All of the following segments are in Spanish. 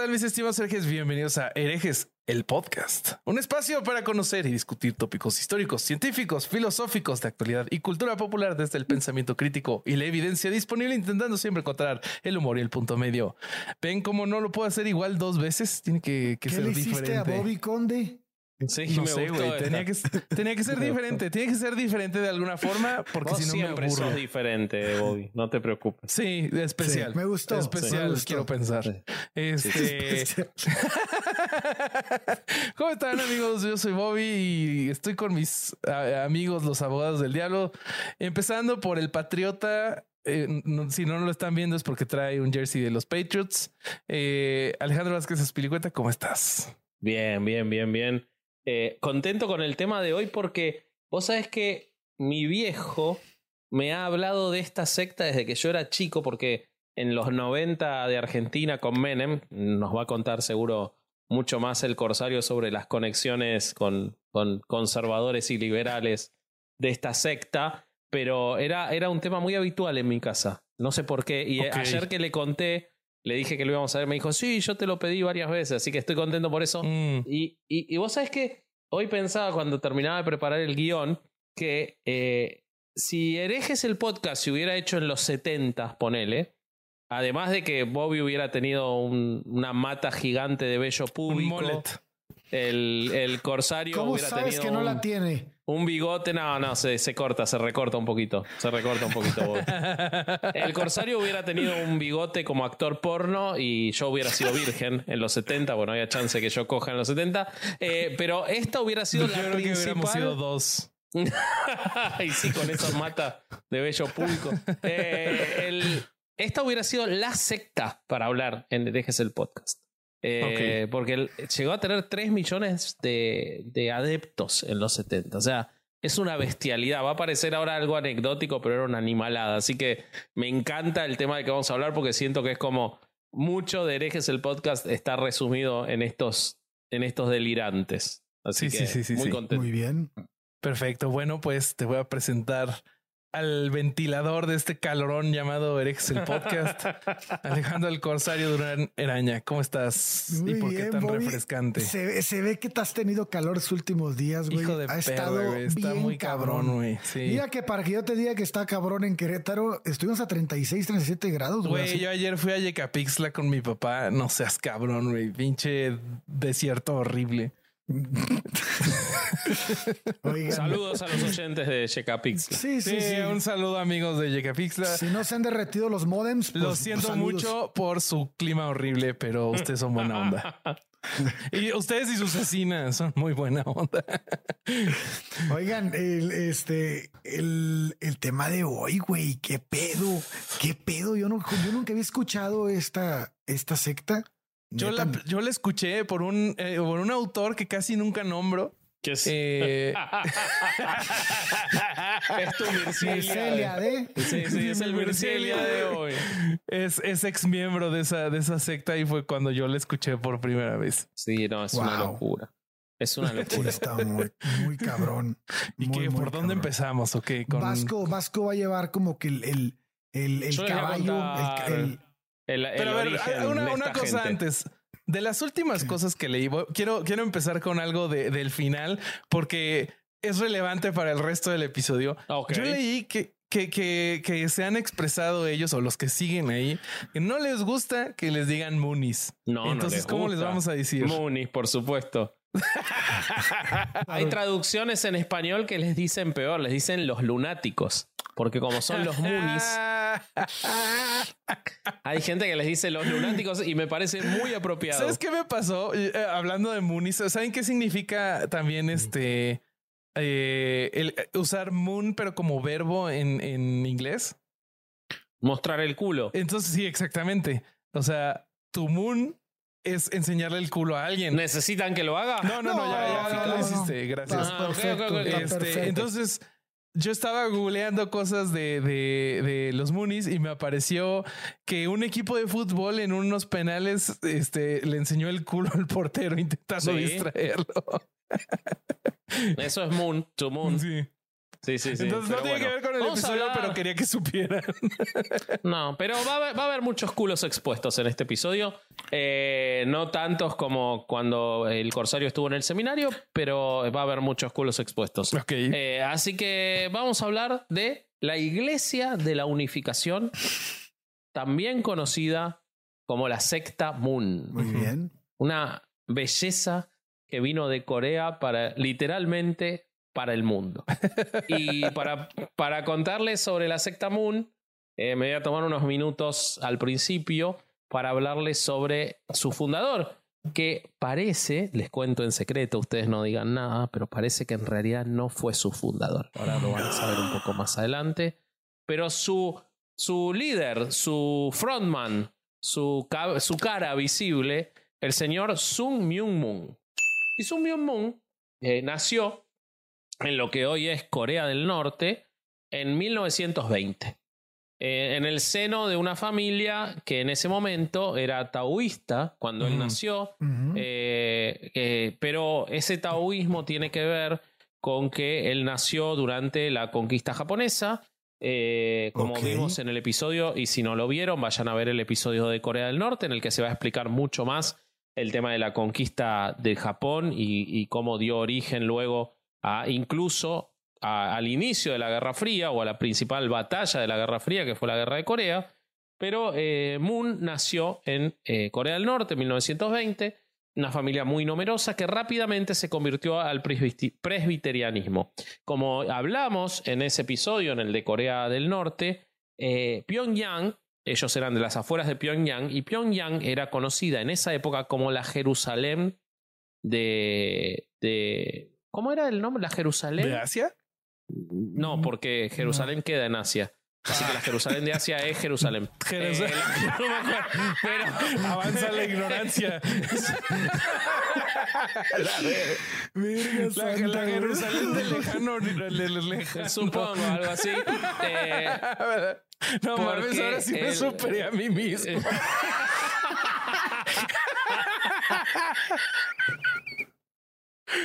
Tal mis estimados herejes? Bienvenidos a Herejes, el podcast. Un espacio para conocer y discutir tópicos históricos, científicos, filosóficos de actualidad y cultura popular desde el pensamiento crítico y la evidencia disponible intentando siempre encontrar el humor y el punto medio. ¿Ven cómo no lo puedo hacer igual dos veces? Tiene que, que ¿Qué ser le hiciste diferente. a Bobby Conde? Sí, No me sé, güey. Tenía que, tenía que ser diferente. Tiene que ser diferente de alguna forma porque si no me siempre aburro. sos diferente, Bobby. No te preocupes. Sí, especial. Sí, me gustó, Especial, me gustó. quiero pensar. Este. ¿Cómo están, amigos? Yo soy Bobby y estoy con mis amigos, los abogados del diablo. Empezando por el Patriota. Eh, no- si no lo están viendo es porque trae un jersey de los Patriots. Eh, Alejandro Vázquez Espilicueta, ¿cómo estás? Bien, bien, bien, bien. Eh, contento con el tema de hoy porque vos sabés que mi viejo me ha hablado de esta secta desde que yo era chico porque en los 90 de Argentina con Menem nos va a contar seguro mucho más el Corsario sobre las conexiones con, con conservadores y liberales de esta secta, pero era, era un tema muy habitual en mi casa. No sé por qué. Y ayer que le conté, le dije que lo íbamos a ver, me dijo, sí, yo te lo pedí varias veces, así que estoy contento por eso. Mm, Y, y, y vos sabés que hoy pensaba cuando terminaba de preparar el guion que eh, si herejes el podcast se hubiera hecho en los 70, ponele, además de que Bobby hubiera tenido un- una mata gigante de vello un público, mullet. El, el corsario ¿Cómo hubiera sabes tenido que no un, la tiene? un bigote, no, no, se, se corta, se recorta un poquito, se recorta un poquito. Bobby. El Corsario hubiera tenido un bigote como actor porno y yo hubiera sido virgen en los 70. Bueno, había chance que yo coja en los 70. Eh, pero esta hubiera sido Yo la creo que hubiéramos principal. sido dos. y sí, con esa mata de bello público. Eh, el- esta hubiera sido la secta para hablar en Dejes el podcast. Eh, Porque llegó a tener 3 millones de, de adeptos en los 70. O sea, es una bestialidad. Va a parecer ahora algo anecdótico, pero era una animalada. Así que me encanta el tema del que vamos a hablar porque siento que es como mucho de herejes el podcast está resumido en estos, en estos delirantes. Así Sí, que sí, sí, sí, muy sí. contento. Muy bien. Perfecto. Bueno, pues te voy a presentar al ventilador de este calorón llamado Erex el podcast, Alejandro el Corsario Durán Eraña. ¿Cómo estás? Muy ¿Y por qué bien, tan Bobby. refrescante? Se, ve- se ve que te has tenido calor los últimos días, güey. Hijo de ha estado güey. Está bien muy cabrón, güey. Sí. Mira que para que yo te diga que está cabrón en Querétaro, estuvimos a 36, 37 grados, güey. Güey, yo ayer fui a Yecapixtla con mi papá. No seas cabrón, güey. Pinche desierto horrible. Oigan, Saludos a los oyentes de Checapix. Sí, Sí, sí, sí. un saludo amigos de Yecapixtla. Si no se han derretido los modems, pues, Lo siento pues, saludos. mucho por su clima horrible, pero ustedes son buena onda. Y ustedes y sus vecinas son muy buena onda. Oigan, el, este, el, el tema de hoy, güey, qué pedo, qué pedo. Yo, no, yo nunca había escuchado esta, esta secta. Yo la, yo la escuché por un, eh, por un autor que casi nunca nombro. ¿Qué es? Eh, es tu Mircelia. De- Sí, sí, es el Mircelia de hoy. es, es ex miembro de esa, de esa secta y fue cuando yo la escuché por primera vez. Sí, no, es una locura. Es una locura. está muy, muy cabrón. ¿Y Muy, qué, muy por dónde cabrón. empezamos? ¿O qué? Con... Vasco, Vasco va a llevar como que el, el, el, caballo, contar. el, el- El, el Pero a ver, una, una cosa gente. antes. De las últimas cosas que leí, quiero, quiero empezar con algo de- del final porque es relevante para el resto del episodio. Ok. Yo leí que, que, que, que se han expresado ellos o los que siguen ahí que no les gusta que les digan Moonies. No, no Entonces, les ¿cómo les gusta. vamos a decir? Moonies, por supuesto. Hay traducciones en español que les dicen peor, les dicen los lunáticos. Porque como son los Moonies, hay gente que les dice los lunáticos y me parece muy apropiado. ¿Sabes qué me pasó? Eh, hablando de Moonies, ¿saben qué significa también este eh, el eh, usar moon, pero como verbo en, en inglés? Mostrar el culo. Entonces, sí, exactamente. O sea, tu moon es enseñarle el culo a alguien. ¿Necesitan que lo haga? No, no, no, ya, ya, No, ya no, lo no. hiciste. Gracias. Ah, ok, perfecto, ok, ok. está Este, perfecto. entonces, yo estaba googleando cosas de, de, de los Moonies y me apareció que un equipo de fútbol en unos penales este, le enseñó el culo al portero intentando Sí. distraerlo. Eso es Moon, to Moon. Sí. Sí, sí, sí. Entonces no Pero tiene que ver con el vamos episodio, hablar- pero quería que supieran. No, pero va a, haber, va a haber muchos culos expuestos en este episodio. Eh, no tantos como cuando el Corsario estuvo en el seminario, pero va a haber muchos culos expuestos. Ok. Eh, así que vamos a hablar de la Iglesia de la Unificación, también conocida como la secta Moon. Muy bien. Una belleza que vino de Corea para literalmente para el mundo. Y para, para contarles sobre la secta Moon, eh, me voy a tomar unos minutos al principio para hablarles sobre su fundador, que parece, les cuento en secreto, ustedes no digan nada, pero parece que en realidad no fue su fundador. Ahora lo van a saber un poco más adelante. Pero su, su líder, su frontman, su, su cara visible, el señor Sung Myung Moon. Y Sung Myung Moon eh, nació en lo que hoy es Corea del Norte en 1920. eh, en el seno de una familia que en ese momento era taoísta cuando él Ujú. nació, eh, eh, pero ese taoísmo tiene que ver con que él nació durante la conquista japonesa. eh, como vimos en el episodio, y si no lo vieron, vayan a ver el episodio de Corea del Norte, en el que se va a explicar mucho más el tema de la conquista de Japón y, y cómo dio origen luego incluso al inicio de la Guerra Fría o a la principal batalla de la Guerra Fría, que fue la Guerra de Corea. Pero eh, Moon nació en eh, Corea del Norte en 1920, una familia muy numerosa que rápidamente se convirtió al presbiterianismo. Como hablamos en ese episodio, en el de Corea del Norte, eh, Pyongyang, ellos eran de las afueras de Pyongyang, y Pyongyang era conocida en esa época como la Jerusalén de ¿Cómo era el nombre? ¿La Jerusalén? ¿De Asia? No, porque Jerusalén queda en Asia. Así que la Jerusalén de Asia es Jerusalén. Jerusalén. Eh, la- no me acuerdo, pero Avanza la ignorancia. La, santa, la güey. Jerusalén del lejano. del lejano. supongo algo así. Eh, no mames, ahora sí me superé a mí mismo.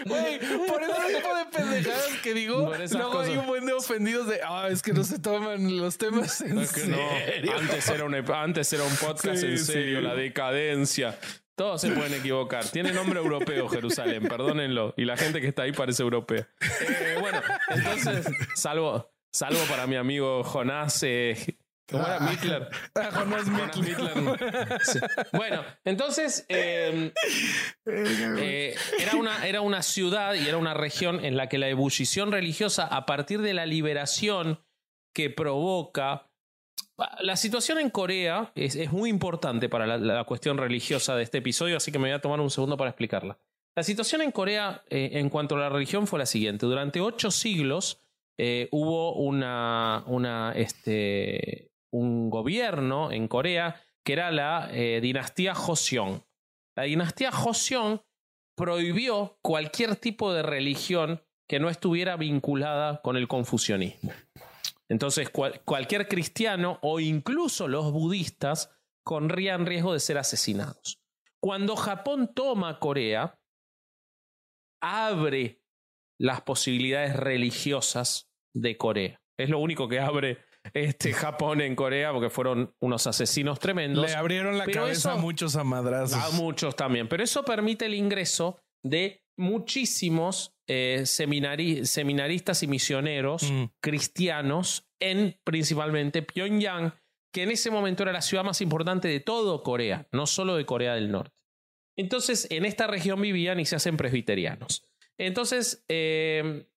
Güey, por ese tipo de pendejadas que digo, luego hay un buen de ofendidos de, ah, es que no se toman los temas en es que no, serio. antes era un, antes era un podcast Sí, en serio, sí. la decadencia. Todos se pueden equivocar. Tiene nombre europeo Jerusalén, perdónenlo. Y la gente que está ahí parece europea. Eh, bueno, entonces, salvo, salvo para mi amigo Jonás. eh, ¿Cómo era? Mittler. Ah, Jonás. Sí. Bueno, entonces eh, Verga, güey. eh, era, una, era una ciudad y era una región en la que la ebullición religiosa, a partir de la liberación que provoca. La situación en Corea es, es muy importante para la, la cuestión religiosa de este episodio, así que me voy a tomar un segundo para explicarla. La situación en Corea eh, en cuanto a la religión fue la siguiente. Durante ocho siglos eh, hubo una, una, este, un gobierno en Corea que era la eh, dinastía Joseon. La dinastía Joseon prohibió cualquier tipo de religión que no estuviera vinculada con el confucianismo. Entonces, cual- cualquier cristiano o incluso los budistas corrían riesgo de ser asesinados. Cuando Japón toma Corea, abre las posibilidades religiosas de Corea. Es lo único que abre este Japón en Corea porque fueron unos asesinos tremendos. Le abrieron la Pero cabeza eso- a muchos a madrazos. A muchos también. Pero eso permite el ingreso de muchísimos eh, seminari- seminaristas y misioneros Mm. cristianos en principalmente Pyongyang, que en ese momento era la ciudad más importante de todo Corea, no solo de Corea del Norte. Entonces, en esta región vivían y se hacen presbiterianos. Entonces, eh,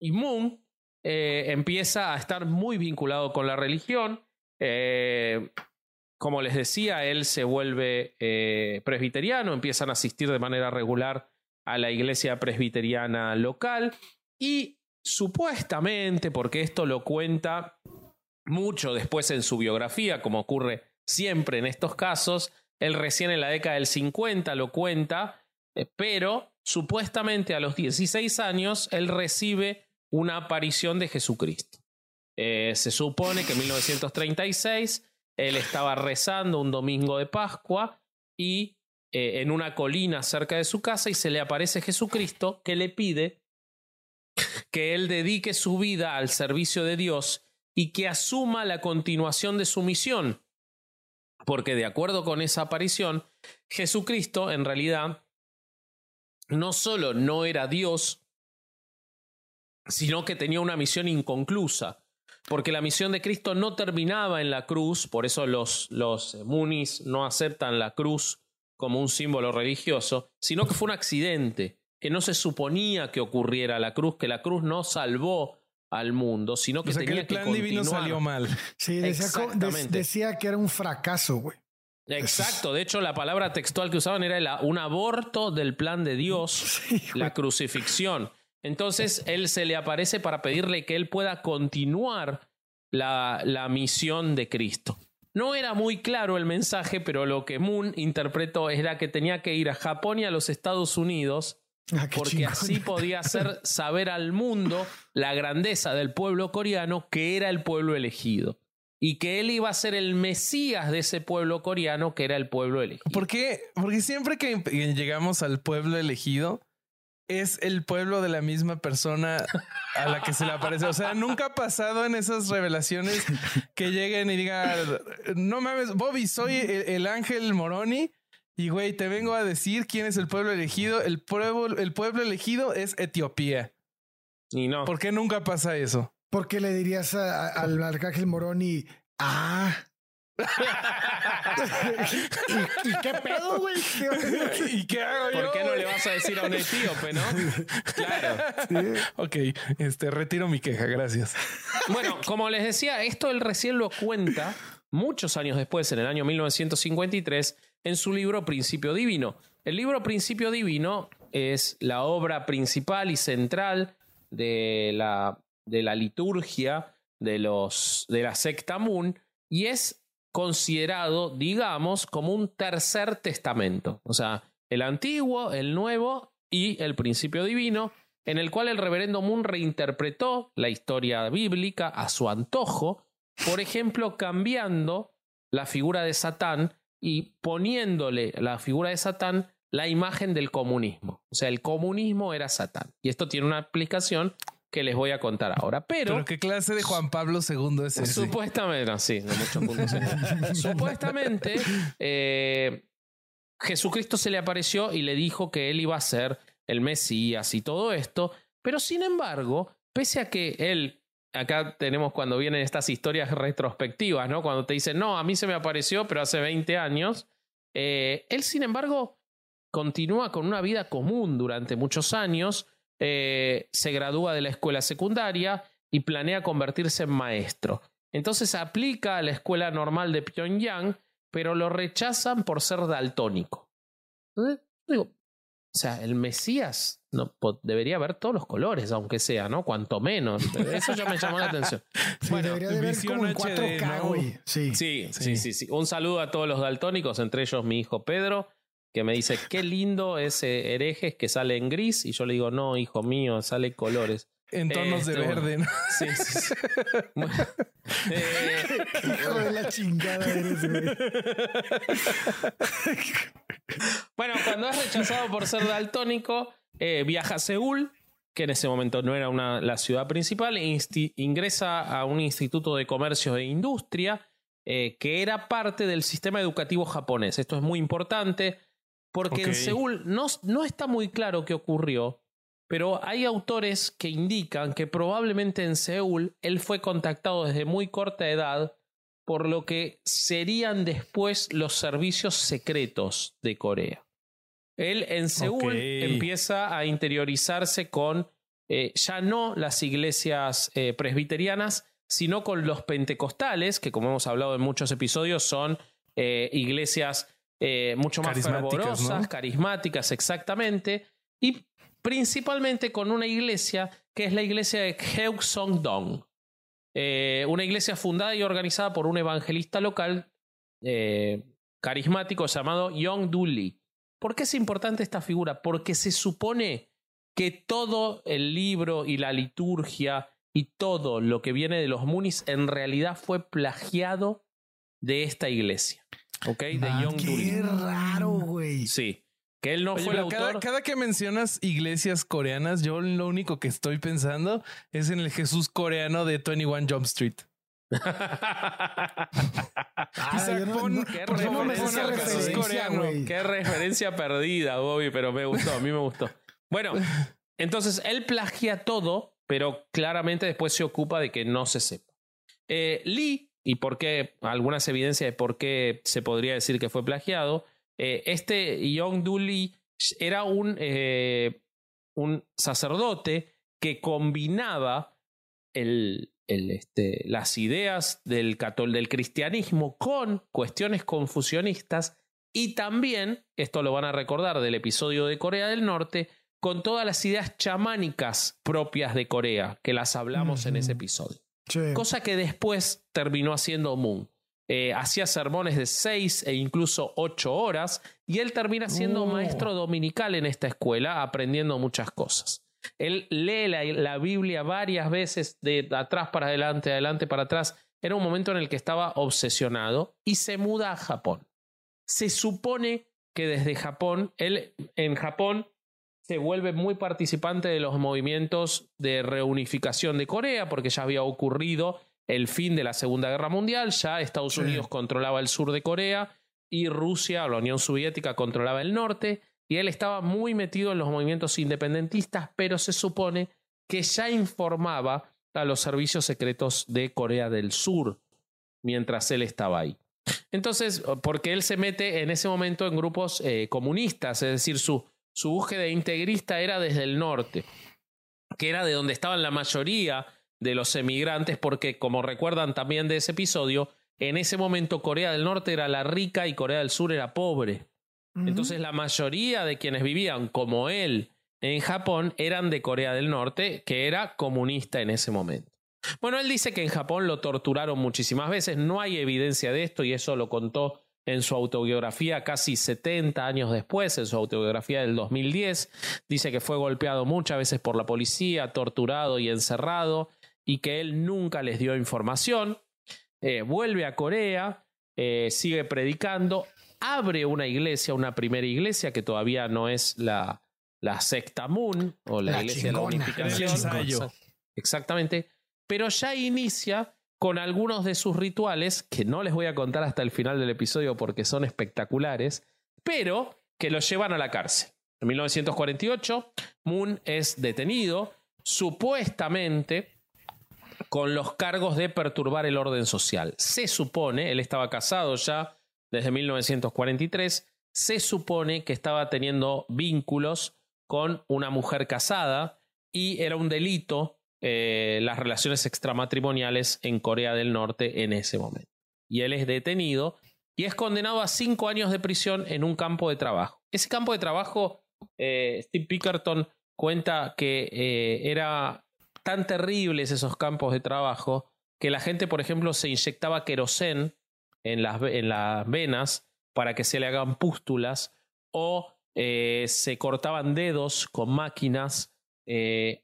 y Moon eh, empieza a estar muy vinculado con la religión. Eh, como les decía, él se vuelve eh, presbiteriano, empiezan a asistir de manera regular a la iglesia presbiteriana local y supuestamente, porque esto lo cuenta mucho después en su biografía, como ocurre siempre en estos casos. Él recién en la década del 50 lo cuenta, pero supuestamente a los 16 años él recibe una aparición de Jesucristo. Eh, se supone que en 1936 él estaba rezando un domingo de Pascua y eh, en una colina cerca de su casa y se le aparece Jesucristo que le pide que él dedique su vida al servicio de Dios y que asuma la continuación de su misión. Porque de acuerdo con esa aparición, Jesucristo en realidad no solo no era Dios, sino que tenía una misión inconclusa. Porque la misión de Cristo no terminaba en la cruz, por eso los, los munis no aceptan la cruz como un símbolo religioso, sino que fue un accidente, que no se suponía que ocurriera la cruz, que la cruz no salvó al mundo, sino que tenía que el plan divino salió mal. Sí, decía, que era un fracaso, güey. Exacto, de hecho la palabra textual que usaban era un aborto del plan de Dios, la crucifixión. Entonces él se le aparece para pedirle que él pueda continuar la, la misión de Cristo. No era muy claro el mensaje, pero lo que Moon interpretó era que tenía que ir a Japón y a los Estados Unidos ah, porque así podía hacer saber al mundo la grandeza del pueblo coreano que era el pueblo elegido y que él iba a ser el mesías de ese pueblo coreano que era el pueblo elegido. ¿Por qué? Porque siempre que llegamos al pueblo elegido, es el pueblo de la misma persona a la que se le aparece. O sea, nunca ha pasado en esas revelaciones que lleguen y digan, no mames, Bobby, soy el, ángel Moroni. Y güey, te vengo a decir quién es el pueblo elegido. El pueblo, el pueblo elegido es Etiopía. Y no. ¿Por qué nunca pasa eso? ¿Por qué le dirías al arcángel Moroni, ah, ¿Y, qué pedo, güey? ¿Y qué hago ¿Por qué no le vas a decir a un etíope, no? Claro. Ok, este, retiro mi queja, gracias. Bueno, como les decía, esto él recién lo cuenta muchos años después, en el año 1953, en su libro Principio Divino. El libro Principio Divino es la obra principal y central de la, de la liturgia de, los, de la secta Moon y es considerado, digamos, como un tercer testamento. O sea, el antiguo, el nuevo y el principio divino, en el cual el reverendo Moon reinterpretó la historia bíblica a su antojo, por ejemplo, cambiando la figura de Satán y poniéndole la figura de Satán la imagen del comunismo. O sea, el comunismo era Satán. Y esto tiene una aplicación que les voy a contar ahora. Pero, qué clase de Juan Pablo II es ese? Supuestamente, sí, de muchos puntos. supuestamente, eh, Jesucristo se le apareció y le dijo que él iba a ser el Mesías y todo esto. Pero sin embargo, pese a que él, acá tenemos cuando vienen estas historias retrospectivas, ¿no? Cuando te dicen, no, a mí se me apareció, pero hace 20 años. Eh, él, sin embargo, continúa con una vida común durante muchos años eh, se gradúa de la escuela secundaria y planea convertirse en maestro. Entonces aplica a la escuela normal de Pyongyang, pero lo rechazan por ser daltónico. digo, o sea, el Mesías no, debería ver todos los colores, aunque sea, ¿no? Cuanto menos. Eso ya me llamó la atención. bueno, debería de ver como en 4K, sí, sí, sí, sí. Un saludo a todos los daltónicos, entre ellos mi hijo Pedro que me dice, qué lindo ese herejes que sale en gris. Y yo le digo, no, hijo mío, sale colores. En tonos de este, verde, ¿no? Sí, sí. Eh, hijo de la chingada eres, bueno, cuando es rechazado por ser daltónico, eh, viaja a Seúl, que en ese momento no era una, la ciudad principal, e ingresa a un instituto de comercio e industria, eh, que era parte del sistema educativo japonés. Esto es muy importante porque en Seúl no, no está muy claro qué ocurrió, pero hay autores que indican que probablemente en Seúl él fue contactado desde muy corta edad por lo que serían después los servicios secretos de Corea. Él en Seúl empieza a interiorizarse con eh, ya no las iglesias eh, presbiterianas, sino con los pentecostales, que como hemos hablado en muchos episodios son eh, iglesias eh, mucho más fervorosas, carismáticas, exactamente, y principalmente con una iglesia que es la iglesia de Heung Dong, eh, una iglesia fundada y organizada por un evangelista local eh, carismático llamado Young Lee. ¿Por qué es importante esta figura? Porque se supone que todo el libro y la liturgia y todo lo que viene de los Munis en realidad fue plagiado de esta iglesia. ¿Ok? De Man, Qué raro, güey. Sí. Que él no Oye, fue el pero cada, autor. cada que mencionas iglesias coreanas, yo lo único que estoy pensando es en el Jesús coreano de 21 Jump Street. Ah. Qué referencia perdida, Bobby, pero me gustó, a mí me gustó. Bueno, entonces él plagia todo, pero claramente después se ocupa de que no se sepa. Eh, Lee, y por qué, algunas evidencias de por qué se podría decir que fue plagiado, eh, este Young Lee era un, eh, un sacerdote que combinaba el, el, este, las ideas del, catol del cristianismo con cuestiones confusionistas y también, esto lo van a recordar del episodio de Corea del Norte, con todas las ideas chamánicas propias de Corea, que las hablamos en ese episodio. Sí. Cosa que después terminó haciendo Moon. Eh, hacía sermones de seis e incluso ocho horas y él termina siendo Oh. maestro dominical en esta escuela, aprendiendo muchas cosas. Él lee la, la Biblia varias veces de atrás para adelante, adelante para atrás. Era un momento en el que estaba obsesionado y se muda a Japón. Se supone que desde Japón, él en Japón se vuelve muy participante de los movimientos de reunificación de Corea, porque ya había ocurrido el fin de la Segunda Guerra Mundial, ya Estados Sí. Unidos controlaba el sur de Corea y Rusia, la Unión Soviética, controlaba el norte, y él estaba muy metido en los movimientos independentistas, pero se supone que ya informaba a los servicios secretos de Corea del Sur mientras él estaba ahí. Entonces, porque él se mete en ese momento en grupos eh, comunistas, es decir, su, su búsqueda integrista era desde el norte, que era de donde estaban la mayoría de los emigrantes, porque como recuerdan también de ese episodio, en ese momento Corea del Norte era la rica y Corea del Sur era pobre. Entonces la mayoría de quienes vivían como él en Japón eran de Corea del Norte, que era comunista en ese momento. Bueno, él dice que en Japón lo torturaron muchísimas veces, no hay evidencia de esto y eso lo contó en su autobiografía casi 70 años después, en su autobiografía del 2010. Dice que fue golpeado muchas veces por la policía, torturado y encerrado y que él nunca les dio información. Eh, vuelve a Corea, eh, sigue predicando, abre una iglesia, una primera iglesia que todavía no es la, la secta Moon o la, La iglesia de la unificación. Exactamente. Pero ya inicia con algunos de sus rituales, que no les voy a contar hasta el final del episodio porque son espectaculares, pero que lo llevan a la cárcel. En 1948, Moon es detenido, supuestamente con los cargos de perturbar el orden social. Se supone, él estaba casado ya desde 1943, se supone que estaba teniendo vínculos con una mujer casada y era un delito eh, las relaciones extramatrimoniales en Corea del Norte en ese momento. Y él es detenido y es condenado a cinco años de prisión en un campo de trabajo. Ese campo de trabajo, eh, Steve Pickerton cuenta que eh, era tan terribles esos campos de trabajo que la gente, por ejemplo, se inyectaba querosén en las, en las venas para que se le hagan pústulas o eh, se cortaban dedos con máquinas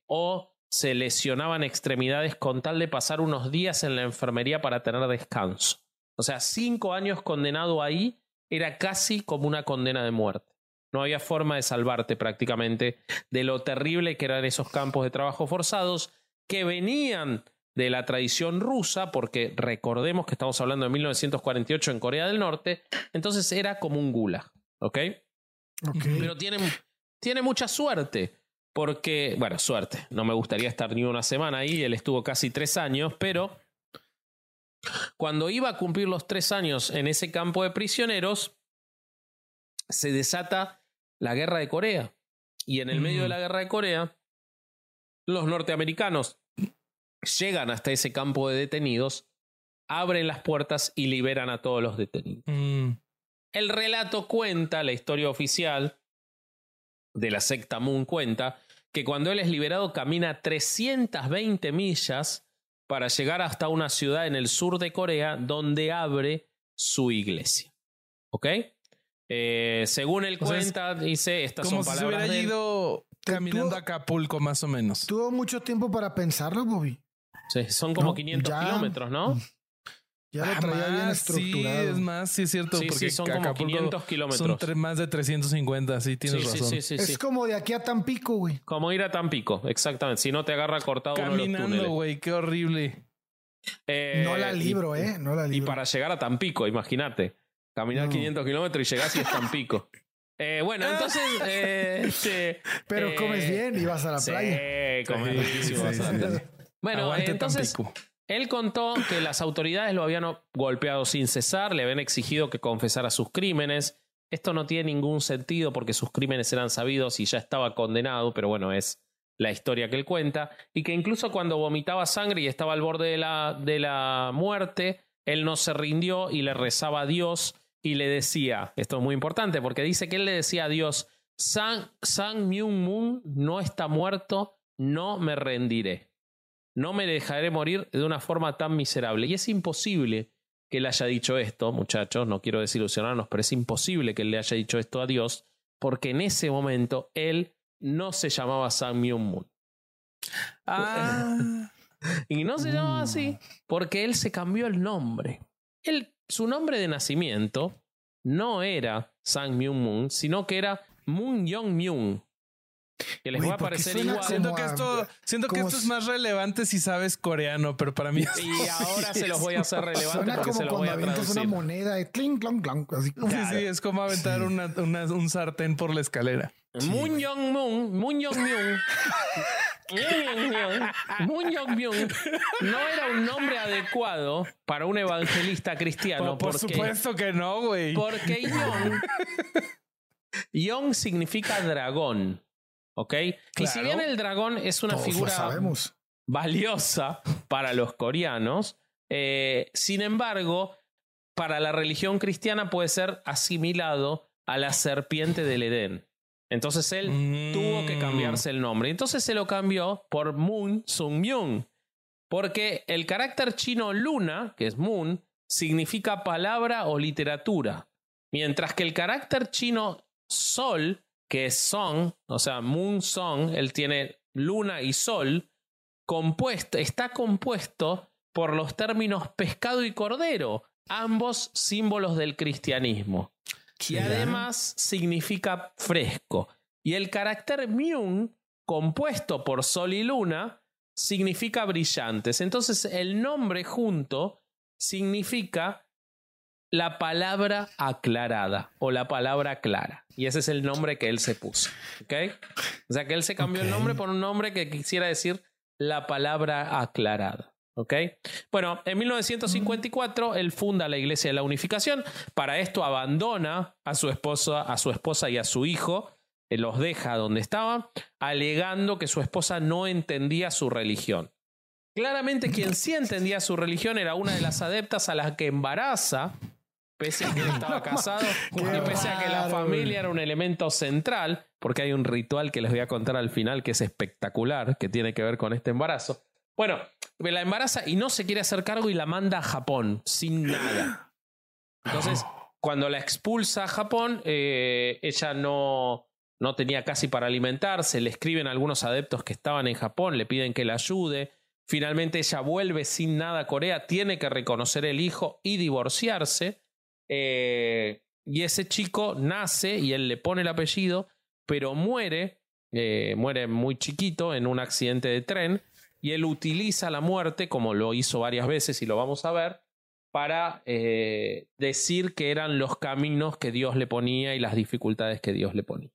o se lesionaban extremidades con tal de pasar unos días en la enfermería para tener descanso. O sea, cinco años condenado ahí era casi como una condena de muerte. No había forma de salvarte prácticamente de lo terrible que eran esos campos de trabajo forzados que venían de la tradición rusa, porque recordemos que estamos hablando de 1948 en Corea del Norte, entonces era como un gulag, ¿ok? Ok. Pero tiene, tiene mucha suerte, porque, bueno, suerte, no me gustaría estar ni una semana ahí, él estuvo casi tres años, pero cuando iba a cumplir los tres años en ese campo de prisioneros, se desata la guerra de Corea. Y en el medio de la guerra de Corea, los norteamericanos llegan hasta ese campo de detenidos, abren las puertas y liberan a todos los detenidos. Mm. El relato cuenta, la historia oficial de la secta Moon cuenta, que cuando él es liberado camina 320 millas para llegar hasta una ciudad en el sur de Corea donde abre su iglesia. ¿Ok? Eh, según él O sea, es cuenta, dice, estas Como son si se palabras hubiera de él. ido caminando a Acapulco, más o menos. Tuvo mucho tiempo para pensarlo, Bobby. Sí, son como No, 500 ya. kilómetros, ¿no? Ya lo Ah, traía bien más, estructurado. Sí, es más, sí es cierto. Sí, porque sí, son como Acapulco 500 Son kilómetros. tre- más de 350, sí, tienes Sí, sí, razón. sí, sí, es sí. como de aquí a Tampico, güey. Como ir a Tampico, exactamente. Si no te agarra cortado uno de los Caminando, túneles. güey, qué horrible. Eh, no la y- libro, ¿eh? No la Y libro. para llegar a Tampico, imagínate. Caminar No. 500 kilómetros y llegás y es Tampico. Eh, bueno, entonces. eh, este, Pero eh, comes bien y vas a la sí, playa. comes Sí, riquísimo, sí, vas a la sí. playa. Bueno, eh, entonces Tampico. Él contó que las autoridades lo habían golpeado sin cesar, le habían exigido que confesara sus crímenes. Esto no tiene ningún sentido porque sus crímenes eran sabidos y ya estaba condenado, pero bueno, es la historia que él cuenta. Y que incluso cuando vomitaba sangre y estaba al borde de la, de la muerte, él no se rindió y le rezaba a Dios y le decía, esto es muy importante porque dice que él le decía a Dios, San, San Myung Moon no está muerto, no me rendiré. No me dejaré morir de una forma tan miserable. Y es imposible que él haya dicho esto, muchachos, no quiero desilusionarnos, pero es imposible que él le haya dicho esto a Dios, porque en ese momento él no se llamaba San Myung Moon. Ah, Y no se llamaba así porque él se cambió el nombre. Él, su nombre de nacimiento no era Sang Myung Moon, sino que era Moon Young Myung. Que les Güey, va a ¿por qué parecer igual. siento que a- esto, siento que esto es más relevante si sabes coreano, pero para mí Y ahora se los voy a hacer relevantes Suena porque como se los voy cuando a avientas una traducir. moneda de clink, clonk, clonk, así como- Sí, sí, es como aventar una- una- un sartén por la escalera. Moon Young Moon, Moon Young Myung. Moon Young Myung no era un nombre adecuado para un evangelista cristiano. por, por porque, supuesto que no, güey. Porque Yong. Yong significa dragón. ¿Ok? Y si bien el dragón es una figura valiosa para los coreanos, eh, sin embargo, para la religión cristiana puede ser asimilado a la serpiente del Edén. Entonces él Mm. tuvo que cambiarse el nombre. Entonces se lo cambió por Moon Sung Myung. Porque el carácter chino luna, que es Moon, significa palabra o literatura. Mientras que el carácter chino sol, que es song, o sea, Moon Song, él tiene luna y sol, compuesto, está compuesto por los términos pescado y cordero, ambos símbolos del cristianismo. Y además significa fresco. Y el carácter Myung, compuesto por Sol y Luna, significa brillantes. Entonces el nombre junto significa la palabra aclarada o la palabra clara. Y ese es el nombre que él se puso. ¿Ok? O sea que él se cambió el nombre por un nombre que quisiera decir la palabra aclarada. ¿Ok? Bueno, en 1954 él funda la Iglesia de la Unificación. Para esto abandona a su esposa, a su esposa y a su hijo. eh, Los deja donde estaban, alegando que su esposa no entendía su religión. Claramente quien sí entendía su religión era una de las adeptas a la que embaraza, pese a que él estaba casado y pese a que la familia era un elemento central, porque hay un ritual que les voy a contar al final que es espectacular, que tiene que ver con este embarazo. Bueno, la embaraza y no se quiere hacer cargo y la manda a Japón sin nada. Entonces, cuando la expulsa a Japón, eh, ella no, no tenía casi para alimentarse. Le escriben a algunos adeptos que estaban en Japón, le piden que la ayude. Finalmente ella vuelve sin nada a Corea, tiene que reconocer el hijo y divorciarse. Eh, y ese chico nace y él le pone el apellido, pero muere, eh, muere muy chiquito en un accidente de tren. Y él utiliza la muerte, como lo hizo varias veces y lo vamos a ver, para eh, decir que eran los caminos que Dios le ponía y las dificultades que Dios le ponía.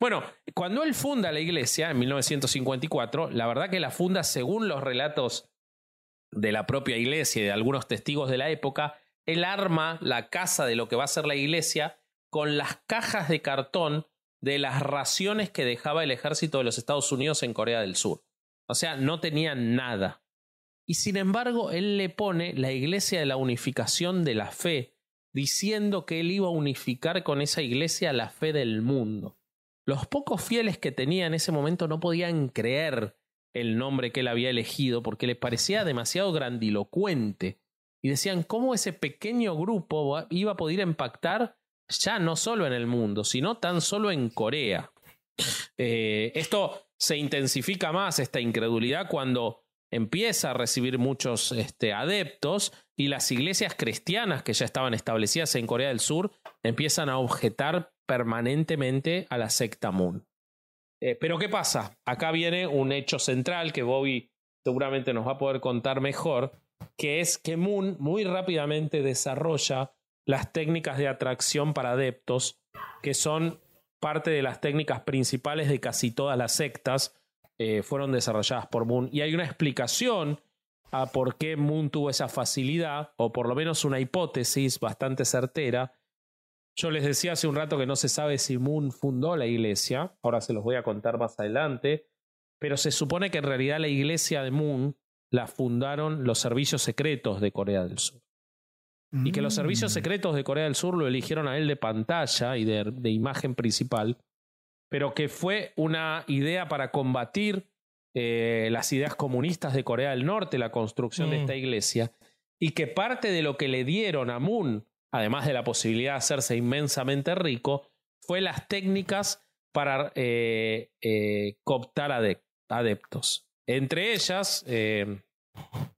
Bueno, cuando él funda la iglesia en 1954, la verdad que la funda según los relatos de la propia iglesia y de algunos testigos de la época, él arma la casa de lo que va a ser la iglesia con las cajas de cartón de las raciones que dejaba el ejército de los Estados Unidos en Corea del Sur. O sea, no tenían nada. Y sin embargo, él le pone la iglesia de la unificación de la fe, diciendo que él iba a unificar con esa iglesia la fe del mundo. Los pocos fieles que tenía en ese momento no podían creer el nombre que él había elegido porque le parecía demasiado grandilocuente. Y decían cómo ese pequeño grupo iba a poder impactar ya no solo en el mundo, sino tan solo en Corea. Eh, esto se intensifica más, esta incredulidad, cuando empieza a recibir muchos este, adeptos y las iglesias cristianas que ya estaban establecidas en Corea del Sur empiezan a objetar permanentemente a la secta Moon. Eh, pero ¿qué pasa? Acá viene un hecho central que Bobby seguramente nos va a poder contar mejor, que es que Moon muy rápidamente desarrolla las técnicas de atracción para adeptos, que son parte de las técnicas principales de casi todas las sectas, eh, fueron desarrolladas por Moon. Y hay una explicación a por qué Moon tuvo esa facilidad, o por lo menos una hipótesis bastante certera. Yo les decía hace un rato que no se sabe si Moon fundó la iglesia, ahora se los voy a contar más adelante, pero se supone que en realidad la iglesia de Moon la fundaron los servicios secretos de Corea del Sur. Y que los servicios Mm. secretos de Corea del Sur lo eligieron a él de pantalla y de, de imagen principal, pero que fue una idea para combatir eh, las ideas comunistas de Corea del Norte, la construcción de Mm. esta iglesia, y que parte de lo que le dieron a Moon, además de la posibilidad de hacerse inmensamente rico, fue las técnicas para eh, eh, cooptar adep- adeptos. Entre ellas, eh,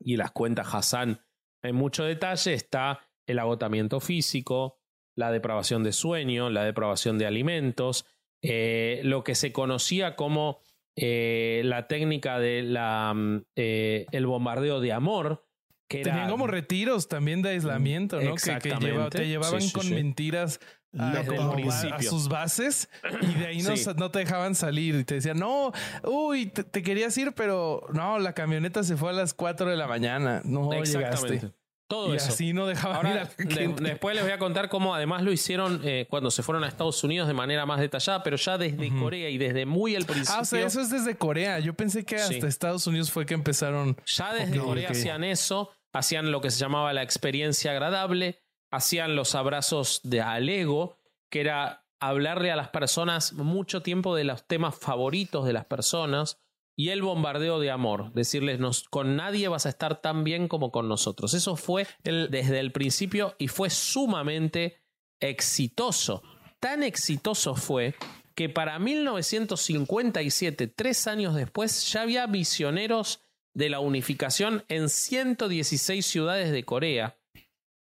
y las cuenta Hassan en mucho detalle, está el agotamiento físico, la depravación de sueño, la depravación de alimentos, eh, lo que se conocía como eh, la técnica de la, mm, eh, el bombardeo de amor, que era Tenían como retiros también de aislamiento, ¿no? Que- Que, Exactamente. lleva- te llevaban Sí, sí, con sí. mentiras como a- sus bases y de ahí no, Sí. no te dejaban salir y te decían, no, uy, te, te querías ir, pero no, la camioneta se fue a las 4 de la mañana, no Exactamente. llegaste. Todo y eso. así no dejaban ir a Ahora, la de- gente. después les voy a contar cómo además lo hicieron eh, cuando se fueron a Estados Unidos de manera más detallada, pero ya desde Ujú. Corea y desde muy al principio. Ah, o sea, eso es desde Corea. Yo pensé que hasta Sí. Estados Unidos fue que empezaron. Ya desde Ok, Corea ok. hacían eso, hacían lo que se llamaba la experiencia agradable, hacían los abrazos de al ego, que era hablarle a las personas mucho tiempo de los temas favoritos de las personas y el bombardeo de amor, decirles nos, con nadie vas a estar tan bien como con nosotros. Eso fue El, desde el principio y fue sumamente exitoso. Tan exitoso fue que para 1957, tres años después, ya había misioneros de la unificación en 116 ciudades de Corea.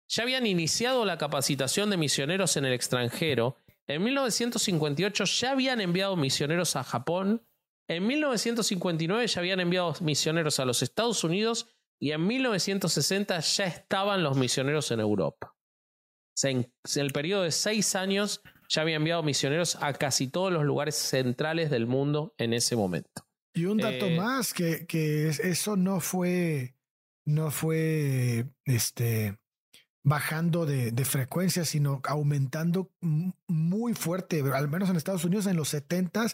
Ya habían iniciado la capacitación de misioneros en el extranjero. En 1958 ya habían enviado misioneros a Japón. En 1959 ya habían enviado misioneros a los Estados Unidos y en 1960 ya estaban los misioneros en Europa. O sea, en, el periodo de seis años ya había enviado misioneros a casi todos los lugares centrales del mundo en ese momento. Y un dato Eh, más, que, que es- eso no fue, no fue este bajando de, de frecuencia, sino aumentando muy fuerte, al menos en Estados Unidos en los 70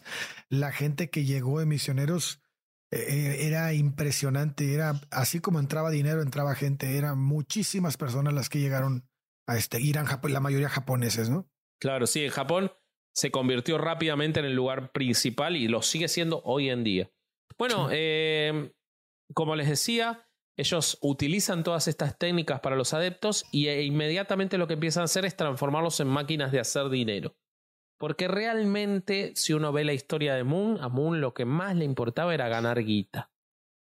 la gente que llegó de misioneros eh, era impresionante, era así como entraba dinero, entraba gente, eran muchísimas personas las que llegaron a este Irán, Japón, la mayoría japoneses, ¿no? Claro, sí, en Japón se convirtió rápidamente en el lugar principal y lo sigue siendo hoy en día. Bueno, eh, como les decía, ellos utilizan todas estas técnicas para los adeptos y e inmediatamente lo que empiezan a hacer es transformarlos en máquinas de hacer dinero. Porque realmente, si uno ve la historia de Moon, a Moon lo que más le importaba era ganar guita.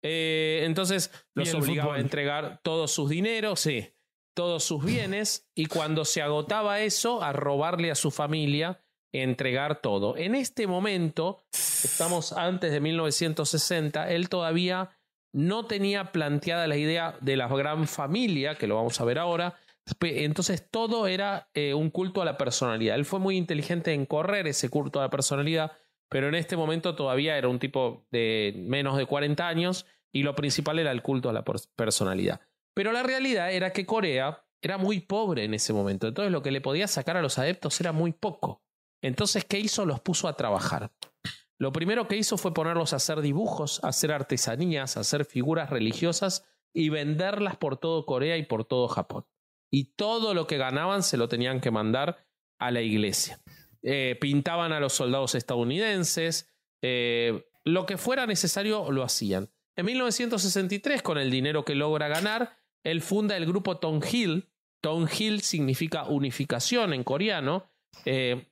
Eh, entonces los obligaba a entregar todos sus dineros, sí, todos sus bienes, y cuando se agotaba eso, a robarle a su familia, entregar todo. En este momento, estamos antes de 1960, él todavía no tenía planteada la idea de la gran familia, que lo vamos a ver ahora. Entonces todo era eh, un culto a la personalidad. Él fue muy inteligente en correr ese culto a la personalidad, pero en este momento todavía era un tipo de menos de 40 años y lo principal era el culto a la pers- personalidad. Pero la realidad era que Corea era muy pobre en ese momento, entonces lo que le podía sacar a los adeptos era muy poco. Entonces, ¿qué hizo? Los puso a trabajar. Lo primero que hizo fue ponerlos a hacer dibujos, a hacer artesanías, a hacer figuras religiosas y venderlas por todo Corea y por todo Japón. Y todo lo que ganaban se lo tenían que mandar a la iglesia. Eh, pintaban a los soldados estadounidenses, eh, lo que fuera necesario lo hacían. En 1963, con el dinero que logra ganar, él funda el grupo Tonghil. Tonghil significa unificación en coreano. Eh,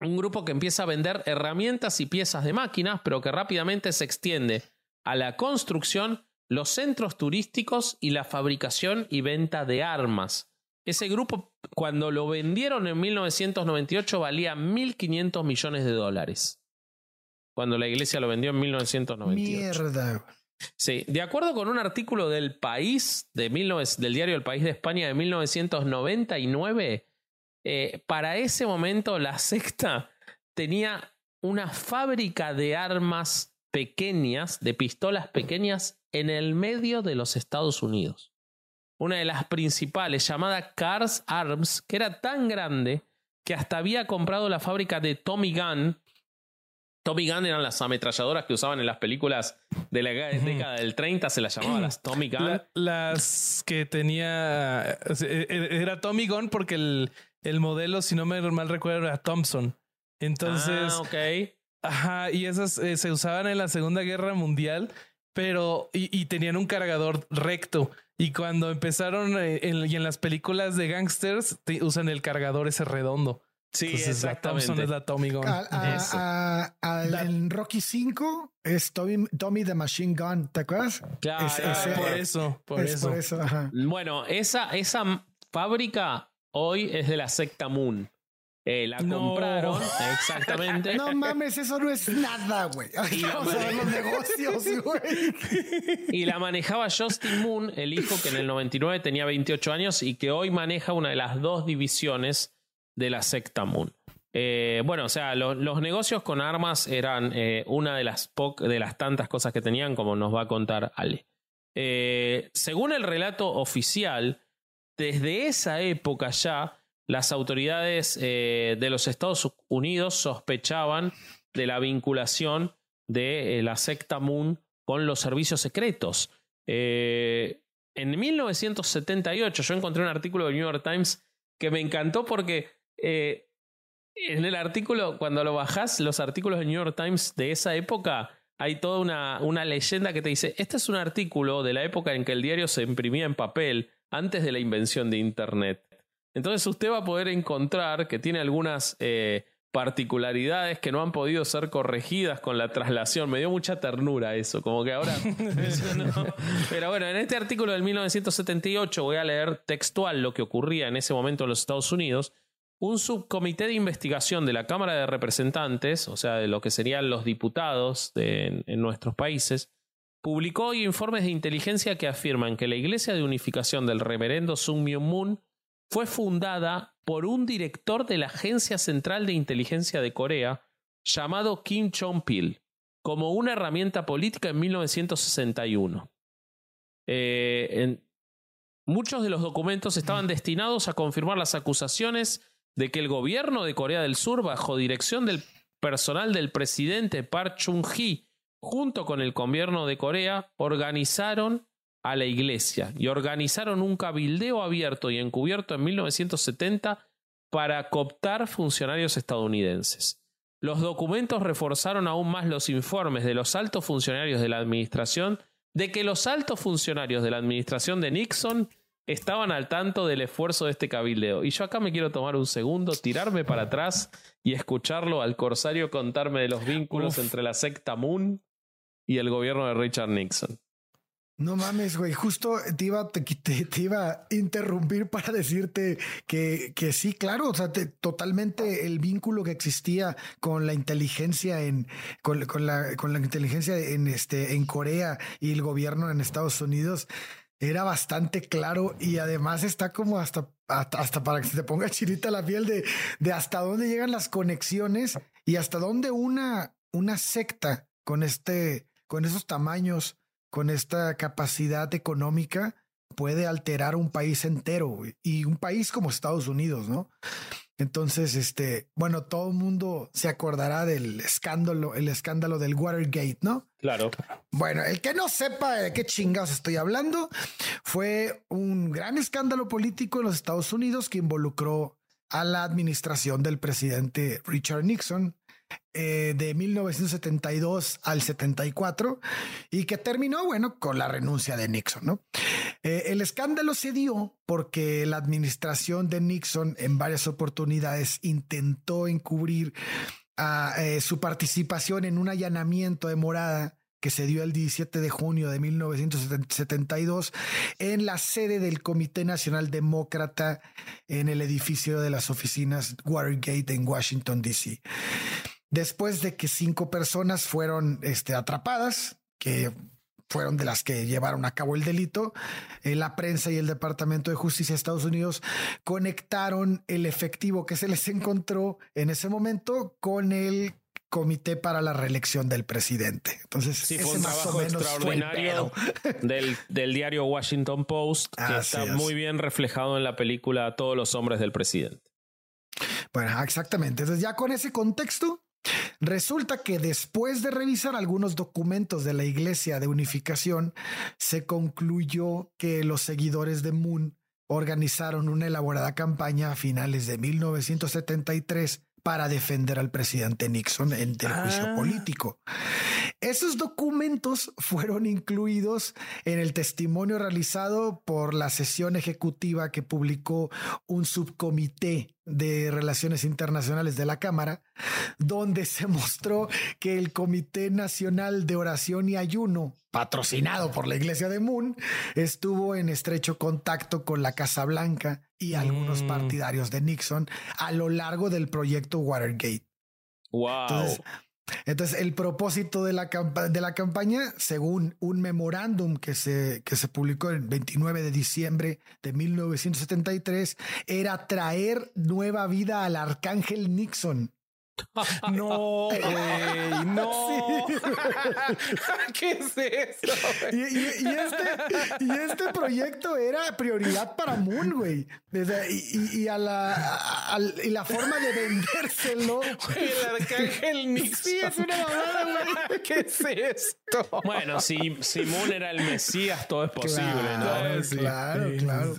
un grupo que empieza a vender herramientas y piezas de máquinas, pero que rápidamente se extiende a la construcción, los centros turísticos y la fabricación y venta de armas. Ese grupo, cuando lo vendieron en 1998, valía 1.500 millones de dólares. Cuando la iglesia lo vendió en 1998. Mierda. Sí, de acuerdo con un artículo del País, de del diario El País de España de 1999, eh, para ese momento la secta tenía una fábrica de armas pequeñas, de pistolas pequeñas, en el medio de los Estados Unidos. Una de las principales, llamada Cars Arms, que era tan grande que hasta había comprado la fábrica de Tommy Gunn. Tommy Gun eran las ametralladoras que usaban en las películas de la década del 30, se las llamaba las Tommy Gun. las que tenía. E, e, era Tommy Gun porque el, el modelo, si no me mal recuerdo, era Thompson. Entonces. Ah, ok. Ajá, y esas eh, se usaban en la Segunda Guerra Mundial, pero. Y, tenían un cargador recto. Y cuando empezaron eh, en, y en las películas de gangsters, usan el cargador ese redondo. Sí, Entonces, exactamente. Thompson es la Tommy Gun. en Rocky 5 es Tommy, Tommy, the Machine Gun, ¿te acuerdas? Claro, por eso, por eso. Por eso ajá. Bueno, esa, esa fábrica hoy es de la secta Moon. Eh, la compraron, exactamente. No mames, eso no es nada, güey. Vamos a ver los negocios, güey. Y la manejaba Justin Moon, el hijo que en el 99 tenía 28 años y que hoy maneja una de las dos divisiones de la secta Moon. Eh, bueno, o sea, los negocios con armas eran eh, una de las, de las tantas cosas que tenían, como nos va a contar Ale. según el relato oficial, desde esa época ya, las autoridades eh, de los Estados Unidos sospechaban de la vinculación de eh, la secta Moon con los servicios secretos. Eh, en 1978 yo encontré un artículo del New York Times que me encantó porque en el artículo, cuando lo bajás, los artículos del New York Times de esa época, hay toda una, una leyenda que te dice, este es un artículo de la época en que el diario se imprimía en papel antes de la invención de Internet. Entonces usted va a poder encontrar que tiene algunas eh, particularidades que no han podido ser corregidas con la traslación. Me dio mucha ternura eso, como que ahora... Pero bueno, en este artículo del 1978 voy a leer textual lo que ocurría en ese momento en los Estados Unidos. Un subcomité de investigación de la Cámara de Representantes, o sea, de lo que serían los diputados en nuestros países, publicó hoy informes de inteligencia que afirman que la Iglesia de Unificación del Reverendo Sung Myung Moon fue fundada por un director de la Agencia Central de Inteligencia de Corea llamado Kim Chong-pil como una herramienta política en 1961. Eh, muchos de los documentos estaban destinados a confirmar las acusaciones de que el gobierno de Corea del Sur, bajo dirección del personal del presidente Park Chung-hee, junto con el gobierno de Corea, organizaron a la iglesia y organizaron un cabildeo abierto y encubierto en 1970 para cooptar funcionarios estadounidenses. Los documentos reforzaron aún más los informes de los altos funcionarios de la administración de que los altos funcionarios de la administración de Nixon estaban al tanto del esfuerzo de este cabildeo. Y yo acá me quiero tomar un segundo, tirarme para atrás y escucharlo al corsario contarme de los vínculos entre la secta Moon y el gobierno de Richard Nixon. No mames, güey. Justo te iba, te, te, iba a interrumpir para decirte que, que sí, claro. O sea, totalmente el vínculo que existía con la inteligencia en, con, la, con la inteligencia en este, en Corea y el gobierno en Estados Unidos era bastante claro y además está como hasta, hasta, para que se te ponga chirita la piel de, de hasta dónde llegan las conexiones y hasta dónde una, una secta con este, con esos tamaños, con esta capacidad económica, puede alterar un país entero y un país como Estados Unidos, ¿no? Entonces, este, bueno, todo el mundo se acordará del escándalo, el escándalo del Watergate, ¿no? Claro. Bueno, el que no sepa de qué chingados estoy hablando, fue un gran escándalo político en los Estados Unidos que involucró a la administración del presidente Richard Nixon eh, de 1972 al 74 y que terminó, bueno, con la renuncia de Nixon. Eh, el escándalo se dio porque la administración de Nixon en varias oportunidades intentó encubrir eh, su participación en un allanamiento de morada que se dio el 17 de junio de 1972 en la sede del Comité Nacional Demócrata en el edificio de las oficinas Watergate en Washington, D.C. Después de que cinco personas fueron este, atrapadas, que fueron de las que llevaron a cabo el delito. Eh, la prensa y el Departamento de Justicia de Estados Unidos conectaron el efectivo que se les encontró en ese momento con el comité para la reelección del presidente. Entonces, sí, fue un trabajo extraordinario del, del, diario Washington Post que está muy bien reflejado en la película Todos los hombres del presidente. Bueno, exactamente. Entonces, ya con ese contexto, Resulta que después de revisar algunos documentos de la Iglesia de Unificación, se concluyó que los seguidores de Moon organizaron una elaborada campaña a finales de 1973 para defender al presidente Nixon en el juicio ah. político. Esos documentos fueron incluidos en el testimonio realizado por la sesión ejecutiva que publicó un subcomité de Relaciones Internacionales de la Cámara, donde se mostró que el Comité Nacional de Oración y Ayuno, patrocinado por la Iglesia de Moon, estuvo en estrecho contacto con la Casa Blanca y algunos mm. partidarios de Nixon a lo largo del proyecto Watergate. Wow. Entonces, el propósito de la, de la campaña, según un memorándum que se, que se publicó el 29 de diciembre de 1973, era traer nueva vida al arcángel Nixon. No, güey, no. ¿Qué es eso? Y, este, y, este, proyecto era prioridad para Moon, güey. Y, y, a la, y la forma de vendérselo. el arcángel Nixon. Sí, es una mamada, güey. ¿Qué es esto? Bueno, si, si Moon era el Mesías, todo es posible, claro, ¿no? Claro, claro.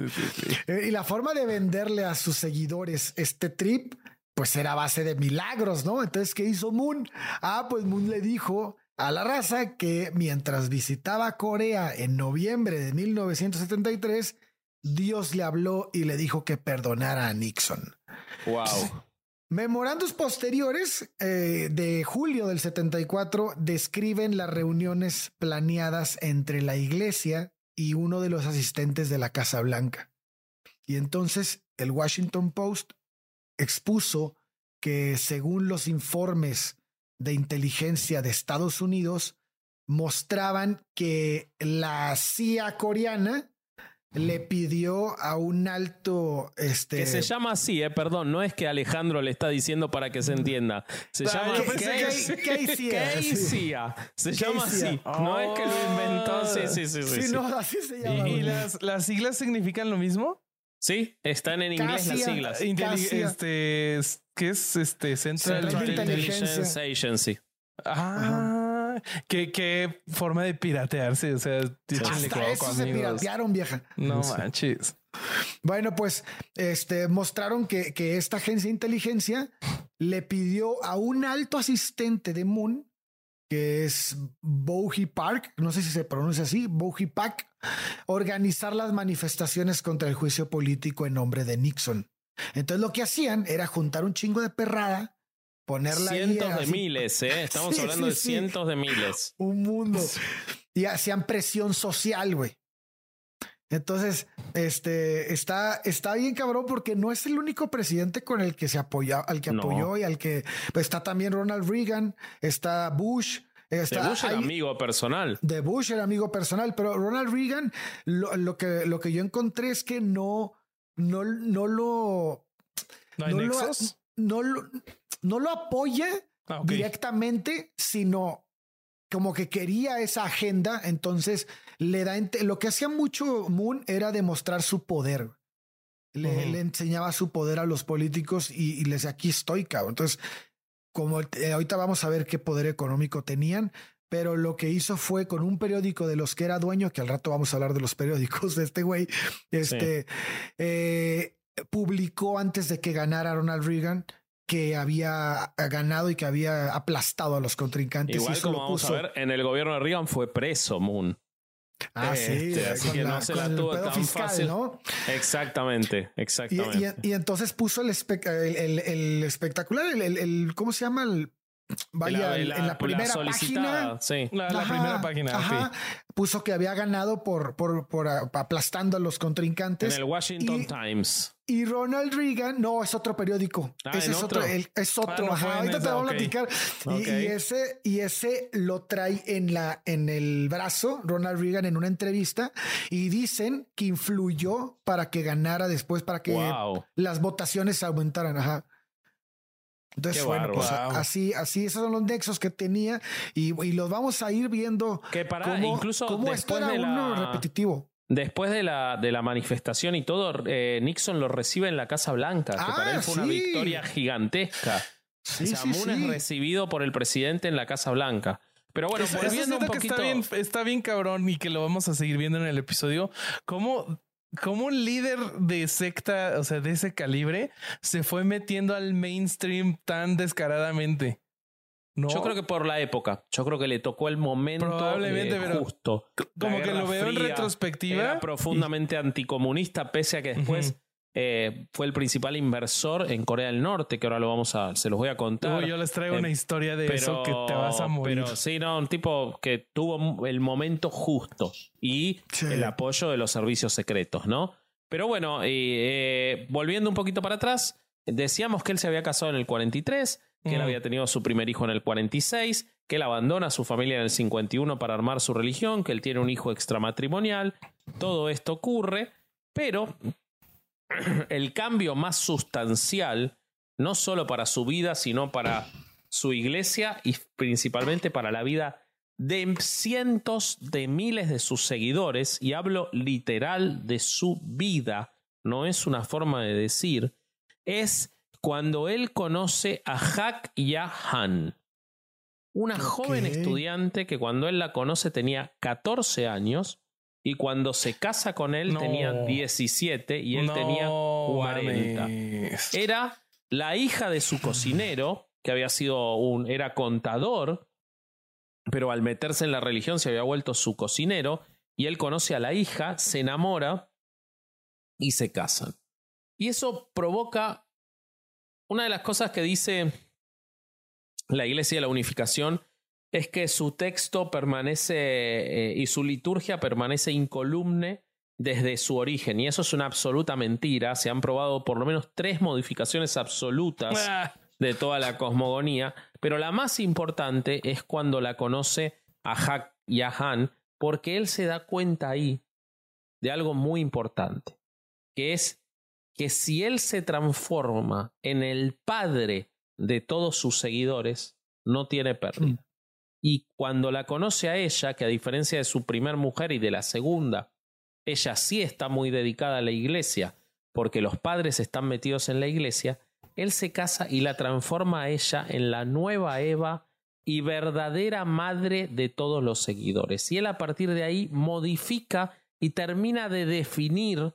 Eh, y la forma de venderle a sus seguidores este trip pues era base de milagros, ¿no? Entonces, ¿qué hizo Moon? Ah, pues Moon le dijo a la raza que mientras visitaba Corea en noviembre de 1973, Dios le habló y le dijo que perdonara a Nixon. Wow. Memorandos posteriores eh, de julio del 74 describen las reuniones planeadas entre la iglesia y uno de los asistentes de la Casa Blanca. Y entonces el Washington Post expuso que según los informes de inteligencia de Estados Unidos, mostraban que la CIA coreana le pidió a un alto este que se llama así eh perdón no es que Alejandro le está diciendo para que se entienda. Se llama CIA. Se llama así. No es que lo inventó sí sí sí sí, no así se llama y, las, las siglas significan lo mismo Sí, están en inglés las siglas. este, ¿qué es este Central, Intelligence Agency? Ah, ¿qué, qué forma de piratearse. O sea, hasta eso se piratearon, vieja. No manches. Bueno, pues este mostraron que, que esta agencia de inteligencia le pidió a un alto asistente de Moon que es Bowie Park, no sé si se pronuncia así, Bowie Park, organizar las manifestaciones contra el juicio político en nombre de Nixon. Entonces lo que hacían era juntar un chingo de perrada, ponerla cientos de miles, ¿eh? estamos hablando de cientos de miles. Un mundo. Y hacían presión social, güey. Entonces, este está, está bien cabrón porque no es el único presidente con el que se apoya, al que apoyó y al que pues, está también Ronald Reagan, está Bush. Está, de Bush era amigo personal. De Bush era amigo personal, pero Ronald Reagan, lo, que, lo que yo encontré es que no, no, no lo. No hay Lo, no, lo, no lo apoya ah, directamente, sino como que quería esa agenda, entonces le da lo que hacía mucho Moon era demostrar su poder. Le, enseñaba su poder a los políticos y, les decía, aquí estoy, cabrón. Entonces, como eh, ahorita vamos a ver qué poder económico tenían, pero lo que hizo fue con un periódico de los que era dueño, que al rato vamos a hablar de los periódicos de este güey, este, eh, publicó antes de que ganara Ronald Reagan que había ganado y que había aplastado a los contrincantes. Igual como vamos a ver, en el gobierno de Reagan fue preso Moon. Ah, sí, Este, así con que la- no se la tuvo tan fiscal, fácil. ¿no? Exactamente, Y, exactamente. y- y entonces puso el, espe- el, el- el espectacular, el- ¿cómo se llama? El, vaya, el- en la primera solicitada, página. Sí. La, la Ajá, primera página. ajá, puso que había ganado por, por, por aplastando a los En contrincantes. el Washington y- Times. Y Ronald Reagan, no, es otro periódico. Ah, ese ¿en es otro, otro? el- es otro. Ah, no ajá, en ahorita te voy a platicar. Y, ese, y ese lo trae en la, en el brazo, Ronald Reagan, en una entrevista, y dicen que influyó para que ganara después, para que Wow. las votaciones aumentaran. Ajá. Entonces, Qué bueno, pues así, así, esos son los nexos que tenía y, y los vamos a ir viendo. Que para cómo, incluso cómo esto después era de uno la, repetitivo. después de la, de la manifestación y todo, eh, Nixon lo recibe en la Casa Blanca, que Ah, para él fue una victoria gigantesca. Sí, o sea, sí, Moon es recibido por el presidente en la Casa Blanca. Pero bueno, volviendo un que poquito. está bien, está bien cabrón y que lo vamos a seguir viendo en el episodio. ¿Cómo, cómo un líder de secta, o sea, de ese calibre, se fue metiendo al mainstream tan descaradamente? No, Yo creo que por la época. Yo creo que le tocó el momento Probablemente, eh, pero justo. como que lo veo en retrospectiva. Era profundamente anticomunista, pese a que después. Eh, fue el principal inversor en Corea del Norte, que ahora lo vamos a, se los voy a contar. Yo les traigo Eh, una historia de eso que te vas a morir. Pero sí, no, un tipo que tuvo el momento justo y Sí. el apoyo de los servicios secretos, ¿no? Pero bueno, eh, volviendo un poquito para atrás, decíamos que él se había casado en el 43, que él Mm. había tenido su primer hijo en el 46, que él abandona a su familia en el 51 para armar su religión, que él tiene un hijo extramatrimonial. Todo esto ocurre, pero el cambio más sustancial, no solo para su vida, sino para su iglesia y principalmente para la vida de cientos de miles de sus seguidores, y hablo literal de su vida, no es una forma de decir, es cuando él conoce a Hak Yahan, una joven estudiante que cuando él la conoce tenía 14 años y cuando se casa con él No. tenía 17 y él No tenía 40. mames. Era la hija de su cocinero, que había sido un, era contador, pero al meterse en la religión se había vuelto su cocinero, y él conoce a la hija, se enamora y se casan. Y eso provoca una de las cosas que dice la Iglesia de la Unificación es que su texto permanece eh, y su liturgia permanece incolume desde su origen. Y eso es una absoluta mentira. Se han probado por lo menos tres modificaciones absolutas Ah, de toda la cosmogonía, pero la más importante es cuando la conoce a Hak Yahan, porque él se da cuenta ahí de algo muy importante, que es que si él se transforma en el padre de todos sus seguidores, no tiene pérdida. Y cuando la conoce a ella, que a diferencia de su primer mujer y de la segunda, ella sí está muy dedicada a la iglesia, porque los padres están metidos en la iglesia, él se casa y la transforma a ella en la nueva Eva y verdadera madre de todos los seguidores. Y él a partir de ahí modifica y termina de definir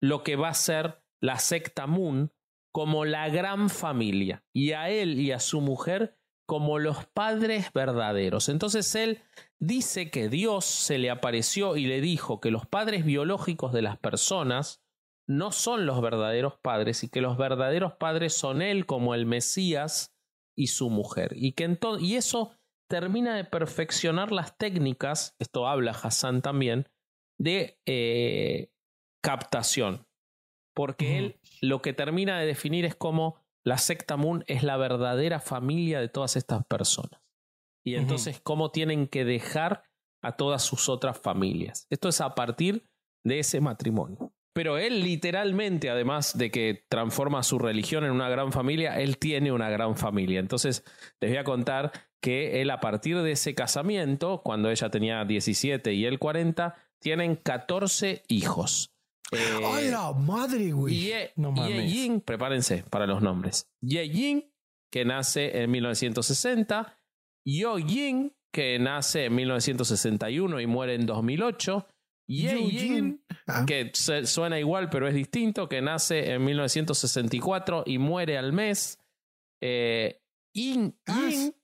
lo que va a ser la secta Moon como la gran familia y a él y a su mujer como los padres verdaderos. Entonces él dice que Dios se le apareció y le dijo que los padres biológicos de las personas no son los verdaderos padres y que los verdaderos padres son él como el Mesías y su mujer. Y, que ento- y eso termina de perfeccionar las técnicas, esto habla Hassan también, de eh, captación. Porque él lo que termina de definir es como la secta Moon es la verdadera familia de todas estas personas. Y entonces cómo tienen que dejar a todas sus otras familias. Esto es a partir de ese matrimonio. Pero él literalmente, además de que transforma su religión en una gran familia, él tiene una gran familia. Entonces, les voy a contar que él a partir de ese casamiento, cuando ella tenía 17 y él 40, tienen 14 hijos. Eh, ¡Ay, la madre, güey! Ye, No mames. Ye prepárense para los nombres. Ye Yin, que nace en 1960. Yo Yin, que nace en 1961 y muere en 2008. Ye Yu Yin, Jin. Ah, que suena igual pero es distinto, que nace en 1964 y muere al mes. Eh, Yin, Ah, Yin, sí.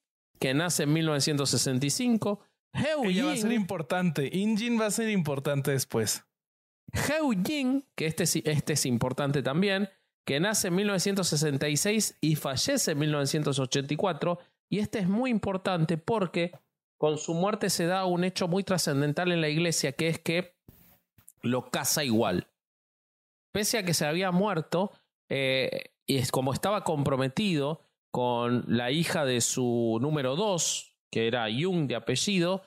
que nace en 1965. Heu Ella va a ser Ying, importante. Injin va a ser importante después. Heu Ying, que este, es- este es importante también, que nace en 1966 y fallece en 1984. Y este es muy importante porque con su muerte se da un hecho muy trascendental en la iglesia, que es que lo casa igual. Pese a que se había muerto, eh, y es como estaba comprometido con la hija de su número 2, que era Jung de apellido,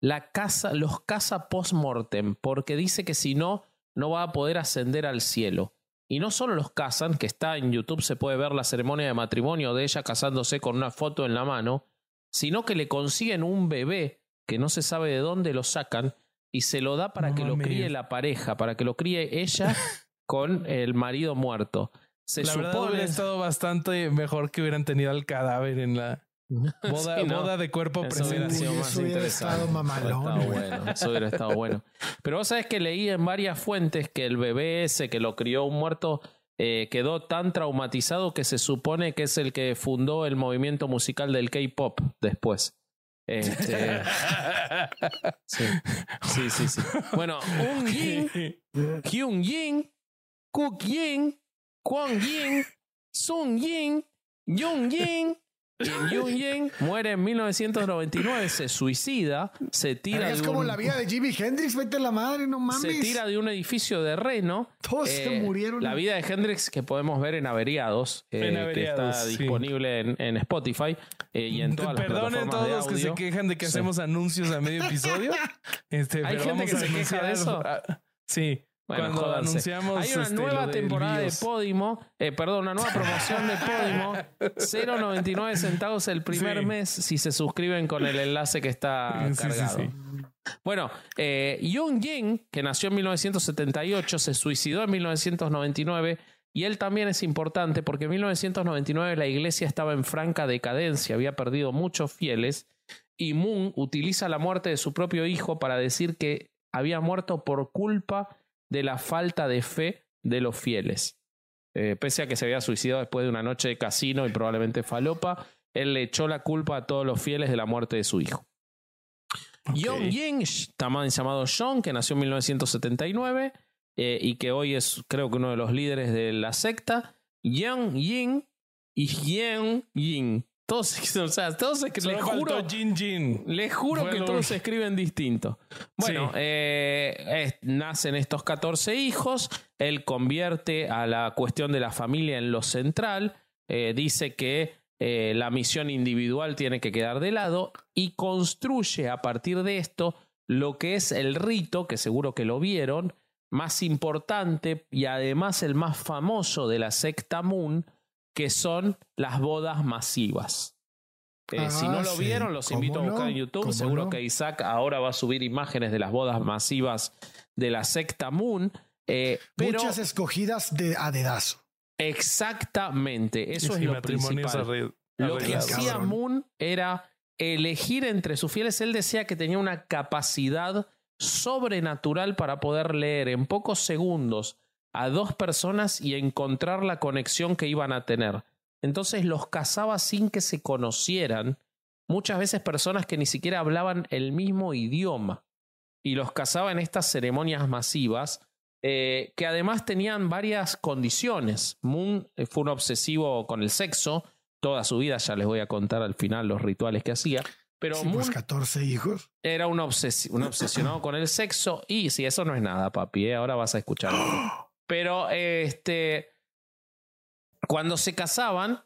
la casa, los casa post-mortem, porque dice que si no, no va a poder ascender al cielo. Y no solo los casan, que está en YouTube, se puede ver la ceremonia de matrimonio de ella casándose con una foto en la mano, sino que le consiguen un bebé que no se sabe de dónde lo sacan y se lo da para No que lo críe la pareja, para que lo críe ella con el marido muerto. Se la verdad supone. hubiera estado bastante mejor que hubieran tenido al cadáver en la boda, Sí, ¿no? boda de cuerpo Eso hubiera sido más eso hubiera estado mamalón, Hubiera estado bueno, eso hubiera estado bueno. Pero vos sabés que leí en varias fuentes que el bebé ese que lo crió un muerto eh, quedó tan traumatizado que se supone que es el que fundó el movimiento musical del K-pop después. Este, sí. sí, sí, sí. Bueno, Un Yin, Hyun Yin, Cook Yin, Kwon Yin, Sun Yin, Jung Yin. Y Jung Yin muere en 1999, se suicida, se tira Es de como un, la vida de Jimi Hendrix, vete a la madre, no mames. se tira de un edificio de Reno. Todos se Eh, murieron. La vida de Hendrix que podemos ver en Averiados, eh, En que está sí. disponible en, en Spotify eh, y en todas las Perdonen plataformas todos de los que se quejan de que Sí. hacemos anuncios a medio episodio. Este, ¿Hay pero gente vamos que a se queja de eso? ah, sí. Bueno, cuando anunciamos. Hay una este, nueva temporada de Podimo, eh, perdón, una nueva promoción de Podimo, 0.99 centavos el primer Sí. mes si se suscriben con el enlace que está Sí, cargado. sí. Bueno, eh, Yoon Jin, que nació en 1978, se suicidó en 1999 y él también es importante porque en 1999 la iglesia estaba en franca decadencia, había perdido muchos fieles y Moon utiliza la muerte de su propio hijo para decir que había muerto por culpa de la falta de fe de los fieles. Eh, pese a que se había suicidado después de una noche de casino y probablemente falopa, él le echó la culpa a todos los fieles de la muerte de su hijo. Ok. Young Yin, también llamado John, que nació en 1979 eh, y que hoy es creo que uno de los líderes de la secta. Young Yin y Yen Yin. Todos, o sea, todos se juro, Jin Jin. juro que todos se escriben distinto. Bueno, Sí. eh, es- nacen estos 14 hijos. Él convierte a la cuestión de la familia en lo central. eh, dice que eh, la misión individual tiene que quedar de lado y construye a partir de esto lo que es el rito, que seguro que lo vieron, más importante y además el más famoso de la secta Moon, que son las bodas masivas. Eh, si Ah, no lo sí. vieron, los invito a ¿Cómo buscar no? en YouTube. ¿Cómo Seguro no? que Isaac ahora va a subir imágenes de las bodas masivas de la secta Moon. eh, pero Muchas escogidas de a dedazo. exactamente, eso es lo principal. arre- Lo que hacía. Moon era elegir entre sus fieles. Él decía que tenía una capacidad sobrenatural para poder leer en pocos segundos a dos personas y encontrar la conexión que iban a tener. Entonces los casaba sin que se conocieran. Muchas veces personas que ni siquiera hablaban el mismo idioma. Y los casaba en estas ceremonias masivas eh, que además tenían varias condiciones. Moon eh, fue un obsesivo con el sexo toda su vida, ya les voy a contar al final los rituales que hacía. Pero Sí, Moon pues 14 hijos. era un, obsesi- un obsesionado con el sexo y si eso no es nada, papi, ¿eh? ahora vas a escuchar. Pero este, cuando se casaban,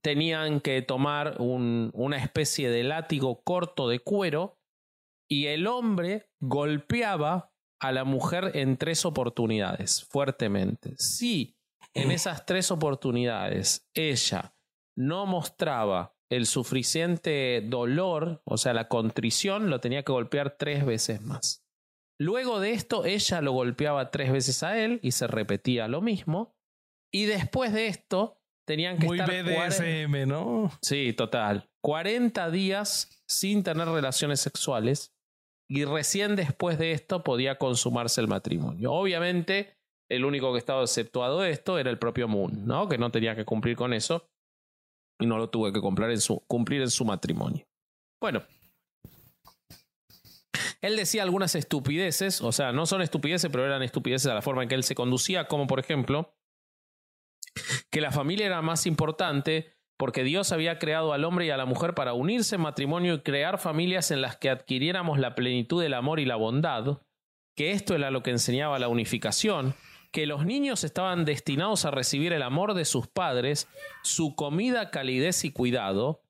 tenían que tomar un- una especie de látigo corto de cuero y el hombre golpeaba a la mujer en tres oportunidades, fuertemente. Si en esas tres oportunidades ella no mostraba el suficiente dolor, o sea, la contrición, lo tenía que golpear tres veces más. Luego de esto, ella lo golpeaba tres veces a él y se repetía lo mismo. Y después de esto, tenían que Muy estar BDSM, ¿no? Sí, total. 40 días sin tener relaciones sexuales y recién después de esto podía consumarse el matrimonio. Obviamente, el único que estaba exceptuado de esto era el propio Moon, ¿no? Que no tenía que cumplir con eso y no lo tuvo que cumplir en su, cumplir en su matrimonio. Bueno, Él decía algunas estupideces, o sea, no son estupideces, pero eran estupideces a la forma en que él se conducía, como por ejemplo, que la familia era más importante porque Dios había creado al hombre y a la mujer para unirse en matrimonio y crear familias en las que adquiriéramos la plenitud del amor y la bondad, que esto era lo que enseñaba la unificación, que los niños estaban destinados a recibir el amor de sus padres, su comida, calidez y cuidado.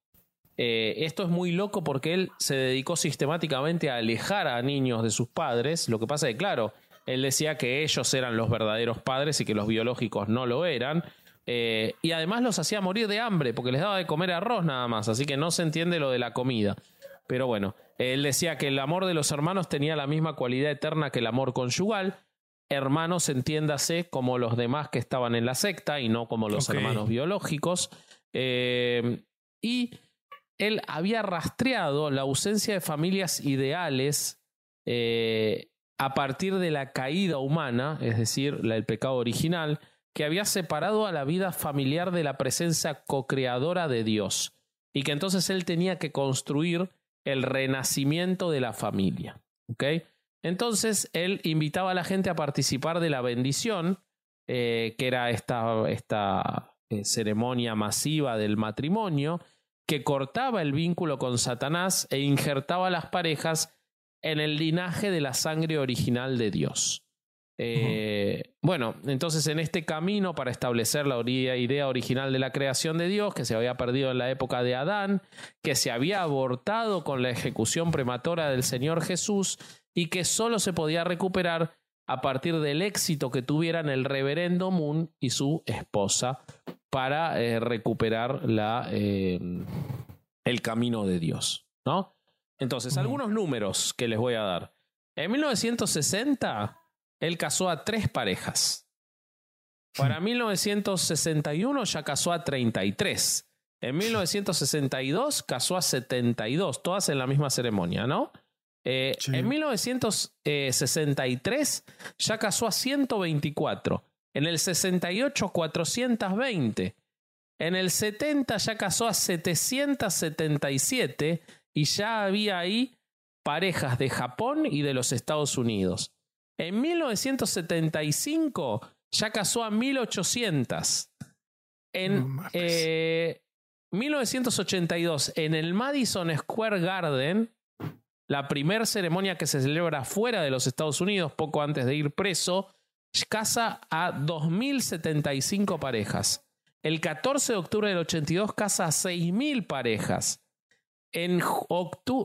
Eh, esto es muy loco porque él se dedicó sistemáticamente a alejar a niños de sus padres. Lo que pasa es que, claro, él decía que ellos eran los verdaderos padres y que los biológicos no lo eran. Eh, y además los hacía morir de hambre porque les daba de comer arroz nada más, así que no se entiende lo de la comida. Pero bueno, él decía que el amor de los hermanos tenía la misma cualidad eterna que el amor conyugal. Hermanos, entiéndase como los demás que estaban en la secta y no como los hermanos biológicos. Eh, y él había rastreado la ausencia de familias ideales eh, a partir de la caída humana, es decir, el pecado original, que había separado a la vida familiar de la presencia co-creadora de Dios, y que entonces él tenía que construir el renacimiento de la familia. ¿ok? Entonces él invitaba a la gente a participar de la bendición, eh, que era esta, esta eh, ceremonia masiva del matrimonio, que cortaba el vínculo con Satanás e injertaba a las parejas en el linaje de la sangre original de Dios. Eh, Bueno, entonces en este camino para establecer la idea original de la creación de Dios, que se había perdido en la época de Adán, que se había abortado con la ejecución prematura del Señor Jesús y que solo se podía recuperar a partir del éxito que tuvieran el reverendo Moon y su esposa para eh, recuperar la, eh, el camino de Dios. ¿no? Entonces, algunos números que les voy a dar. En 1960, él casó a tres parejas. Para 1961 ya casó a 33. En 1962 casó a 72, todas en la misma ceremonia, ¿no? Eh, Sí. En 1963 ya casó a 124. En el 68 420. En el 70 ya casó a 777 y ya había ahí parejas de Japón y de los Estados Unidos. En 1975 ya casó a 1800. En No mames. eh, 1982, en el Madison Square Garden, la primera ceremonia que se celebra fuera de los Estados Unidos, poco antes de ir preso, casa a 2.075 parejas. El 14 de octubre del 82 casa a 6.000 parejas. En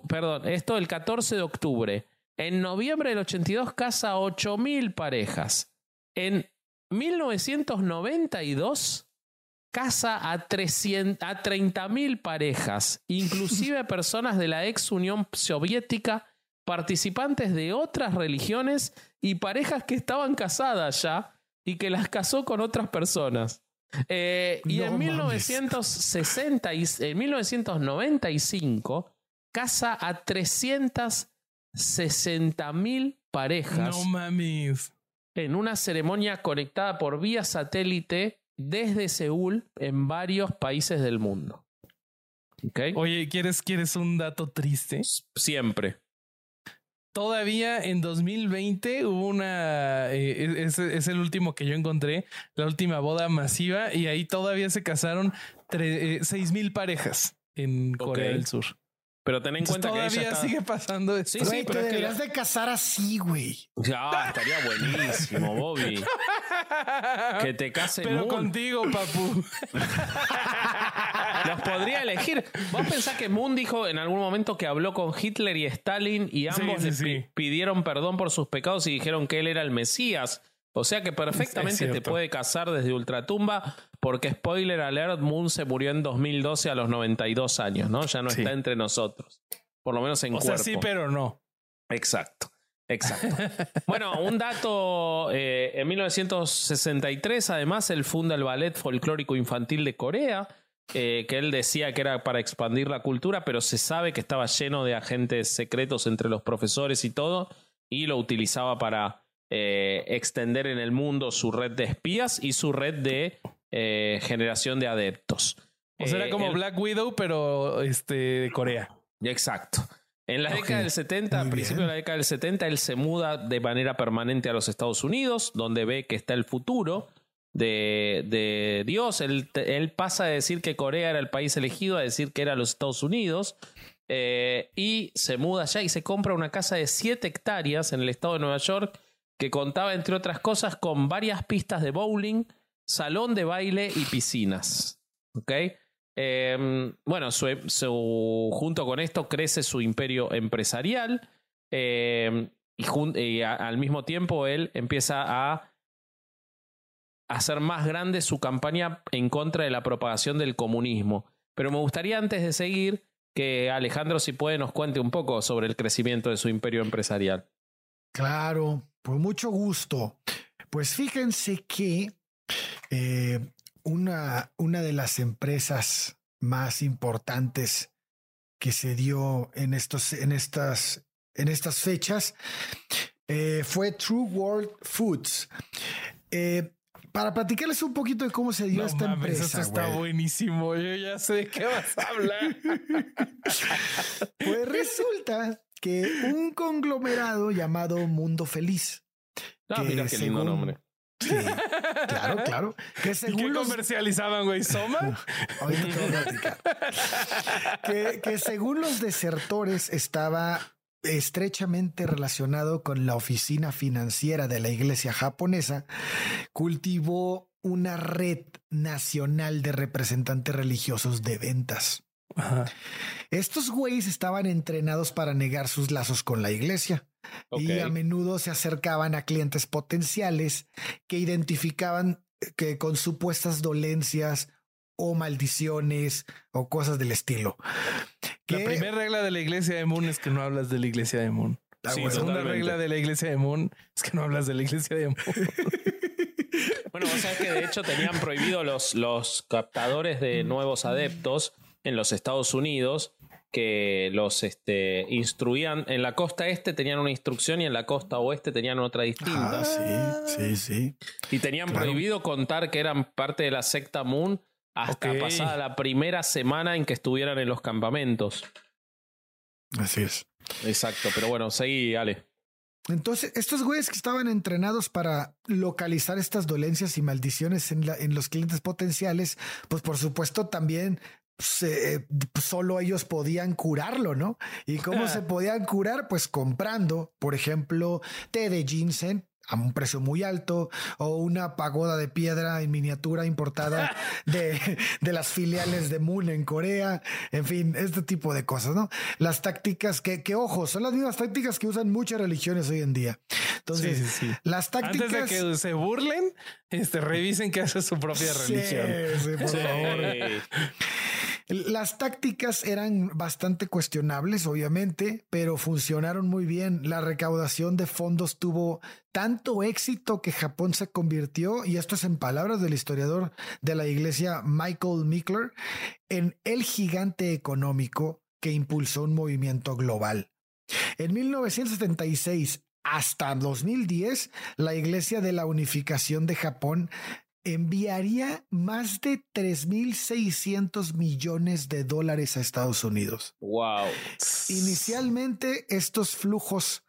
perdón, esto el 14 de octubre. En noviembre del 82 casa a 8.000 parejas. En 1992 casa a, 300 a 30.000 parejas, inclusive personas de la ex Unión Soviética, participantes de otras religiones y parejas que estaban casadas ya y que las casó con otras personas. Eh, y No en, mames. 1960 y- en 1995 casa a 360.000 parejas No mames. en una ceremonia conectada por vía satélite desde Seúl en varios países del mundo. Oye, ¿quieres, ¿quieres un dato triste? Siempre. Todavía en 2020 hubo una. eh, es, es el último que yo encontré, la última boda masiva, y ahí todavía se casaron seis mil parejas en Corea del Sur. Pero ten en Entonces, cuenta que todavía está... sigue pasando esto. Sí, Güey, sí, te pero es que deberías la- de casar así, güey. Ya, estaría buenísimo, Bobby. Que te case Pero Moon. contigo, papu. Los podría elegir. Vos pensás que Moon dijo en algún momento que habló con Hitler y Stalin y ambos sí, le sí. pidieron perdón por sus pecados y dijeron que él era el Mesías. O sea que perfectamente te puede casar desde Ultratumba porque, spoiler alert, Moon se murió en 2012 a los 92 años, ¿no? Ya no Sí. está entre nosotros. Por lo menos en O sea, sí, pero no. Exacto. Exacto. bueno, un dato, eh, en 1963 además él funda el Ballet Folclórico Infantil de Corea, eh, que él decía que era para expandir la cultura, pero se sabe que estaba lleno de agentes secretos entre los profesores y todo, y lo utilizaba para eh, extender en el mundo su red de espías y su red de eh, generación de adeptos. O sea, Eh, era como él- Black Widow, pero este de Corea. Exacto. En la década del 70, a principios de la década del 70, él se muda de manera permanente a los Estados Unidos, donde ve que está el futuro de, de Dios. Él, él, pasa de decir que Corea era el país elegido a decir que era los Estados Unidos. Eh, y se muda allá y se compra una casa de 7 hectáreas en el estado de Nueva York que contaba, entre otras cosas, con varias pistas de bowling, salón de baile y piscinas. ¿Ok? Em, bueno, junto con esto crece su imperio empresarial em, y, al mismo tiempo él empieza a hacer más grande su campaña en contra de la propagación del comunismo. Pero me gustaría antes de seguir que Alejandro, si puede, nos cuente un poco sobre el crecimiento de su imperio empresarial. Claro, por mucho gusto. Pues fíjense que eh, una, una de las empresas más importantes que se dio en, estos, en, estas, en estas fechas eh, fue True World Foods. Eh, para platicarles un poquito de cómo se dio esta empresa. Esto está buenísimo. Yo ya sé de qué vas a hablar. pues resulta que un conglomerado llamado Mundo Feliz. Ah, mira qué lindo nombre. claro, claro. Que según ¿Y qué comercializaban, güey? ¿Soma? que, que según los desertores estaba estrechamente relacionado con la oficina financiera de la iglesia japonesa, cultivó una red nacional de representantes religiosos de ventas. Estos güeyes estaban entrenados para negar sus lazos con la iglesia y a menudo se acercaban a clientes potenciales que identificaban que con supuestas dolencias o maldiciones o cosas del estilo. La primera regla de la iglesia de Moon es que no hablas de la iglesia de Moon. La segunda regla de la iglesia de Moon es que no hablas de la iglesia de Moon. bueno, vos sabés que de hecho tenían prohibido los, los captadores de nuevos adeptos en los Estados Unidos que los este, instruían. En la costa este tenían una instrucción y en la costa oeste tenían otra distinta. Ah, sí, sí, sí. Y tenían prohibido contar que eran parte de la secta Moon hasta pasada la primera semana en que estuvieran en los campamentos. Así es. Exacto, pero bueno, seguí, Ale. Entonces, estos güeyes que estaban entrenados para localizar estas dolencias y maldiciones en, en los clientes potenciales, pues por supuesto también eh, solo ellos podían curarlo, ¿no? ¿Y cómo se podían curar? Pues comprando, por ejemplo, té de ginseng a un precio muy alto o una pagoda de piedra en miniatura importada de, de, las filiales de Moon en Corea, en fin, este tipo de cosas, ¿no? Las tácticas que, que ojo, son las mismas tácticas que usan muchas religiones hoy en día. Entonces, las tácticas... Antes de que se burlen, este, revisen que hace su propia religión. por favor. Las tácticas eran bastante cuestionables, obviamente, pero funcionaron muy bien. La recaudación de fondos tuvo tanto éxito que Japón se convirtió, y esto es en palabras del historiador de la iglesia Michael Mickler, en el gigante económico que impulsó un movimiento global. En 1976 hasta 2010, la Iglesia de la Unificación de Japón enviaría más de 3.600 millones de dólares a Estados Unidos. Wow. Inicialmente estos flujos,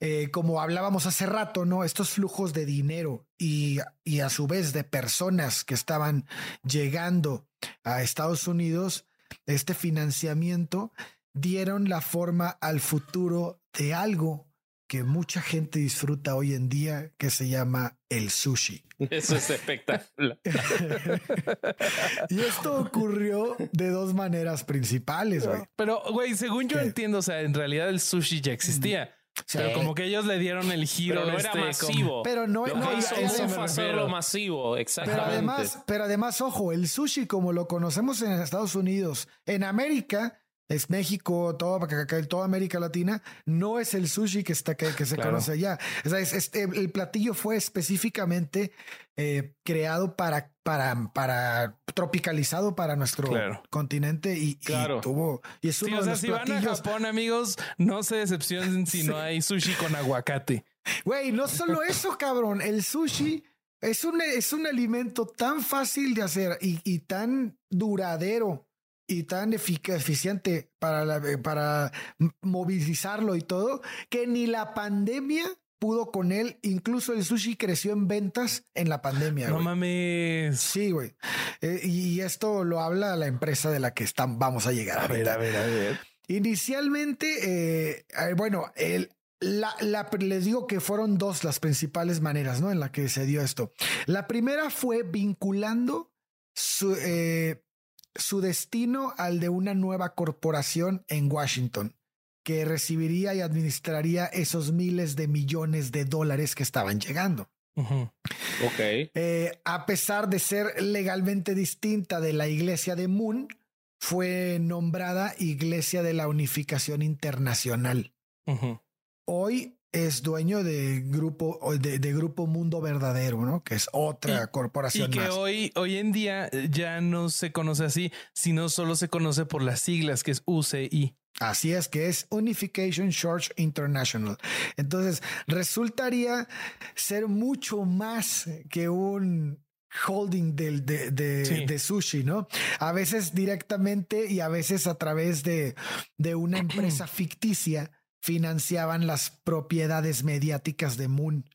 eh, como hablábamos hace rato, ¿no? Estos flujos de dinero y, y a su vez de personas que estaban llegando a Estados Unidos, este financiamiento dieron la forma al futuro de algo que mucha gente disfruta hoy en día que se llama el sushi. Eso es espectacular. y esto ocurrió de dos maneras principales, güey. Pero, güey, según yo entiendo, o sea, en realidad el sushi ya existía. Pero como que ellos le dieron el giro. Pero no era este, masivo. Pero no, lo no hizo eso hacerlo masivo, exactamente. Pero además, pero además, ojo, el sushi como lo conocemos en Estados Unidos, en América, es México, toda, toda América Latina, no es el sushi que está que, se conoce allá. el platillo fue específicamente eh, creado para, para, para tropicalizado para nuestro continente y, tuvo y es uno de si van a Japón, amigos, no se decepcionen si no hay sushi con aguacate. Güey, no solo eso, cabrón. El sushi es un, es un alimento tan fácil de hacer y, y tan duradero y tan eficiente para, para movilizarlo y todo, que ni la pandemia pudo con él. Incluso el sushi creció en ventas en la pandemia. No mames. Sí, güey. Eh, y esto lo habla la empresa de la que están, vamos a llegar. A ver, a ver, a ver. Inicialmente, eh, bueno, el, la, les digo que fueron dos las principales maneras ¿no? en la que se dio esto. La primera fue vinculando su, eh, su destino al de una nueva corporación en Washington que recibiría y administraría esos miles de millones de dólares que estaban llegando. Ok. Eh, a pesar de ser legalmente distinta de la iglesia de Moon, fue nombrada Iglesia de la Unificación Internacional. Hoy es dueño de grupo de, grupo Mundo Verdadero, ¿no? Que es otra corporación. Y que hoy, hoy en día ya no se conoce así, sino solo se conoce por las siglas, que es UCI. Así es que es Unification Church International. Entonces resultaría ser mucho más que un holding de, de, sushi, ¿no? A veces directamente y a veces a través de, de una empresa ficticia financiaban las propiedades mediáticas de Moon.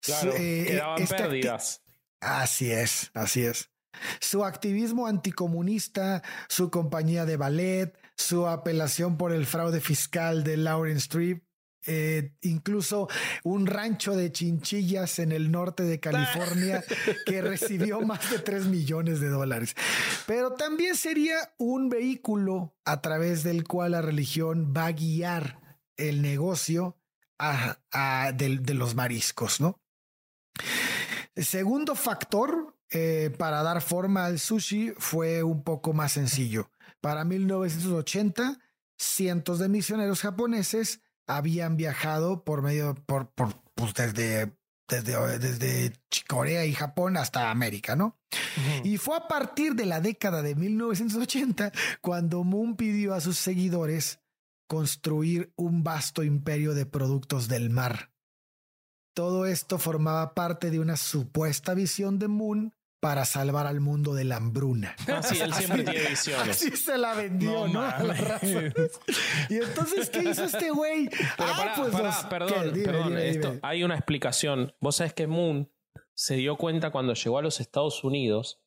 Claro, eh, quedaban pérdidas. Así es, así es. Su activismo anticomunista, su compañía de ballet, su apelación por el fraude fiscal de Lauren Strip, eh, incluso un rancho de chinchillas en el norte de California que recibió más de 3 millones de dólares. Pero también sería un vehículo a través del cual la religión va a guiar el negocio de, los mariscos, ¿no? El segundo factor eh, para dar forma al sushi fue un poco más sencillo. Para 1980, cientos de misioneros japoneses habían viajado por medio, por, por pues desde, desde, desde Corea y Japón hasta América, ¿no? Y fue a partir de la década de 1980 cuando Moon pidió a sus seguidores construir un vasto imperio de productos del mar. Todo esto formaba parte de una supuesta visión de Moon para salvar al mundo de la hambruna. Ah, sí, él siempre tiene visiones. Así se la vendió, ¿no? y entonces, ¿qué hizo este güey? Ah, pues perdón, perdón. esto, hay una explicación. Vos sabés que Moon se dio cuenta cuando llegó a los Estados Unidos.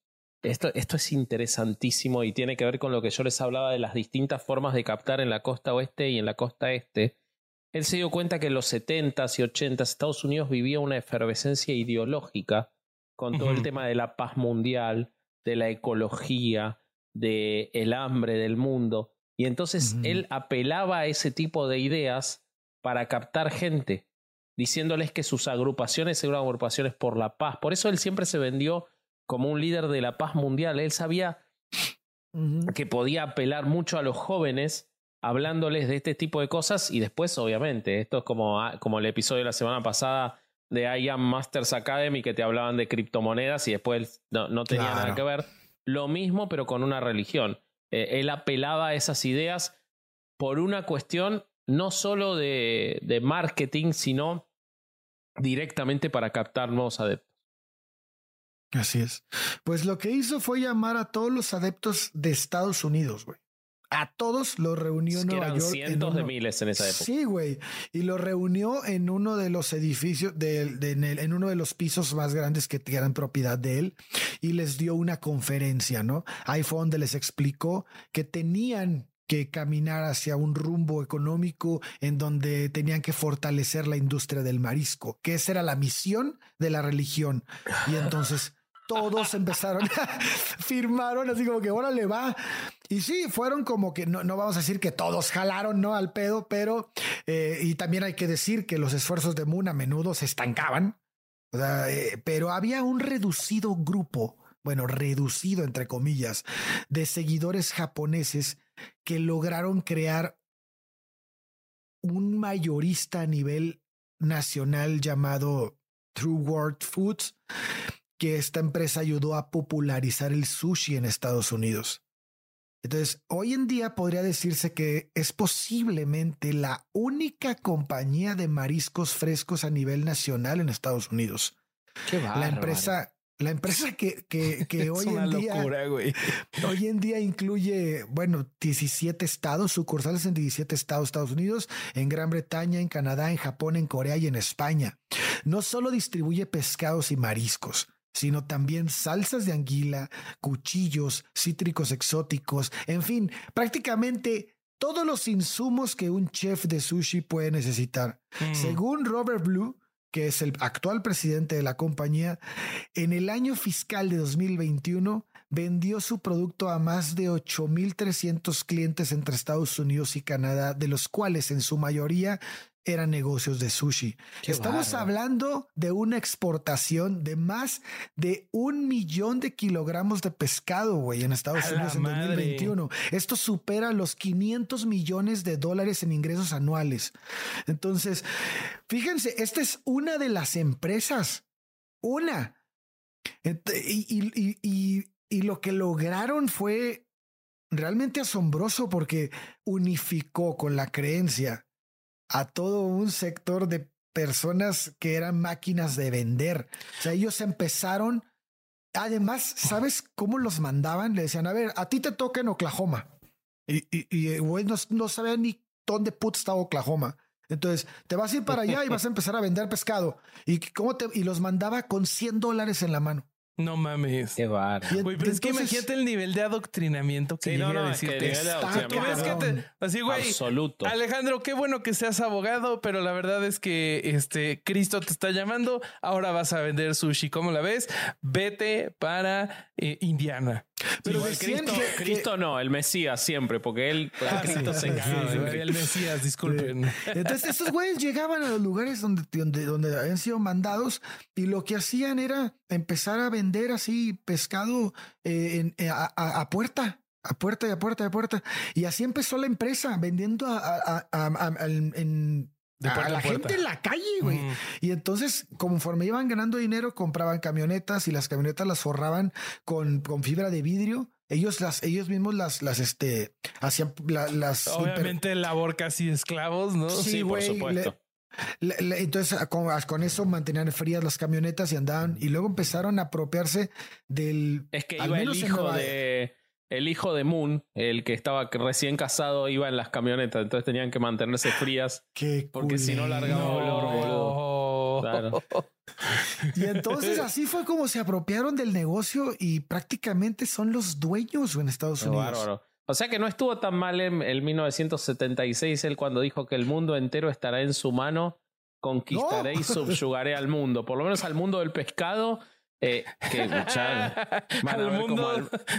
Esto, esto es interesantísimo y tiene que ver con lo que yo les hablaba de las distintas formas de captar en la costa oeste y en la costa este. Él se dio cuenta que en los 70s y 80s Estados Unidos vivía una efervescencia ideológica con todo el tema de la paz mundial, de la ecología, de el hambre del mundo. Y entonces él apelaba a ese tipo de ideas para captar gente, diciéndoles que sus agrupaciones eran agrupaciones por la paz. Por eso él siempre se vendió como un líder de la paz mundial. Él sabía que podía apelar mucho a los jóvenes hablándoles de este tipo de cosas y después, obviamente, esto es como, ah, como el episodio de la semana pasada de IAM Masters Academy que te hablaban de criptomonedas y después no, no tenía nada que ver. Lo mismo, pero con una religión. Eh, él apelaba a esas ideas por una cuestión no solo de, de marketing, sino directamente para captar nuevos adeptos. Así es. Pues lo que hizo fue llamar a todos los adeptos de Estados Unidos, güey a todos los reunió en Nueva York. Cientos de miles en esa época. Sí, güey. Y lo reunió en uno de los edificios, de, en, uno de los pisos más grandes que eran propiedad de él. Y les dio una conferencia, ¿no? Ahí fue donde les explicó que tenían que caminar hacia un rumbo económico en donde tenían que fortalecer la industria del marisco, que esa era la misión de la religión. Y entonces todos empezaron, firmaron así como que le va. Y sí, fueron como que no, no vamos a decir que todos jalaron, ¿no? Al pedo, pero, eh, y también hay que decir que los esfuerzos de Moon a menudo se estancaban, eh, pero había un reducido grupo, bueno, reducido entre comillas, de seguidores japoneses que lograron crear un mayorista a nivel nacional llamado True World Foods, que esta empresa ayudó a popularizar el sushi en Estados Unidos. Entonces, hoy en día podría decirse que es posiblemente la única compañía de mariscos frescos a nivel nacional en Estados Unidos. Qué la empresa, La empresa que, que, que hoy en día hoy en día incluye, bueno, 17 estados, sucursales en 17 estados, Estados Unidos, en Gran Bretaña, en Canadá, en Japón, en Corea y en España. No solo distribuye pescados y mariscos, sino también salsas de anguila, cuchillos, cítricos exóticos, en fin, prácticamente todos los insumos que un chef de sushi puede necesitar. Mm. Según Robert Blue, que es el actual presidente de la compañía, en el año fiscal de 2021 vendió su producto a más de 8.300 clientes entre Estados Unidos y Canadá, de los cuales en su mayoría eran negocios de sushi. Estamos hablando de una exportación de más de un millón de kilogramos de pescado, güey, en Estados Unidos en 2021. Esto supera los 500 millones de dólares en ingresos anuales. Entonces, fíjense, esta es una de las empresas, una. Y, y lo que lograron fue realmente asombroso porque unificó con la creencia a todo un sector de personas que eran máquinas de vender. O sea, ellos empezaron. Además, ¿sabes cómo los mandaban? Le decían, a ver, a ti te toca en Oklahoma. Y, y, güey, no, no sabía ni dónde put estaba Oklahoma. Entonces, te vas a ir para allá y vas a empezar a vender pescado. Y, cómo te, y los mandaba con 100 dólares en la mano. No mames. Qué bar. Güey, pero es que imagínate el nivel de adoctrinamiento que sí, no, no, decirte. Que así, güey. Absoluto. Alejandro, qué bueno que seas abogado, pero la verdad es que este Cristo te está llamando. Ahora vas a vender sushi. ¿Cómo la ves? Vete para eh, Indiana. Pero Cristo, Cristo no, el Mesías siempre, porque él, ah, Cristo se encarga. el Mesías, disculpen. Entonces, estos güeyes llegaban a los lugares donde, donde, donde habían sido mandados y lo que hacían era empezar a vender así pescado eh, eh, a, puerta, a puerta y a puerta y a puerta. Y así empezó la empresa, vendiendo a, en a la gente en la calle, güey. Y entonces, conforme iban ganando dinero, compraban camionetas y las camionetas las forraban con, con fibra de vidrio. Ellos las, ellos mismos las, las, este, hacían las. Obviamente, labor casi esclavos, ¿no? Sí, por supuesto. Entonces, con, eso mantenían frías las camionetas y andaban. Y luego empezaron a apropiarse del. Es que iba el hijo de el hijo de Moon, el que estaba recién casado, iba en las camionetas, entonces tenían que mantenerse frías. porque si no largaba olor, boludo. Y entonces así fue como se apropiaron del negocio y prácticamente son los dueños en Estados Unidos. Bárbaro. O sea que no estuvo tan mal en el 1976 él cuando dijo que el mundo entero estará en su mano, conquistaré y subyugaré al mundo, por lo menos al mundo del pescado eh, que al mundo,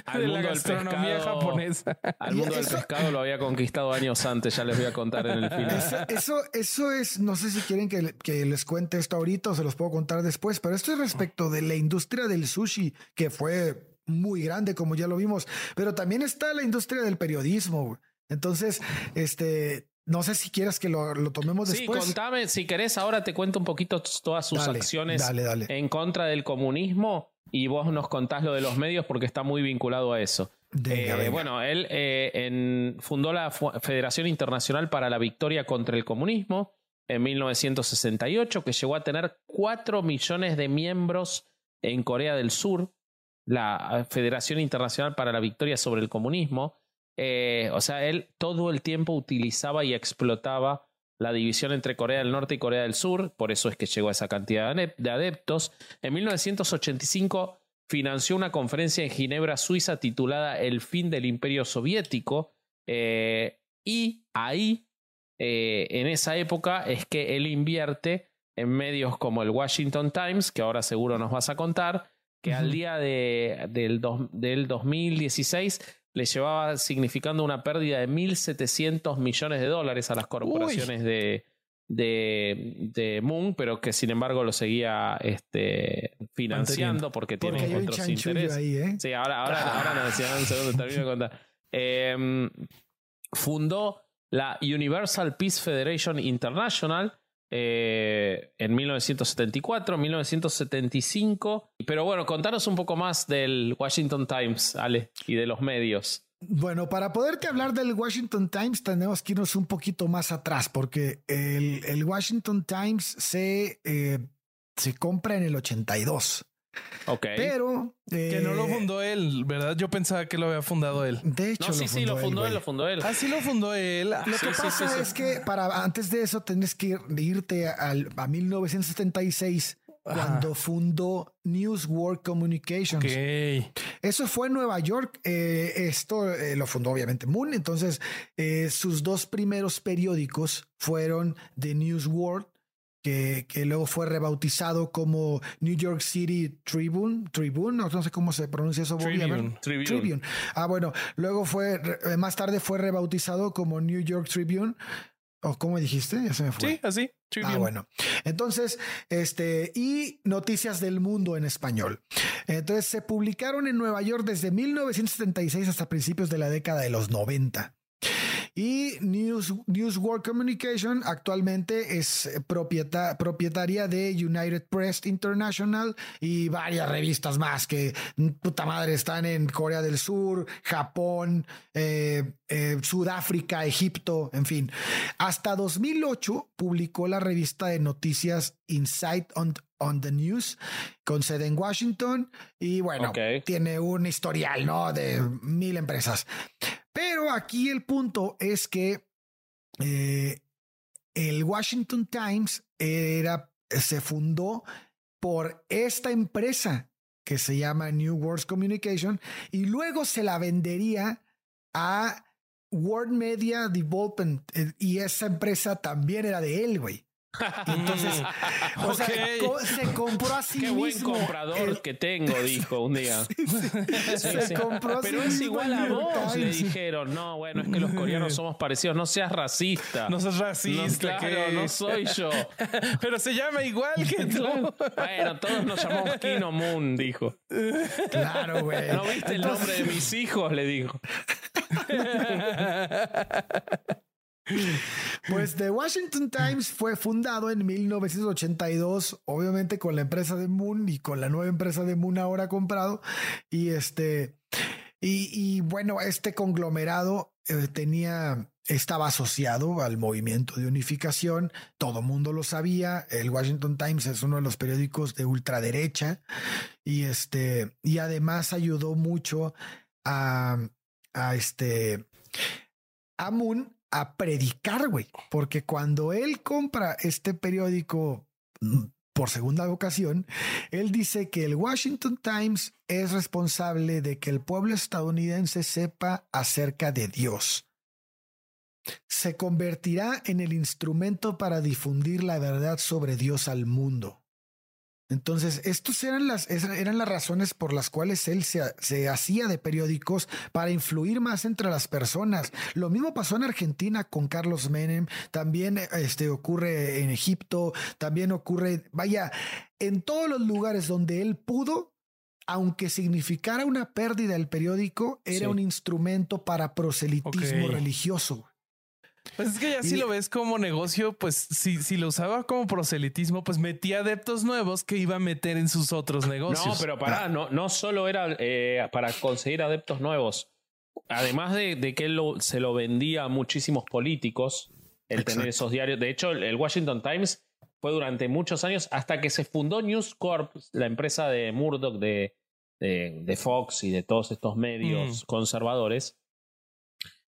al, de la gastronomía japonesa. Al mundo del pescado lo había conquistado años antes, ya les voy a contar en el final. Eso, eso, es, no sé si quieren que, que, les cuente esto ahorita o se los puedo contar después, pero esto es respecto de la industria del sushi, que fue muy grande, como ya lo vimos, pero también está la industria del periodismo. Entonces, este, no sé si quieres que lo, tomemos después. Sí, contame, si querés, ahora te cuento un poquito todas sus acciones en contra del comunismo y vos nos contás lo de los medios porque está muy vinculado a eso. Eh, bueno, él eh, fundó la Federación Internacional para la Victoria contra el Comunismo en 1968, que llegó a tener 4 millones de miembros en Corea del Sur, la Federación Internacional para la Victoria sobre el Comunismo. Eh, o sea, él todo el tiempo utilizaba y explotaba la división entre Corea del Norte y Corea del Sur, por eso es que llegó a esa cantidad de adeptos. En 1985 financió una conferencia en Ginebra, Suiza, titulada El fin del Imperio Soviético, eh, y ahí, eh, en esa época, es que él invierte en medios como el Washington Times, que ahora seguro nos vas a contar, que al día de, del, del 2016 le llevaba significando una pérdida de 1.700 millones de dólares a las corporaciones de, de, de, Moon, pero que sin embargo lo seguía este, financiando porque tiene otros intereses. ¿eh? Sí, ahora, ahora, ahora no, un segundo, termino de contar. Em, fundó la Universal Peace Federation International, eh, en 1974, 1975. Pero bueno, contanos un poco más del Washington Times, Ale, y de los medios. Bueno, para poderte hablar del Washington Times tenemos que irnos un poquito más atrás porque el, Washington Times se, eh, se compra en el 82. Ok. Pero. Que no lo eh, fundó él, ¿verdad? Yo pensaba que lo había fundado él. De hecho, No, sí, sí, lo fundó él, güey. lo fundó él. Ah, sí lo fundó él. Lo que Sí, pasa sí, sí. es que para antes de eso tienes que ir- irte al, a 1976 cuando fundó News World Communications. Ok. Eso fue en Nueva York. eh, esto eh, lo fundó obviamente Moon. Entonces, eh, sus dos primeros periódicos fueron The News World, que, que luego fue rebautizado como New York City Tribune. Tribune, no, no sé cómo se pronuncia eso. Tribune. Tribune. Tribune. Ah, bueno, luego fue, más tarde fue rebautizado como New York Tribune. ¿O cómo dijiste? Ya se me fue. Sí, así. Ah, Tribune. bueno. Entonces, este, y Noticias del Mundo en español. Entonces, se publicaron en Nueva York desde 1976 hasta principios de la década de los 90. Y News, News World Communication actualmente es propieta- propietaria de United Press International y varias revistas más que, mm, puta madre, están en Corea del Sur, Japón, eh, eh, Sudáfrica, Egipto, en fin. Hasta 2008 publicó la revista de noticias Insight on, on the News con sede en Washington y bueno, tiene un historial, ¿no? De mil empresas. Pero aquí el punto es que eh, el Washington Times era, se fundó por esta empresa que se llama New World Communication y luego se la vendería a World Media Development eh, y esa empresa también era de él, güey. Entonces, o sea, co- se compró a sí Qué buen comprador el- que tengo, dijo un día. Sí, se sí. compró a Pero sí es igual a vos, le dijeron. No, bueno, es que los coreanos somos parecidos. No seas racista. No No, racista. claro, que- no soy yo. Pero se llama igual que tú. Bueno, todos nos llamamos Kino Moon, dijo. Claro, güey. ¿No viste el nombre de mis hijos? Le dijo. Pues The Washington Times fue fundado en 1982, obviamente con la empresa de Moon y con la nueva empresa de Moon ahora comprado. Y este, y, bueno, este conglomerado eh, tenía, estaba asociado al movimiento de unificación. Todo mundo lo sabía. El Washington Times es uno de los periódicos de ultraderecha y este, y además ayudó mucho a, a este, a Moon a predicar, güey, porque cuando él compra este periódico mm, por segunda ocasión, él dice que el Washington Times es responsable de que el pueblo estadounidense sepa acerca de Dios. Se convertirá en el instrumento para difundir la verdad sobre Dios al mundo. Entonces, estas eran las, eran las razones por las cuales él se, se hacía de periódicos para influir más entre las personas. Lo mismo pasó en Argentina con Carlos Menem, también este, ocurre en Egipto, también ocurre, vaya, en todos los lugares donde él pudo, aunque significara una pérdida del periódico, era Sí. un instrumento para proselitismo religioso. Pues es que ya si lo ves como negocio, pues si, si lo usaba como proselitismo, pues metía adeptos nuevos que iba a meter en sus otros negocios. No, pero pará, no, no solo era eh, para conseguir adeptos nuevos. Además de, de que él lo- se lo vendía a muchísimos políticos, el Exacto. tener esos diarios. De hecho, el, el Washington Times fue durante muchos años hasta que se fundó News Corp, la empresa de Murdoch, de, de, de Fox y de todos estos medios Mm. conservadores.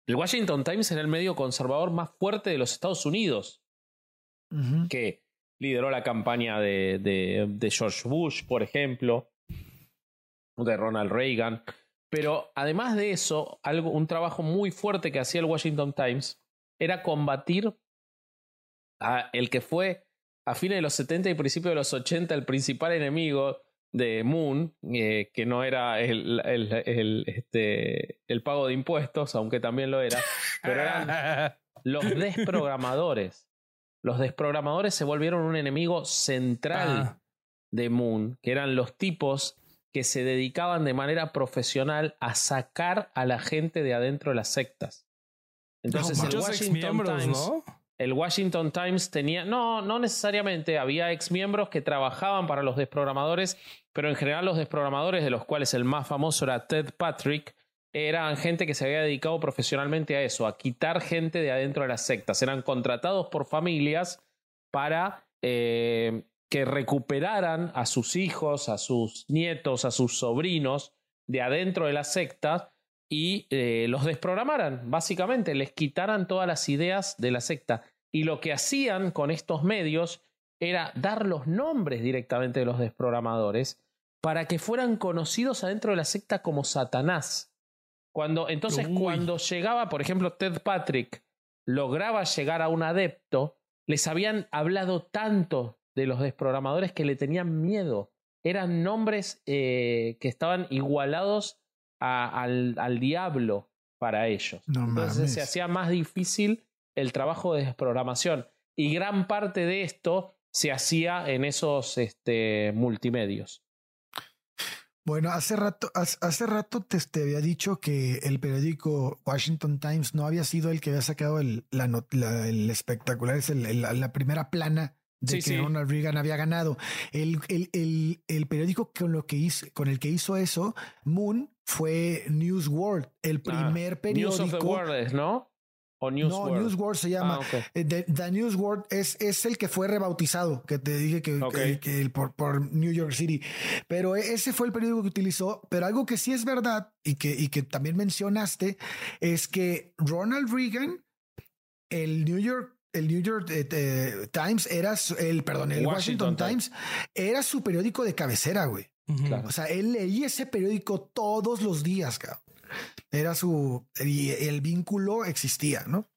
El Washington Times era el medio conservador más fuerte de los Estados Unidos que lideró la campaña de, de- de George Bush, por ejemplo, de Ronald Reagan. Pero además de eso, algo, un trabajo muy fuerte que hacía el Washington Times era combatir a el que fue a fines de los 70 y principios de los 80 el principal enemigo de Moon, eh, que no era el, el, el, este, el pago de impuestos, aunque también lo era, pero eran los desprogramadores. Los desprogramadores se volvieron un enemigo central Ah. de Moon, que eran los tipos que se dedicaban de manera profesional a sacar a la gente de adentro de las sectas. Entonces, el Washington exmiembros, Times, ¿no? El Washington Times tenía, no, no necesariamente, había exmiembros que trabajaban para los desprogramadores, pero en general los desprogramadores, de los cuales el más famoso era Ted Patrick, eran gente que se había dedicado profesionalmente a eso, a quitar gente de adentro de las sectas. Eran contratados por familias para eh, que recuperaran a sus hijos, a sus nietos, a sus sobrinos de adentro de la secta y eh, los desprogramaran, básicamente, les quitaran todas las ideas de la secta. Y lo que hacían con estos medios era dar los nombres directamente de los desprogramadores para que fueran conocidos adentro de la secta como Satanás. Cuando, entonces, cuando llegaba, por ejemplo, Ted Patrick lograba llegar a un adepto, les habían hablado tanto de los desprogramadores que le tenían miedo. Eran nombres eh, que estaban igualados al, al, diablo para ellos. Entonces se hacía más difícil el trabajo de desprogramación. Y gran parte de esto se hacía en esos este, multimedios. Bueno, hace rato, hace rato te, había dicho que el periódico Washington Times no había sido el que había sacado el, la, el espectacular, es el, la primera plana de que Ronald Reagan había ganado. El, el, el, periódico con, lo que hizo, con el que hizo eso, Moon, fue News World, el ah, primer periódico. News of the World, ¿no? News no, World? News World se llama. Ah, eh, the, News World es, es el que fue rebautizado, que te dije que, que, por, por, New York City. Pero e, ese fue el periódico que utilizó. Pero algo que sí es verdad y que, y que también mencionaste es que Ronald Reagan, el New York el New York eh, Times era el, perdón, el Washington, Times. era su periódico de cabecera, güey. O sea, él leía ese periódico todos los días, cabrón. Era su. Y el vínculo existía, ¿no?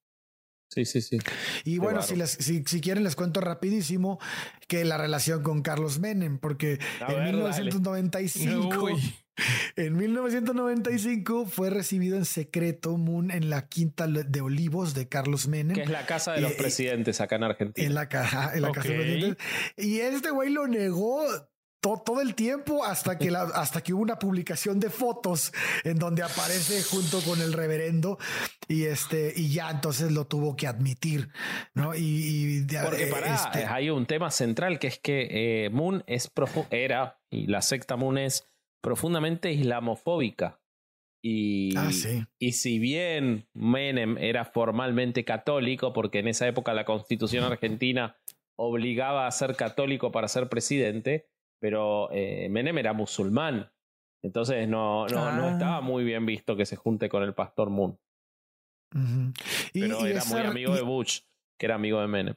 Sí, sí, sí. Y bueno, si, les, si, quieren les cuento rapidísimo que la relación con Carlos Menem, porque en 1995, en 1995 fue recibido en secreto Moon en la quinta de Olivos de Carlos Menem. Que es la casa de los presidentes acá en Argentina. En la, caja, en la casa de los presidentes. Y este güey lo negó todo, el tiempo hasta que, la, hasta que hubo una publicación de fotos en donde aparece junto con el reverendo y este y ya entonces lo tuvo que admitir, ¿no? Y, porque para este hay un tema central que es que eh, Moon es era y la secta Moon es profundamente islamofóbica. Y, ah, sí. y si bien Menem era formalmente católico, porque en esa época la constitución argentina obligaba a ser católico para ser presidente, pero eh, Menem era musulmán. Entonces no, no, no, ah. estaba muy bien visto que se junte con el pastor Moon. pero era muy amigo de Bush, que era amigo de Menem.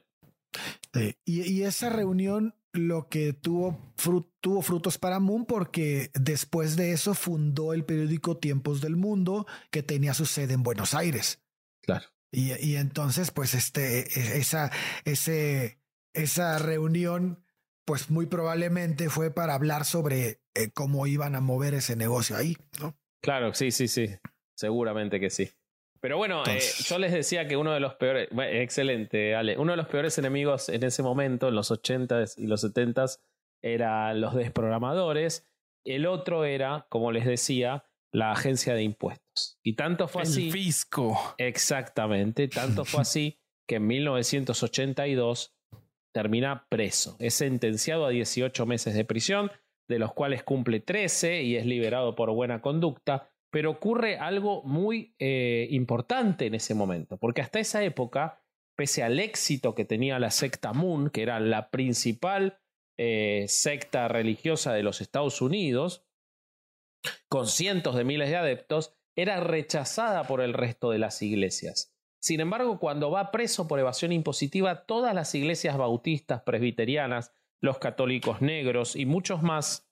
Y, y, esa reunión lo que tuvo, tuvo frutos para Moon porque después de eso fundó el periódico Tiempos del Mundo que tenía su sede en Buenos Aires. Claro. Y, y entonces, pues, este, e, esa, ese, esa reunión pues muy probablemente fue para hablar sobre eh, cómo iban a mover ese negocio ahí, ¿no? Claro, sí, sí, sí, seguramente que sí. Pero bueno, eh, yo les decía que uno de los peores, excelente, Ale, uno de los peores enemigos en ese momento, en los 80s y los 70s, eran los desprogramadores. El otro era, como les decía, la agencia de impuestos. Y tanto fue así. El fisco. Exactamente, tanto fue así que en 1982 termina preso. Es sentenciado a 18 meses de prisión, de los cuales cumple 13 y es liberado por buena conducta. Pero ocurre algo muy eh, importante en ese momento, porque hasta esa época, pese al éxito que tenía la secta Moon, que era la principal eh, secta religiosa de los Estados Unidos, con cientos de miles de adeptos, era rechazada por el resto de las iglesias. Sin embargo, cuando va preso por evasión impositiva, todas las iglesias bautistas, presbiterianas, los católicos negros y muchos más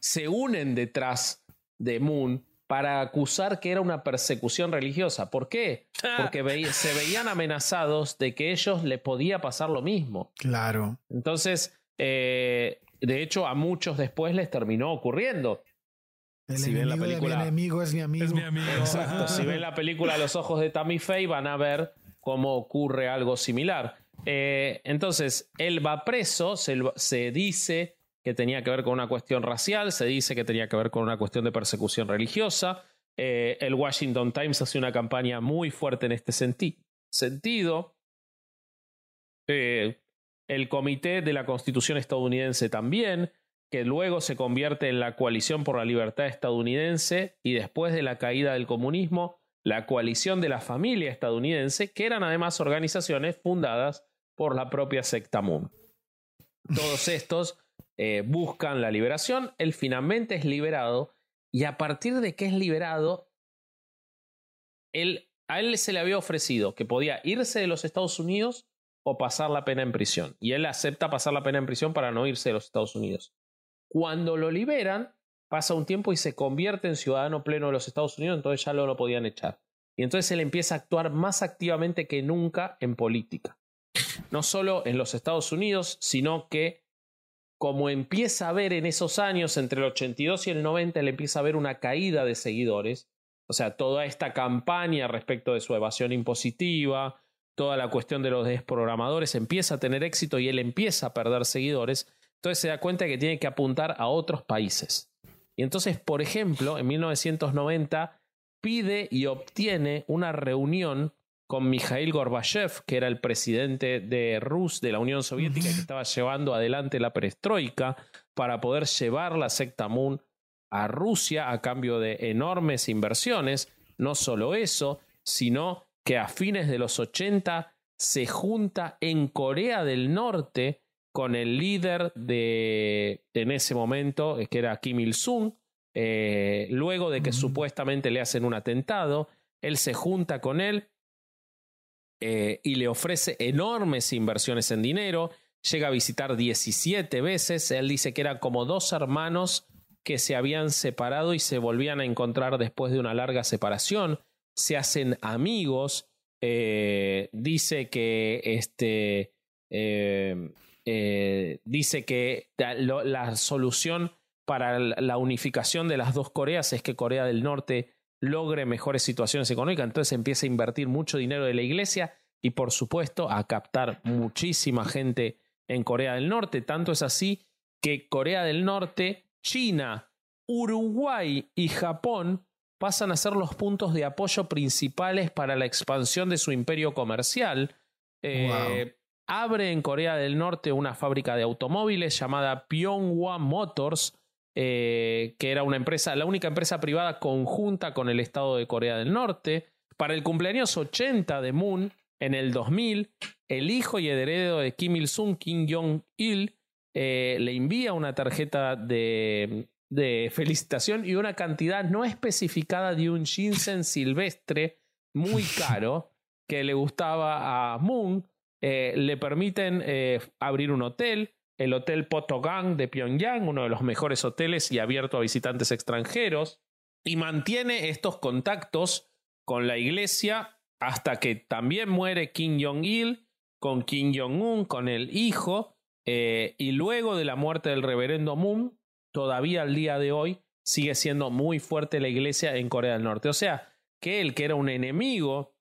se unen detrás de Moon para acusar que era una persecución religiosa. ¿Por qué? Porque se veían amenazados de que ellos le podía pasar lo mismo. Claro. Entonces, eh, de hecho, a muchos después les terminó ocurriendo. El si ven la película, mi enemigo es mi amigo. Es mi amigo. Exacto. si ven la película Los ojos de Tammy Faye, van a ver cómo ocurre algo similar. Eh, entonces, él va preso, se, dice que tenía que ver con una cuestión racial, se dice que tenía que ver con una cuestión de persecución religiosa. Eh, el Washington Times hace una campaña muy fuerte en este sentido. Eh, el Comité de la Constitución estadounidense también que luego se convierte en la Coalición por la Libertad estadounidense y después de la caída del comunismo, la Coalición de la Familia estadounidense, que eran además organizaciones fundadas por la propia secta Moon. Todos estos eh, buscan la liberación, él finalmente es liberado y a partir de que es liberado, él, a él se le había ofrecido que podía irse de los Estados Unidos o pasar la pena en prisión. Y él acepta pasar la pena en prisión para no irse de los Estados Unidos. Cuando lo liberan, pasa un tiempo y se convierte en ciudadano pleno de los Estados Unidos, entonces ya no lo podían echar. Y entonces él empieza a actuar más activamente que nunca en política. No solo en los Estados Unidos, sino que como empieza a ver en esos años, entre el 82 y el 90, él empieza a ver una caída de seguidores, o sea, toda esta campaña respecto de su evasión impositiva, toda la cuestión de los desprogramadores empieza a tener éxito y él empieza a perder seguidores, entonces se da cuenta que tiene que apuntar a otros países. Y entonces, por ejemplo, en 1990 pide y obtiene una reunión con Mikhail Gorbachev, que era el presidente de Rus, de la Unión Soviética, que estaba llevando adelante la perestroika para poder llevar la secta Moon a Rusia a cambio de enormes inversiones. No solo eso, sino que a fines de los 80 se junta en Corea del Norte con el líder de en ese momento, que era Kim Il-sung, eh, luego de que supuestamente le hacen un atentado, él se junta con él eh, y le ofrece enormes inversiones en dinero, llega a visitar 17 veces, él dice que eran como dos hermanos que se habían separado y se volvían a encontrar después de una larga separación, se hacen amigos, eh, dice que este, eh, dice que la solución para la unificación de las dos Coreas es que Corea del Norte logre mejores situaciones económicas, entonces empieza a invertir mucho dinero de la iglesia y por supuesto a captar muchísima gente en Corea del Norte, tanto es así que Corea del Norte, China, Uruguay y Japón pasan a ser los puntos de apoyo principales para la expansión de su imperio comercial. Eh, abre en Corea del Norte una fábrica de automóviles llamada Pyonghwa Motors, eh, que era una empresa, la única empresa privada conjunta con el Estado de Corea del Norte. Para el cumpleaños 80 de Moon, en el 2000, el hijo y heredero de Kim Il-sung, Kim Jong-il, eh, le envía una tarjeta de, de felicitación y una cantidad no especificada de un ginseng silvestre muy caro que le gustaba a Moon. Eh, le permiten eh, abrir un hotel, el Hotel Potogang de Pyongyang, uno de los mejores hoteles y abierto a visitantes extranjeros, y mantiene estos contactos con la iglesia hasta que también muere Kim Jong-il, con Kim Jong-un, con el hijo, eh, y luego de la muerte del reverendo Moon, todavía al día de hoy sigue siendo muy fuerte la iglesia en Corea del Norte. O sea, que él, que era un enemigo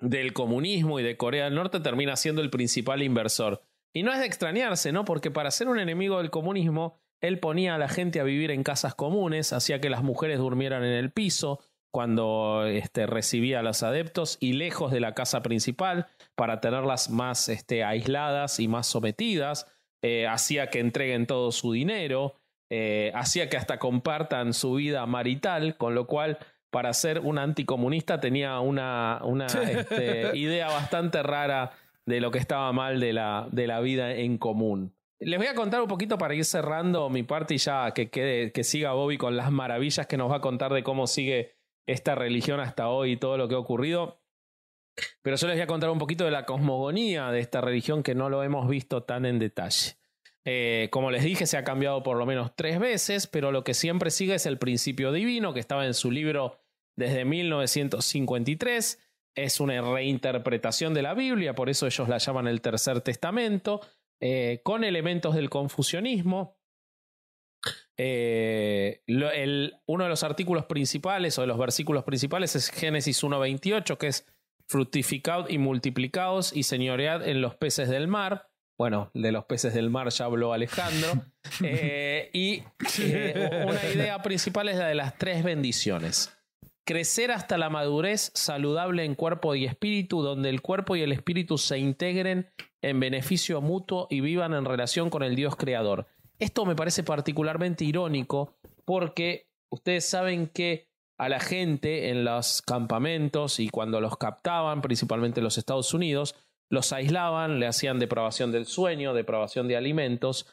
del comunismo y de Corea del Norte, termina siendo el principal inversor. Y no es de extrañarse, ¿no? Porque para ser un enemigo del comunismo, él ponía a la gente a vivir en casas comunes, hacía que las mujeres durmieran en el piso cuando este, recibía a los adeptos y lejos de la casa principal para tenerlas más este, aisladas y más sometidas, eh, hacía que entreguen todo su dinero, eh, hacía que hasta compartan su vida marital, con lo cual para ser un anticomunista tenía una, una este, idea bastante rara de lo que estaba mal de la, de la vida en común. Les voy a contar un poquito para ir cerrando mi parte y ya que, quede, que siga Bobby con las maravillas que nos va a contar de cómo sigue esta religión hasta hoy y todo lo que ha ocurrido. Pero yo les voy a contar un poquito de la cosmogonía de esta religión que no lo hemos visto tan en detalle. Eh, como les dije, se ha cambiado por lo menos tres veces, pero lo que siempre sigue es el principio divino, que estaba en su libro desde 1953. Es una reinterpretación de la Biblia, por eso ellos la llaman el Tercer Testamento, eh, con elementos del confucianismo. Eh, uno de los artículos principales o de los versículos principales es Génesis 1.28, que es fructificad y multiplicaos y señoread en los peces del mar. Bueno, de los peces del mar ya habló Alejandro. Eh, y una idea principal es la de las tres bendiciones. Crecer hasta la madurez saludable en cuerpo y espíritu, donde el cuerpo y el espíritu se integren en beneficio mutuo y vivan en relación con el Dios creador. Esto me parece particularmente irónico porque ustedes saben que a la gente en los campamentos y cuando los captaban, principalmente en los Estados Unidos, los aislaban, le hacían depravación del sueño, depravación de alimentos.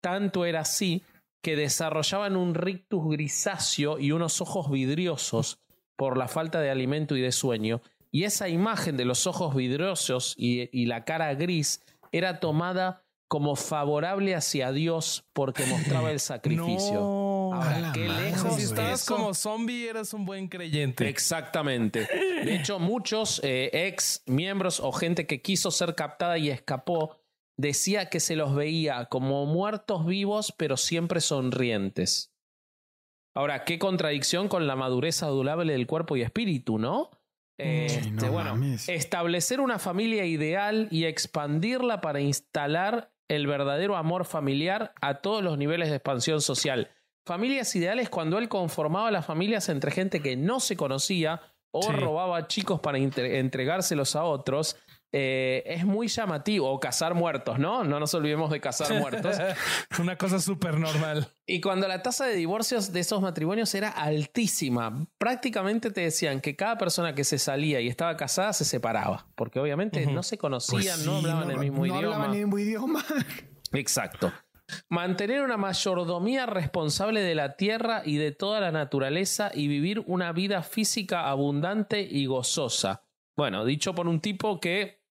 Tanto era así que desarrollaban un rictus grisáceo y unos ojos vidriosos por la falta de alimento y de sueño. Y esa imagen de los ojos vidriosos y, la cara gris era tomada como favorable hacia Dios porque mostraba el sacrificio. Ahora, qué lejos. Si estabas como zombie, eras un buen creyente. Exactamente. De hecho, muchos eh, ex miembros o gente que quiso ser captada y escapó decía que se los veía como muertos vivos, pero siempre sonrientes. Ahora, qué contradicción con la madurez adulable del cuerpo y espíritu, ¿no? Este, bueno, establecer una familia ideal y expandirla para instalar el verdadero amor familiar a todos los niveles de expansión social. Familias ideales cuando él conformaba las familias entre gente que no se conocía o robaba chicos para entregárselos a otros eh, es muy llamativo. O cazar muertos, ¿no? No nos olvidemos de cazar muertos. Una cosa súper normal. Y cuando la tasa de divorcios de esos matrimonios era altísima, prácticamente te decían que cada persona que se salía y estaba casada se separaba, porque obviamente no se conocían, pues no hablaban el mismo idioma. No hablaban el mismo idioma. Exacto. Mantener una mayordomía responsable de la tierra y de toda la naturaleza y vivir una vida física abundante y gozosa. Bueno, dicho por un tipo que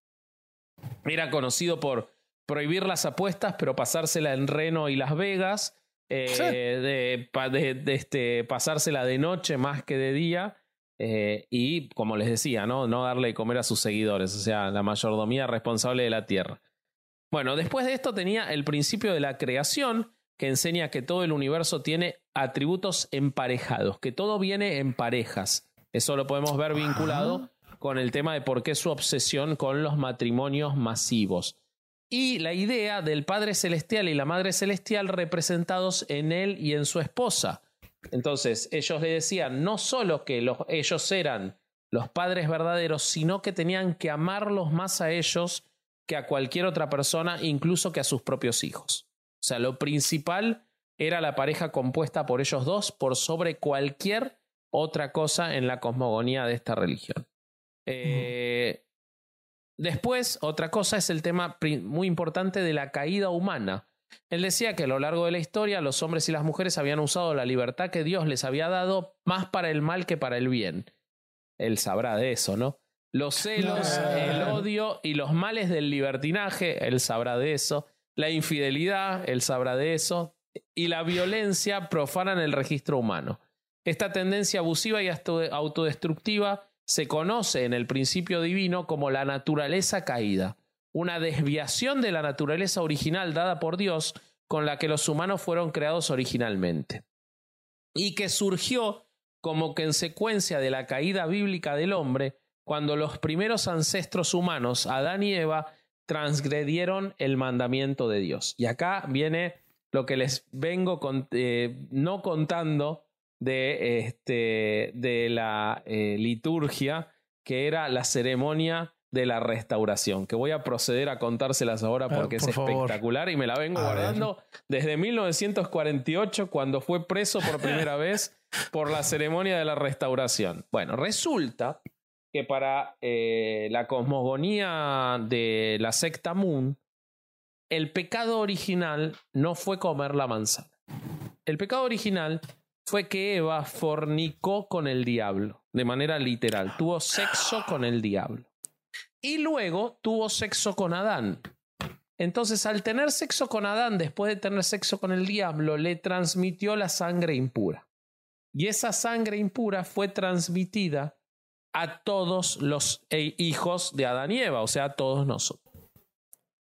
era conocido por prohibir las apuestas, pero pasársela en Reno y Las Vegas, eh, de, este, pasársela de noche más que de día. Eh, y como les decía, ¿no? no darle de comer a sus seguidores, o sea, la mayordomía responsable de la tierra. Bueno, después de esto tenía el principio de la creación, que enseña que todo el universo tiene atributos emparejados, que todo viene en parejas. Eso lo podemos ver vinculado con el tema de por qué su obsesión con los matrimonios masivos. Y la idea del Padre Celestial y la Madre Celestial representados en él y en su esposa. Entonces, ellos le decían no solo que ellos eran los padres verdaderos, sino que tenían que amarlos más a ellos que a cualquier otra persona, incluso que a sus propios hijos. O sea, lo principal era la pareja compuesta por ellos dos por sobre cualquier otra cosa en la cosmogonía de esta religión. Eh, después, otra cosa es el tema muy importante de la caída humana. Él decía que a lo largo de la historia los hombres y las mujeres habían usado la libertad que Dios les había dado más para el mal que para el bien. Él sabrá de eso, ¿no? Los celos, el odio y los males del libertinaje, él sabrá de eso. La infidelidad, él sabrá de eso. Y la violencia profanan el registro humano. Esta tendencia abusiva y autodestructiva se conoce en el principio divino como la naturaleza caída, una desviación de la naturaleza original dada por Dios con la que los humanos fueron creados originalmente, y que surgió como consecuencia de la caída bíblica del hombre cuando los primeros ancestros humanos, Adán y Eva, transgredieron el mandamiento de Dios. Y acá viene lo que les vengo eh, no contando de, este, de la eh, liturgia, que era la ceremonia de la restauración, que voy a proceder a contárselas ahora ah, porque es espectacular y me la vengo guardando desde 1948 cuando fue preso por primera vez por la ceremonia de la restauración. Bueno, resulta que para eh, la cosmogonía de la secta Moon, el pecado original no fue comer la manzana. El pecado original fue que Eva fornicó con el diablo, de manera literal, tuvo sexo con el diablo. Y luego tuvo sexo con Adán. Entonces, al tener sexo con Adán, después de tener sexo con el diablo, le transmitió la sangre impura. Y esa sangre impura fue transmitida a todos los e, hijos de Adán y Eva, o sea, a todos nosotros.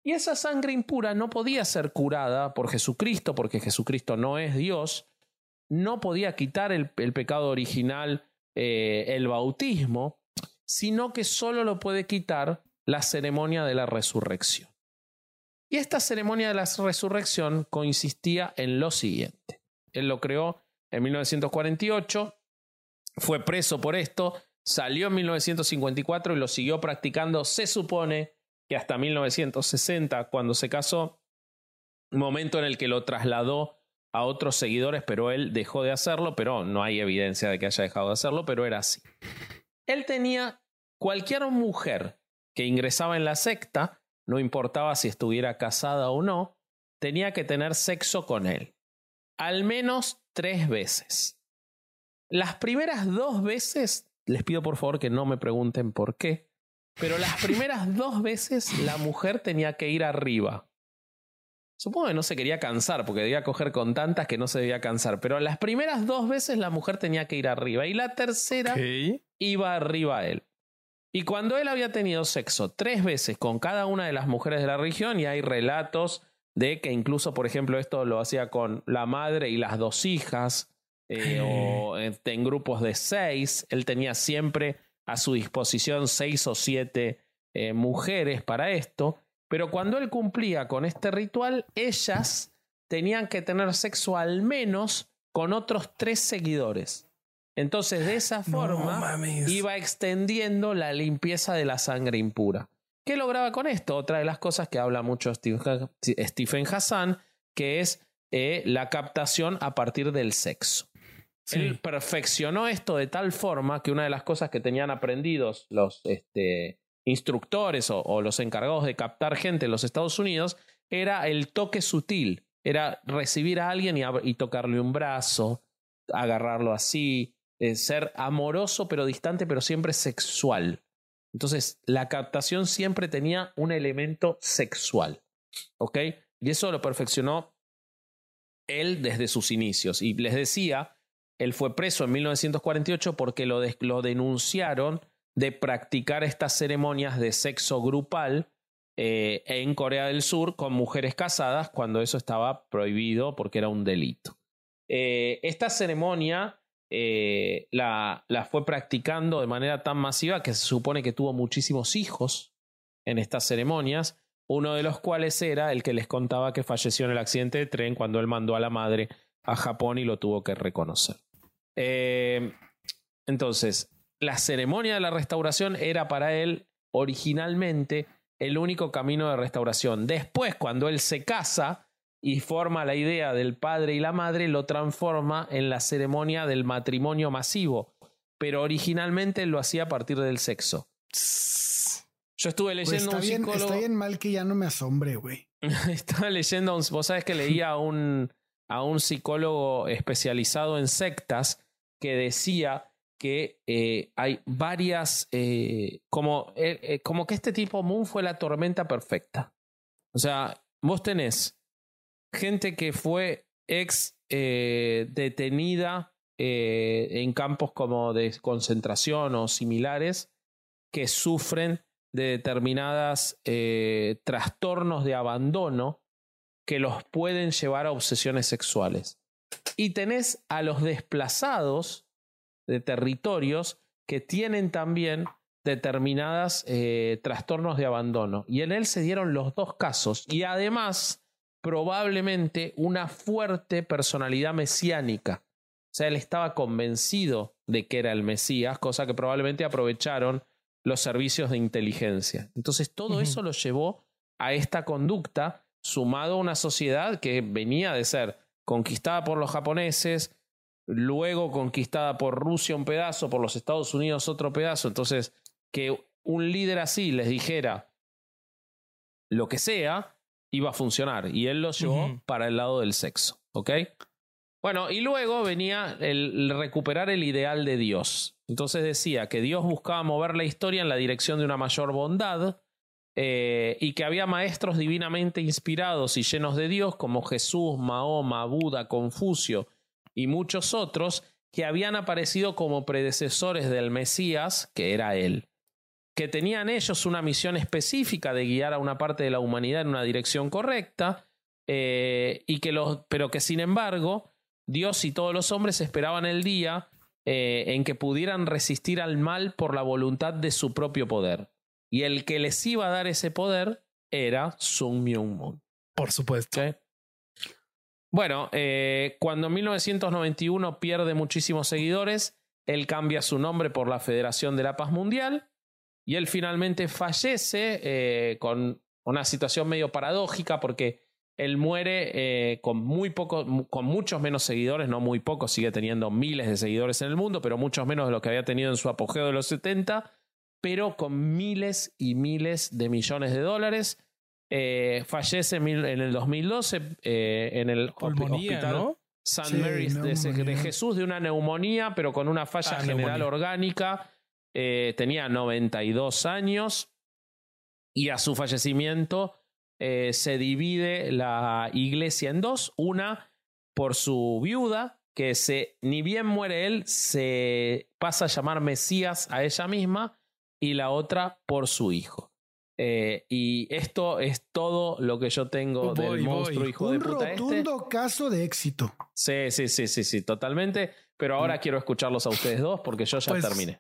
Y esa sangre impura no podía ser curada por Jesucristo, porque Jesucristo no es Dios, no podía quitar el, pecado original, eh, el bautismo, sino que solo lo puede quitar la ceremonia de la resurrección. Y esta ceremonia de la resurrección consistía en lo siguiente. Él lo creó en 1948, fue preso por esto, salió en 1954 y lo siguió practicando, se supone que hasta 1960, cuando se casó, momento en el que lo trasladó a otros seguidores, pero él dejó de hacerlo, pero no hay evidencia de que haya dejado de hacerlo, pero era así. Él tenía cualquier mujer que ingresaba en la secta, no importaba si estuviera casada o no, tenía que tener sexo con él. Al menos tres veces. Las primeras dos veces, les pido por favor que no me pregunten por qué, pero las primeras dos veces la mujer tenía que ir arriba. Supongo que no se quería cansar, porque debía coger con tantas que no se debía cansar. Pero las primeras dos veces la mujer tenía que ir arriba. Y la tercera iba arriba él. Y cuando él había tenido sexo tres veces con cada una de las mujeres de la región, y hay relatos de que incluso, por ejemplo, esto lo hacía con la madre y las dos hijas, eh, o en grupos de seis, él tenía siempre a su disposición seis o siete eh, mujeres para esto. Pero cuando él cumplía con este ritual, ellas tenían que tener sexo al menos con otros tres seguidores. Entonces, de esa forma, iba extendiendo la limpieza de la sangre impura. ¿Qué lograba con esto? Otra de las cosas que habla mucho Stephen Hassan, que es eh, la captación a partir del sexo. Él perfeccionó esto de tal forma que una de las cosas que tenían aprendidos los, este, instructores o, los encargados de captar gente en los Estados Unidos era el toque sutil, era recibir a alguien y, tocarle un brazo, agarrarlo así, eh, ser amoroso pero distante, pero siempre sexual. Entonces, la captación siempre tenía un elemento sexual. ¿Ok? Y eso lo perfeccionó él desde sus inicios. Y les decía, él fue preso en 1948 porque lo, lo denunciaron de practicar estas ceremonias de sexo grupal eh, en Corea del Sur con mujeres casadas cuando eso estaba prohibido porque era un delito. Eh, esta ceremonia eh, la, la, fue practicando de manera tan masiva que se supone que tuvo muchísimos hijos en estas ceremonias, uno de los cuales era el que les contaba que falleció en el accidente de tren cuando él mandó a la madre a Japón y lo tuvo que reconocer. entonces, la ceremonia de la restauración era para él originalmente el único camino de restauración. Después, cuando él se casa y forma la idea del padre y la madre, lo transforma en la ceremonia del matrimonio masivo. Pero originalmente lo hacía a partir del sexo. Yo estuve pues leyendo un psicólogo. Está bien mal que ya no me asombre, güey. Estaba leyendo, vos sabes que leía a un, a un psicólogo especializado en sectas que decía que eh, hay varias, eh, como, eh, como que este tipo Moon fue la tormenta perfecta. O sea, vos tenés gente que fue ex detenida en campos como de concentración o similares que sufren de determinadas trastornos de abandono que los pueden llevar a obsesiones sexuales. Y tenés a los desplazados de territorios que tienen también determinadas eh, trastornos de abandono. Y en él se dieron los dos casos y además probablemente una fuerte personalidad mesiánica. O sea, él estaba convencido de que era el Mesías, cosa que probablemente aprovecharon los servicios de inteligencia. Entonces todo eso lo llevó a esta conducta, sumado a una sociedad que venía de ser conquistada por los japoneses, luego conquistada por Rusia un pedazo, por los Estados Unidos otro pedazo. Entonces, que un líder así les dijera lo que sea, iba a funcionar. Y él lo llevó para el lado del sexo. ¿Ok? Bueno, y luego venía el, recuperar el ideal de Dios. Entonces decía que Dios buscaba mover la historia en la dirección de una mayor bondad eh, y que había maestros divinamente inspirados y llenos de Dios como Jesús, Mahoma, Buda, Confucio y muchos otros que habían aparecido como predecesores del Mesías, que era él, que tenían ellos una misión específica de guiar a una parte de la humanidad en una dirección correcta, eh, y que los, pero que sin embargo Dios y todos los hombres esperaban el día eh, en que pudieran resistir al mal por la voluntad de su propio poder. Y el que les iba a dar ese poder era Sun Myung Moon. Por supuesto. Bueno, eh, cuando en 1991 pierde muchísimos seguidores, él cambia su nombre por la Federación de la Paz Mundial y él finalmente fallece eh, con una situación medio paradójica porque él muere eh, con muy poco, con muchos menos seguidores, no muy pocos, sigue teniendo miles de seguidores en el mundo, pero muchos menos de lo que había tenido en su apogeo de los 70. pero con miles y miles de millones de dólares. Eh, fallece en, el 2012 eh, en el hospital St. Mary's de, Jesús de una neumonía, pero con una falla ah, general orgánica. Eh, tenía 92 años y a su fallecimiento se divide la iglesia en dos. Una por su viuda, que se, ni bien muere él, se pasa a llamar Mesías a ella misma, y la otra por su hijo. Eh, y esto es todo lo que yo tengo del monstruo hijo de puta este. Un rotundo caso de éxito. Sí, sí, sí, sí, sí, totalmente. Pero ahora mm. quiero escucharlos a ustedes dos porque yo ya pues, terminé.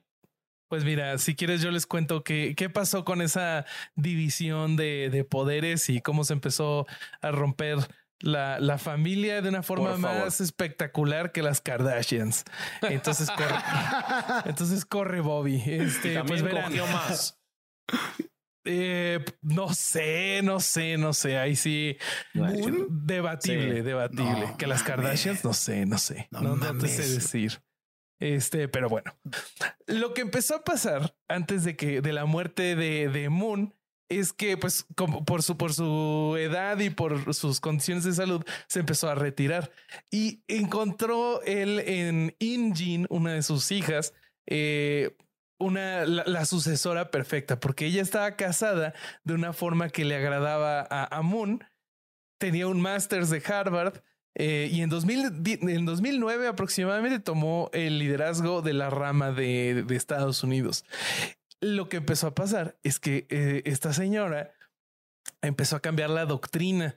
Pues mira, si quieres yo les cuento qué, qué pasó con esa división de, de poderes y cómo se empezó a romper la, la, familia de una forma más espectacular que las Kardashians. Entonces corre, entonces corre Bobby. Este, pues cogió más. Eh, no sé, no sé, no sé. Ahí sí. debatible, debatible. que las Kardashians, no sé, no sé. No, te sé decir. Este, pero bueno. Lo que empezó a pasar antes de que de la muerte de, de Moon es que, pues, como por su, por su edad y por sus condiciones de salud, se empezó a retirar y encontró él en Injin, una de sus hijas, eh, una, la, sucesora perfecta, porque ella estaba casada de una forma que le agradaba a, Moon. Tenía un máster de Harvard. Eh, y en, 2000, en 2009 aproximadamente tomó el liderazgo de la rama de, de Estados Unidos lo que empezó a pasar es que eh, esta señora empezó a cambiar la doctrina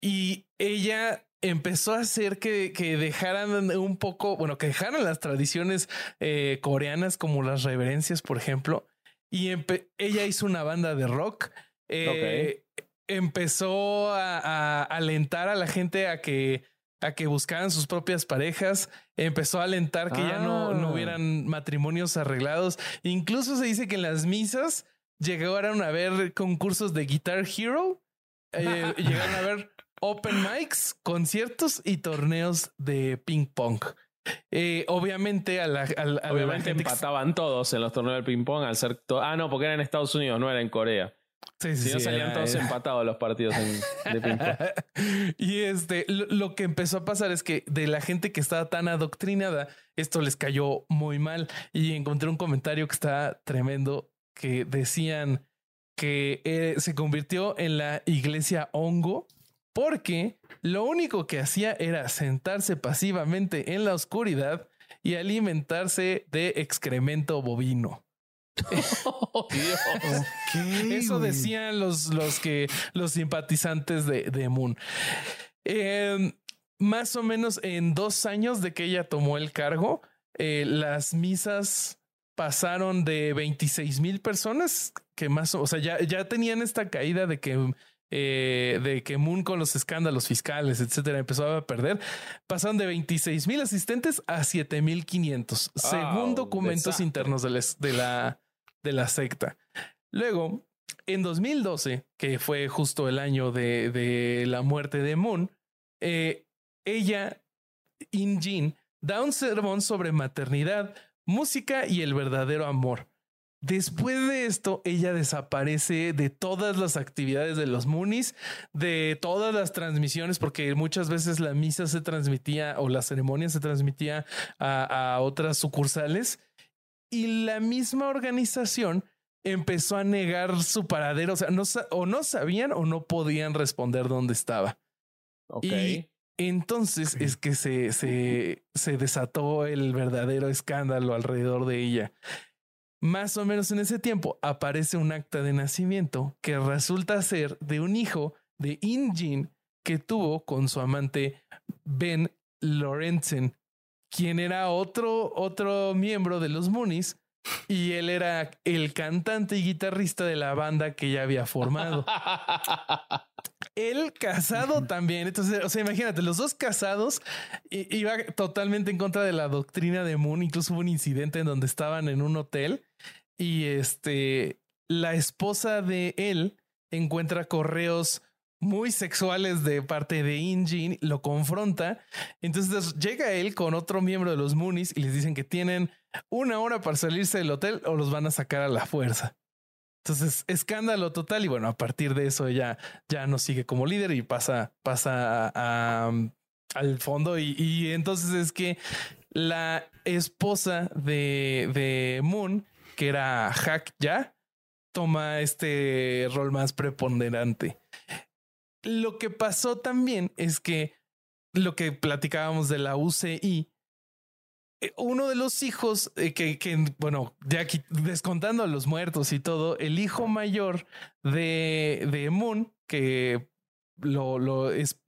y ella empezó a hacer que, dejaran un poco, bueno, que dejaran las tradiciones eh, coreanas como las reverencias, por ejemplo, y ella hizo una banda de rock. Eh, empezó a alentar a la gente a que a que buscaran sus propias parejas, empezó a alentar que ya no, no ah. hubieran matrimonios arreglados. Incluso se dice que en las misas llegaron a ver concursos de Guitar Hero, eh, llegaron a ver open mics, conciertos y torneos de ping pong. Eh, obviamente a la, obviamente empataban todos en los torneos de ping pong al ser ah no porque era en Estados Unidos no era en Corea Sí, sí, si no salían todos empatados los partidos de ping y este, lo, que empezó a pasar es que de la gente que estaba tan adoctrinada, esto les cayó muy mal. Y encontré un comentario que está tremendo que decían que eh, se convirtió en la iglesia hongo porque lo único que hacía era sentarse pasivamente en la oscuridad y alimentarse de excremento bovino. Eso decían los, los que los simpatizantes de, de Moon. Em, más o menos en dos años de que ella tomó el cargo, eh, las misas pasaron de 26 mil personas que más, o sea, ya, ya tenían esta caída de que eh, de que Moon con los escándalos fiscales, etcétera, empezó a perder, pasaron de 26 mil asistentes a 7 mil 500, según documentos internos de de la, de la secta. Luego, en 2012, que fue justo el año de, la muerte de Moon, eh, ella, In da un sermón sobre maternidad, música y el verdadero amor. Después de esto, ella desaparece de todas las actividades de los Moonies, de todas las transmisiones, porque muchas veces la misa se transmitía o la ceremonia se transmitía a, a otras sucursales y la misma organización empezó a negar su paradero. O sea, no, o no sabían o no podían responder dónde estaba. Y entonces es que se, se, se desató el verdadero escándalo alrededor de ella. Más o menos en ese tiempo aparece un acta de nacimiento que resulta ser de un hijo de Injin que tuvo con su amante Ben Lorenzen, quien era otro, otro miembro de los Moonies y él era el cantante y guitarrista de la banda que ya había formado. él casado también. Entonces, o sea, imagínate, los dos casados iba totalmente en contra de la doctrina de Moon. Incluso hubo un incidente en donde estaban en un hotel y este, la esposa de él encuentra correos muy sexuales de parte de Injin, lo confronta. Entonces llega él con otro miembro de los Moonies y les dicen que tienen una hora para salirse del hotel o los van a sacar a la fuerza. Entonces, escándalo total. Y bueno, a partir de eso ella ya no sigue como líder y pasa, pasa a, al fondo. Y, y, entonces es que la esposa de, de Moon, que era Hack ya, toma este rol más preponderante. Lo que pasó también es que lo que platicábamos de la UCI, eh, uno de los hijos eh, que, que, bueno, ya aquí descontando a los muertos y todo, el hijo mayor de, de Moon, que lo, es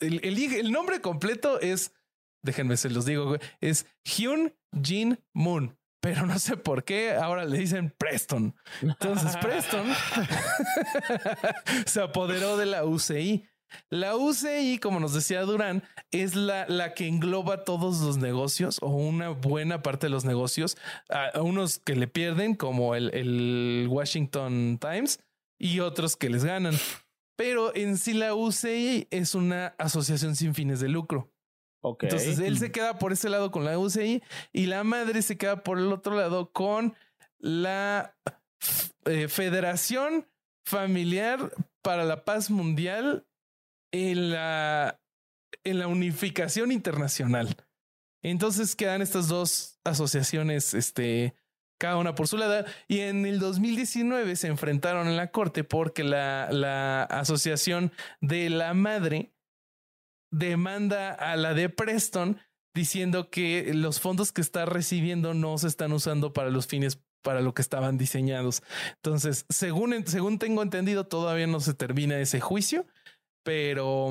el, el, el, nombre completo es, déjenme se los digo, es Hyun Jin Moon pero no sé por qué ahora le dicen Preston. Entonces Preston se apoderó de la UCI. La UCI, como nos decía Durán, es la, la que engloba todos los negocios o una buena parte de los negocios, a, unos que le pierden, como el, el Washington Times, y otros que les ganan. Pero en sí la UCI es una asociación sin fines de lucro. Entonces él se queda por ese lado con la UCI y la madre se queda por el otro lado con la eh, Federación Familiar para la Paz Mundial en la, en la unificación internacional. Entonces quedan estas dos asociaciones, este, cada una por su lado. Y en el 2019 se enfrentaron en la corte porque la, la asociación de la madre demanda a la de Preston diciendo que los fondos que está recibiendo no se están usando para los fines para lo que estaban diseñados. Entonces, según, según tengo entendido, todavía no se termina ese juicio, pero,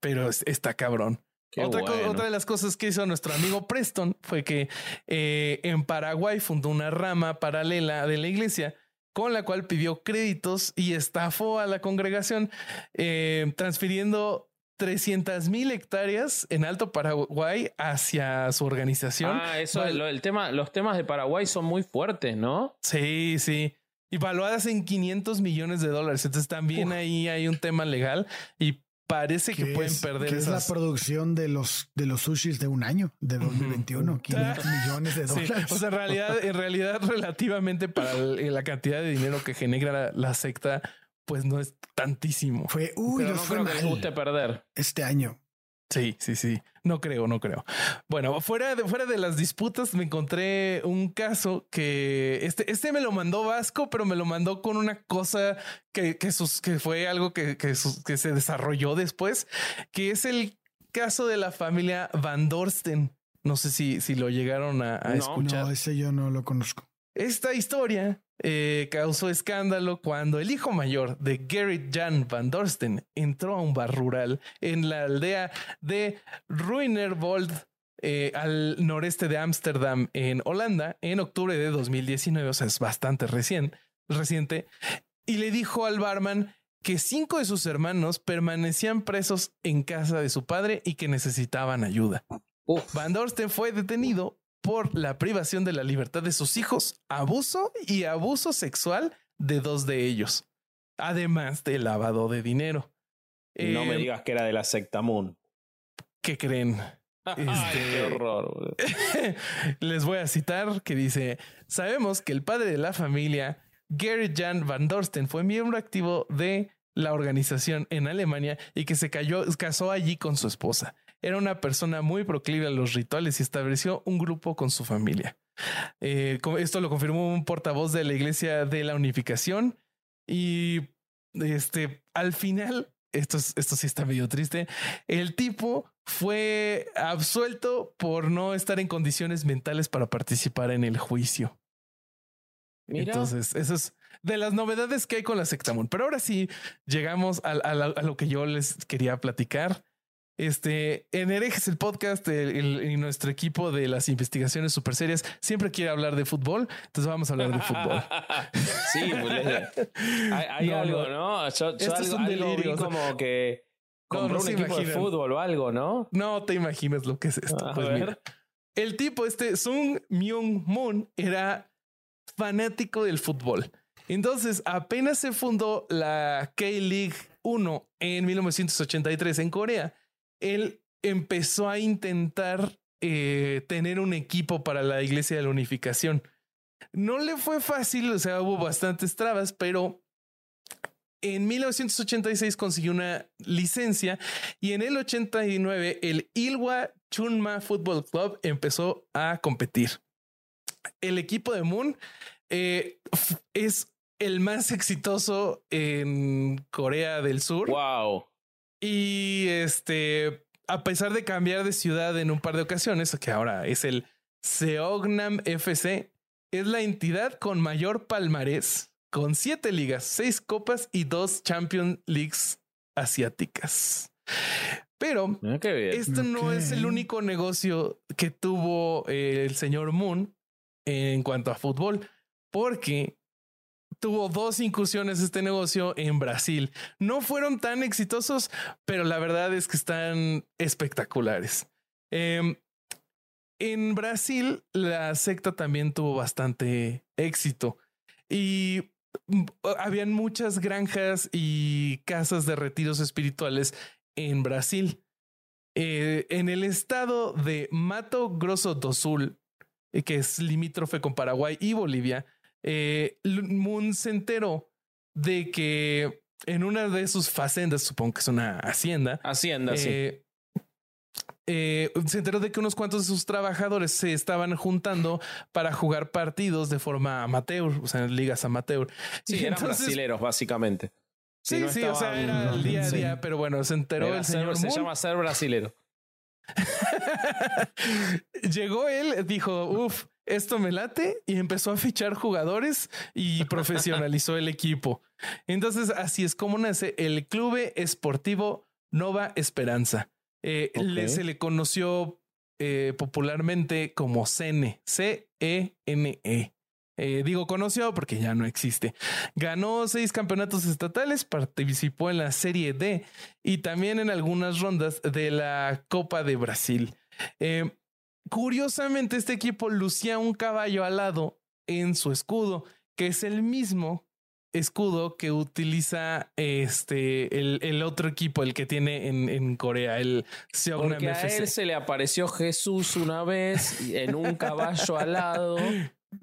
pero está cabrón. Otra, bueno. otra, de las cosas que hizo nuestro amigo Preston fue que eh, en Paraguay fundó una rama paralela de la iglesia con la cual pidió créditos y estafó a la congregación, eh, transfiriendo 300 mil hectáreas en Alto Paraguay hacia su organización. Ah, eso, el, el tema, los temas de Paraguay son muy fuertes, ¿no? Sí, sí. Y valuadas en 500 millones de dólares. Entonces también Uf. ahí hay un tema legal y parece que pueden es, perder que esas... es la producción de los de los sushis de un año de 2021 500 millones de dólares sí. o sea en realidad en realidad relativamente para la cantidad de dinero que genera la, la secta pues no es tantísimo. Fue, uy, Pero no fue creo mal que les guste perder. este año. Sí, sí, sí. No creo, no creo. Bueno, fuera de, fuera de las disputas, me encontré un caso que este, este me lo mandó Vasco, pero me lo mandó con una cosa que, que, sus, que fue algo que, que, sus, que se desarrolló después, que es el caso de la familia Van Dorsten. No sé si, si lo llegaron a, a No, escuchar. No, ese yo no lo conozco. Esta historia eh, causó escándalo cuando el hijo mayor de Gerrit Jan van Dorsten entró a un bar rural en la aldea de Ruinerwold, eh, al noreste de Ámsterdam, en Holanda, en octubre de 2019, o sea, es bastante recién, reciente, y le dijo al barman que cinco de sus hermanos permanecían presos en casa de su padre y que necesitaban ayuda. Uf. Van Dorsten fue detenido por la privación de la libertad de sus hijos, abuso y abuso sexual de dos de ellos, además de lavado de dinero. No me Eh, digas que era de la secta Moon. ¿Qué creen? Ay, Este- qué horror. Les voy a citar que dice, sabemos que el padre de la familia, Gary Jan Van Dorsten, fue miembro activo de la organización en Alemania y que se cayó, casó allí con su esposa. Era una persona muy proclive a los rituales y estableció un grupo con su familia. Eh, esto lo confirmó un portavoz de la Iglesia de la Unificación y este al final esto, es- esto sí está medio triste. El tipo fue absuelto por no estar en condiciones mentales para participar en el juicio. Mira. Entonces, eso es de las novedades que hay con la Sectamón. Pero ahora sí llegamos a, a la- a lo que yo les quería platicar. Este en Herejes, el podcast el- el- y nuestro equipo de las investigaciones super serias siempre quiere hablar de fútbol. Entonces vamos a hablar de fútbol. sí, pues, hay, hay No, algo, no. Yo, yo Esto es un delirio, como que compró no un equipo de fútbol o algo, ¿no? No te imaginas lo que es esto. A Pues ver. mira, el tipo, este Sung Myung Moon, era fanático del fútbol Entonces, apenas se fundó la K-League 1 en 1983 en Corea, él empezó a intentar eh, tener un equipo para la Iglesia de la Unificación. No le fue fácil, o sea, hubo bastantes trabas, pero en 1986 consiguió una licencia y en el 89 el Ilwa Chunma Football Club empezó a competir. El equipo de Moon eh, es el más exitoso en Corea del Sur. Wow. Y este, a pesar de cambiar de ciudad en un par de ocasiones, que ahora es el Seognam FC, es la entidad con mayor palmarés con siete ligas, seis copas y dos Champions Leagues asiáticas. Pero Ah, esto no es el único negocio que tuvo eh, el señor Moon en cuanto a fútbol, porque tuvo dos incursiones este negocio en Brasil. No fueron tan exitosos, pero la verdad es que están espectaculares. Em, en Brasil, la secta también tuvo bastante éxito y mm, habían muchas granjas y casas de retiros espirituales en Brasil. Eh, en el estado de Mato Grosso do Sul, eh, que es limítrofe con Paraguay y Bolivia, eh, Moon se enteró de que en una de sus facendas, supongo que es una hacienda, Hacienda, sí. eh, eh, se enteró de que unos cuantos de sus trabajadores se estaban juntando para jugar partidos de forma amateur, o sea, en ligas amateur. Sí, Y eran entonces- brasileros, básicamente. Si Sí, no sí, o sea, era el día a Sí. día, pero bueno, se enteró Era el ser- señor se Moon. llama ser brasilero. Llegó él, dijo, uff, esto me late y empezó a fichar jugadores y profesionalizó el equipo. Entonces, así es como nace el Club Esportivo Nova Esperanza. Eh, le- se le conoció eh, popularmente como CENE, C-E-N-E. Eh, digo conoció porque ya no existe. Ganó seis campeonatos estatales, participó en la Serie D y también en algunas rondas de la Copa de Brasil. Eh, curiosamente, este equipo lucía un caballo alado en su escudo, que es el mismo escudo que utiliza este el, el otro equipo, el que tiene en, en Corea, el Seognam Porque a él se le apareció Jesús una vez en un caballo alado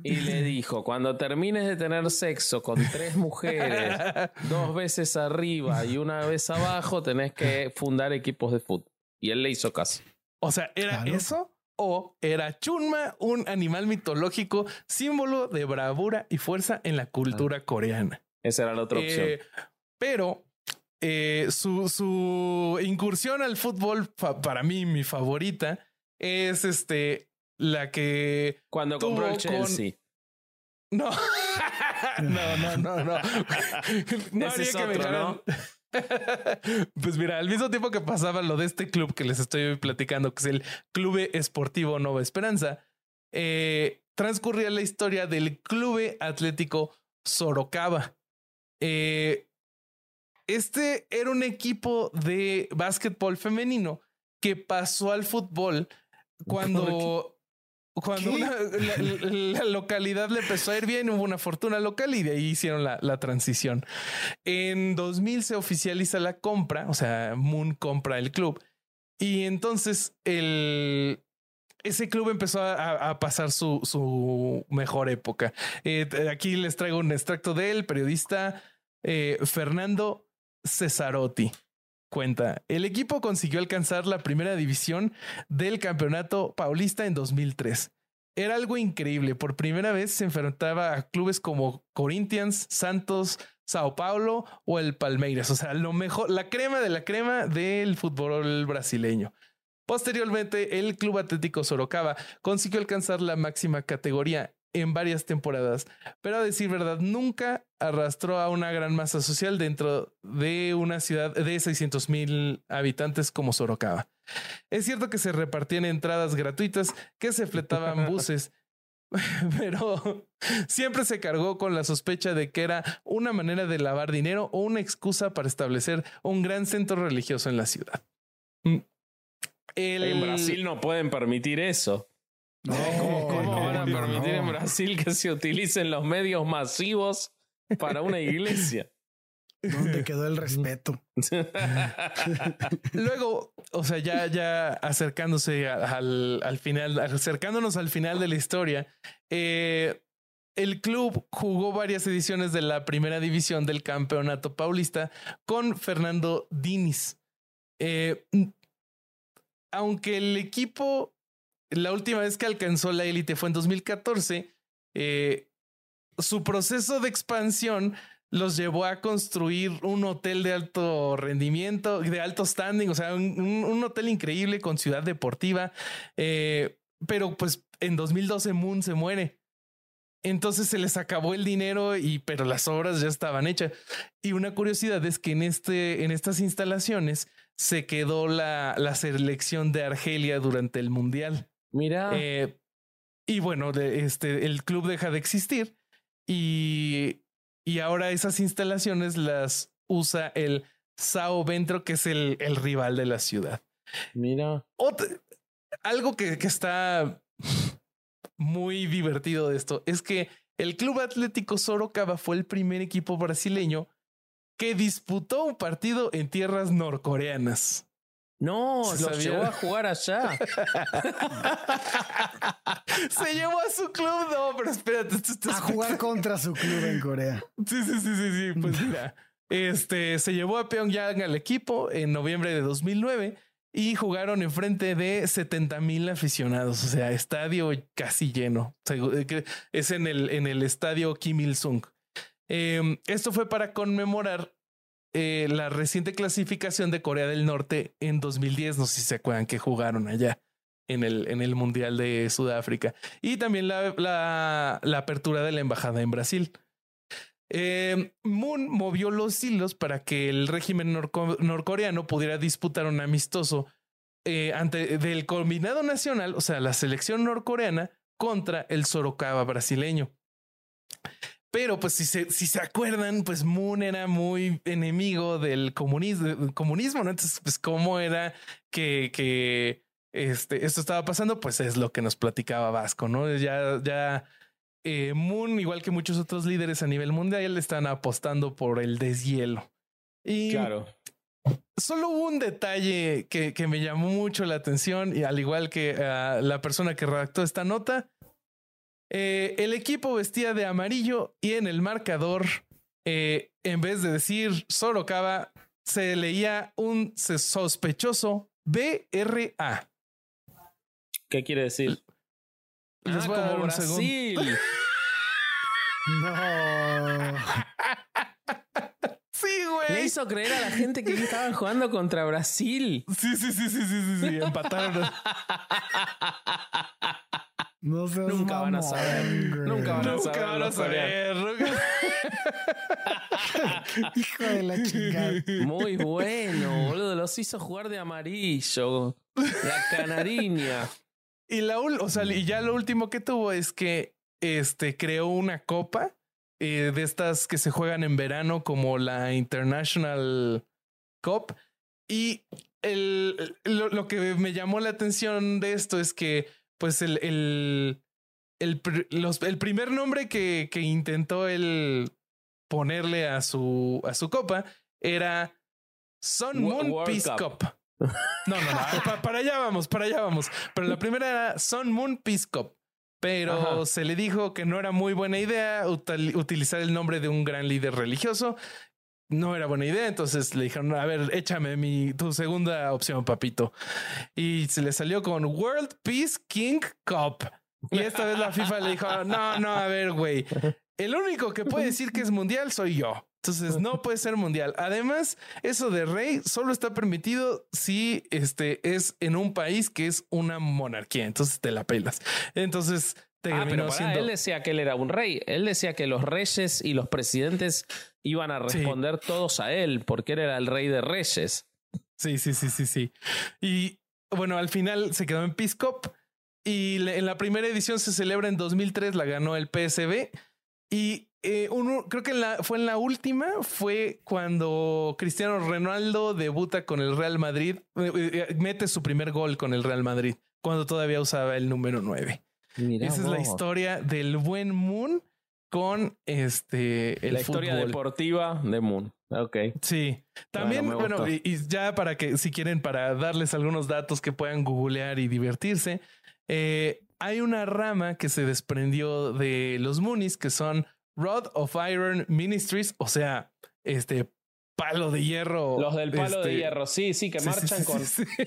y le dijo, cuando termines de tener sexo con tres mujeres, dos veces arriba y una vez abajo, tenés que fundar equipos de fútbol. Y él le hizo caso. O sea, ¿era Claro. eso? O era Chunma, un animal mitológico, símbolo de bravura y fuerza en la cultura coreana. Esa era la otra opción. Eh, pero eh, su, su incursión al fútbol, para mí, mi favorita, es este la que Cuando compró el con- Chelsea. no, no, no, no, no. No Ese es que me otro, dejaran- pues mira, al mismo tiempo que pasaba lo de este club que les estoy platicando, que es el Club Esportivo Nova Esperanza, eh, transcurría la historia del Club Atlético Sorocaba. Eh, este era un equipo de básquetbol femenino que pasó al fútbol cuando, cuando la, localidad le empezó a ir bien, hubo una fortuna local y de ahí hicieron la, la transición. En 2000 se oficializa la compra, o sea, Moon compra el club y entonces el, ese club empezó a, a pasar su, su mejor época. Eh, aquí les traigo un extracto del periodista eh, Fernando Cesarotti. Cuenta, el equipo consiguió alcanzar la primera división del campeonato paulista en 2003. Era algo increíble. Por primera vez se enfrentaba a clubes como Corinthians, Santos, Sao Paulo o el Palmeiras. O sea, lo mejor, la crema de la crema del fútbol brasileño. Posteriormente, el Club Atlético Sorocaba consiguió alcanzar la máxima categoría en varias temporadas, pero a decir verdad, nunca arrastró a una gran masa social dentro de una ciudad de 600 mil habitantes como Sorocaba. Es cierto que se repartían entradas gratuitas, que se fletaban buses, pero siempre se cargó con la sospecha de que era una manera de lavar dinero o una excusa para establecer un gran centro religioso en la ciudad. Mm. El- En Brasil no pueden permitir eso. No, ¿Cómo, cómo a permitir no. en Brasil que se utilicen los medios masivos para una iglesia. ¿Dónde quedó el respeto? Luego, o sea, ya, ya acercándose al, al final, acercándonos al final de la historia, eh, el club jugó varias ediciones de la primera división del campeonato paulista con Fernando Diniz. Eh, aunque el equipo, la última vez que alcanzó la élite fue en 2014, eh, su proceso de expansión los llevó a construir un hotel de alto rendimiento, de alto standing, o sea, un, hotel increíble con ciudad deportiva. Eh, pero pues en 2012 Moon se muere. Entonces se les acabó el dinero y pero las obras ya estaban hechas. Y una curiosidad es que en este en estas instalaciones se quedó la, la selección de Argelia durante el mundial. Mira. Eh, y bueno, de, este el club deja de existir y y ahora esas instalaciones las usa el Sao Ventro, que es el, el rival de la ciudad. Mira. algo que, que está muy divertido de esto es que el Club Atlético Sorocaba fue el primer equipo brasileño que disputó un partido en tierras norcoreanas. No, se llevó a jugar allá. se llevó a su club. No, pero espérate. a jugar contra su club en Corea. Sí, sí, sí, sí, sí. Pues mira, este se llevó a Pyongyang al equipo en noviembre de 2009 y jugaron en frente de 70 mil aficionados. O sea, estadio casi lleno. Es en el, en el estadio Kim Il Sung. Em, esto fue para conmemorar eh, la reciente clasificación de Corea del Norte en 2010. No sé si se acuerdan que jugaron allá en el, en el Mundial de Sudáfrica y también la, la, apertura de la embajada en Brasil. Eh, Moon movió los hilos para que el régimen norcoreano pudiera disputar un amistoso eh, ante del combinado nacional, o sea, la selección norcoreana contra el Sorocaba brasileño. Pero pues si se, si se acuerdan, pues Moon era muy enemigo del comunismo, comunismo ¿no? Entonces, pues cómo era que, que este, esto estaba pasando, pues es lo que nos platicaba Vasco, ¿no? Ya, ya eh, Moon, igual que muchos otros líderes a nivel mundial, le están apostando por el deshielo. Y claro. Solo hubo un detalle que, que me llamó mucho la atención y al igual que uh, la persona que redactó esta nota, eh, el equipo vestía de amarillo y en el marcador, eh, en vez de decir Sorocaba, se leía un sospechoso BRA. ¿Qué quiere decir? Les voy a dar un Brasil. no. Sí, güey. Le hizo creer a la gente que estaban jugando contra Brasil. Sí, sí, sí, sí, sí, sí, sí. empataron. No sé. Nunca van a saber. Nunca van a Nunca saber. van a saber. Hijo de la chingada. Muy bueno, boludo. Los hizo jugar de amarillo. La canariña. Y la o sea, y ya lo último que tuvo es que este creó una copa eh, de estas que se juegan en verano como la International Cup. Y el, lo, lo que me llamó la atención de esto es que, pues, el, el, el, los- el primer nombre que, que intentó el ponerle a su, a su copa era Sun Moon World Peace Cup. Cup. No, no, no. pa- para allá vamos, para allá vamos. Pero la primera era Sun Moon Peace Cup. Pero Ajá. se le dijo que no era muy buena idea util- utilizar el nombre de un gran líder religioso. No era buena idea. Entonces le dijeron, a ver, échame mi, tu segunda opción, papito. Y se le salió con World Peace King Cup. Y esta vez la FIFA le dijo, no, no, a ver, güey. El único que puede decir que es mundial soy yo. Entonces no puede ser mundial. Además, eso de rey solo está permitido si este es en un país que es una monarquía. Entonces te la pelas. Entonces Ah, terminó pero pará, siendo. él decía que él era un rey. Él decía que los reyes y los presidentes iban a Sí. responder todos a él, porque él era el rey de reyes. Sí, sí, sí, sí, sí. Y bueno, al final se quedó en Cup y en la primera edición se celebra en 2003, la ganó el PSB y eh, uno, creo que en la, fue en la última, fue cuando Cristiano Ronaldo debuta con el Real Madrid, eh, eh, mete su primer gol con el Real Madrid, cuando todavía usaba el número 9. Mirá Esa es la historia del buen Moon con este el la historia deportiva de Moon. Ok. Sí. También, bueno, y, ya para que si quieren, para darles algunos datos que puedan googlear y divertirse, eh, hay una rama que se desprendió de los Moonies que son Rod of Iron Ministries, o sea, este palo de hierro. Los del palo de este, hierro, sí, sí, que marchan con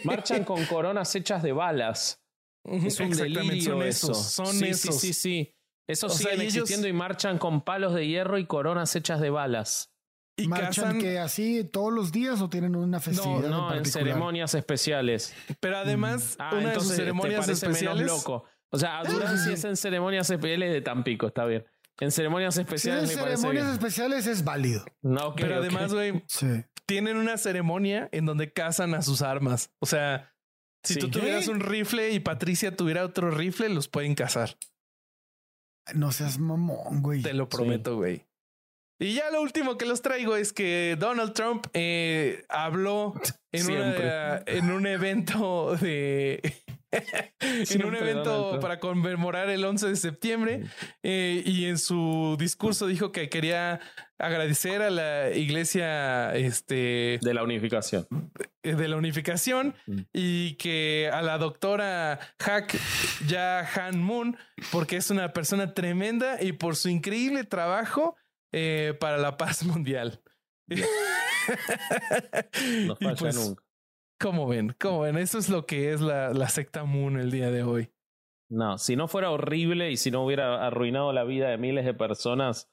marchan con coronas hechas de balas. Es un delirio son eso. Son sí, esos. Sí, sí, sí. Esos siguen existiendo y marchan con palos de hierro y coronas hechas de balas. ¿Y ¿Marchan que así todos los días o tienen una festividad? No, no en, ceremonias especiales. Pero además, mm. una de sus ceremonias especiales. loco. O sea, Durán sí es en ceremonias especiales de Tampico, está bien. En ceremonias especiales. en ceremonias especiales es válido. No, pero además, güey, tienen una ceremonia en donde cazan a sus armas. O sea, si tú tuvieras un rifle y Patricia tuviera otro rifle, los pueden cazar. No seas mamón, güey. Te lo prometo, güey. Y ya lo último que los traigo es que Donald Trump eh, habló en, en un evento de en un evento para conmemorar el 11 de septiembre eh, y en su discurso dijo que quería agradecer a la iglesia este, de la unificación de la unificación mm. y que a la doctora Hack Ya Han Moon porque es una persona tremenda y por su increíble trabajo eh, para la paz mundial. no falla pues, nunca. ¿Cómo ven? ¿Cómo ven? Eso es lo que es la, secta Moon el día de hoy. No, si no fuera horrible y si no hubiera arruinado la vida de miles de personas,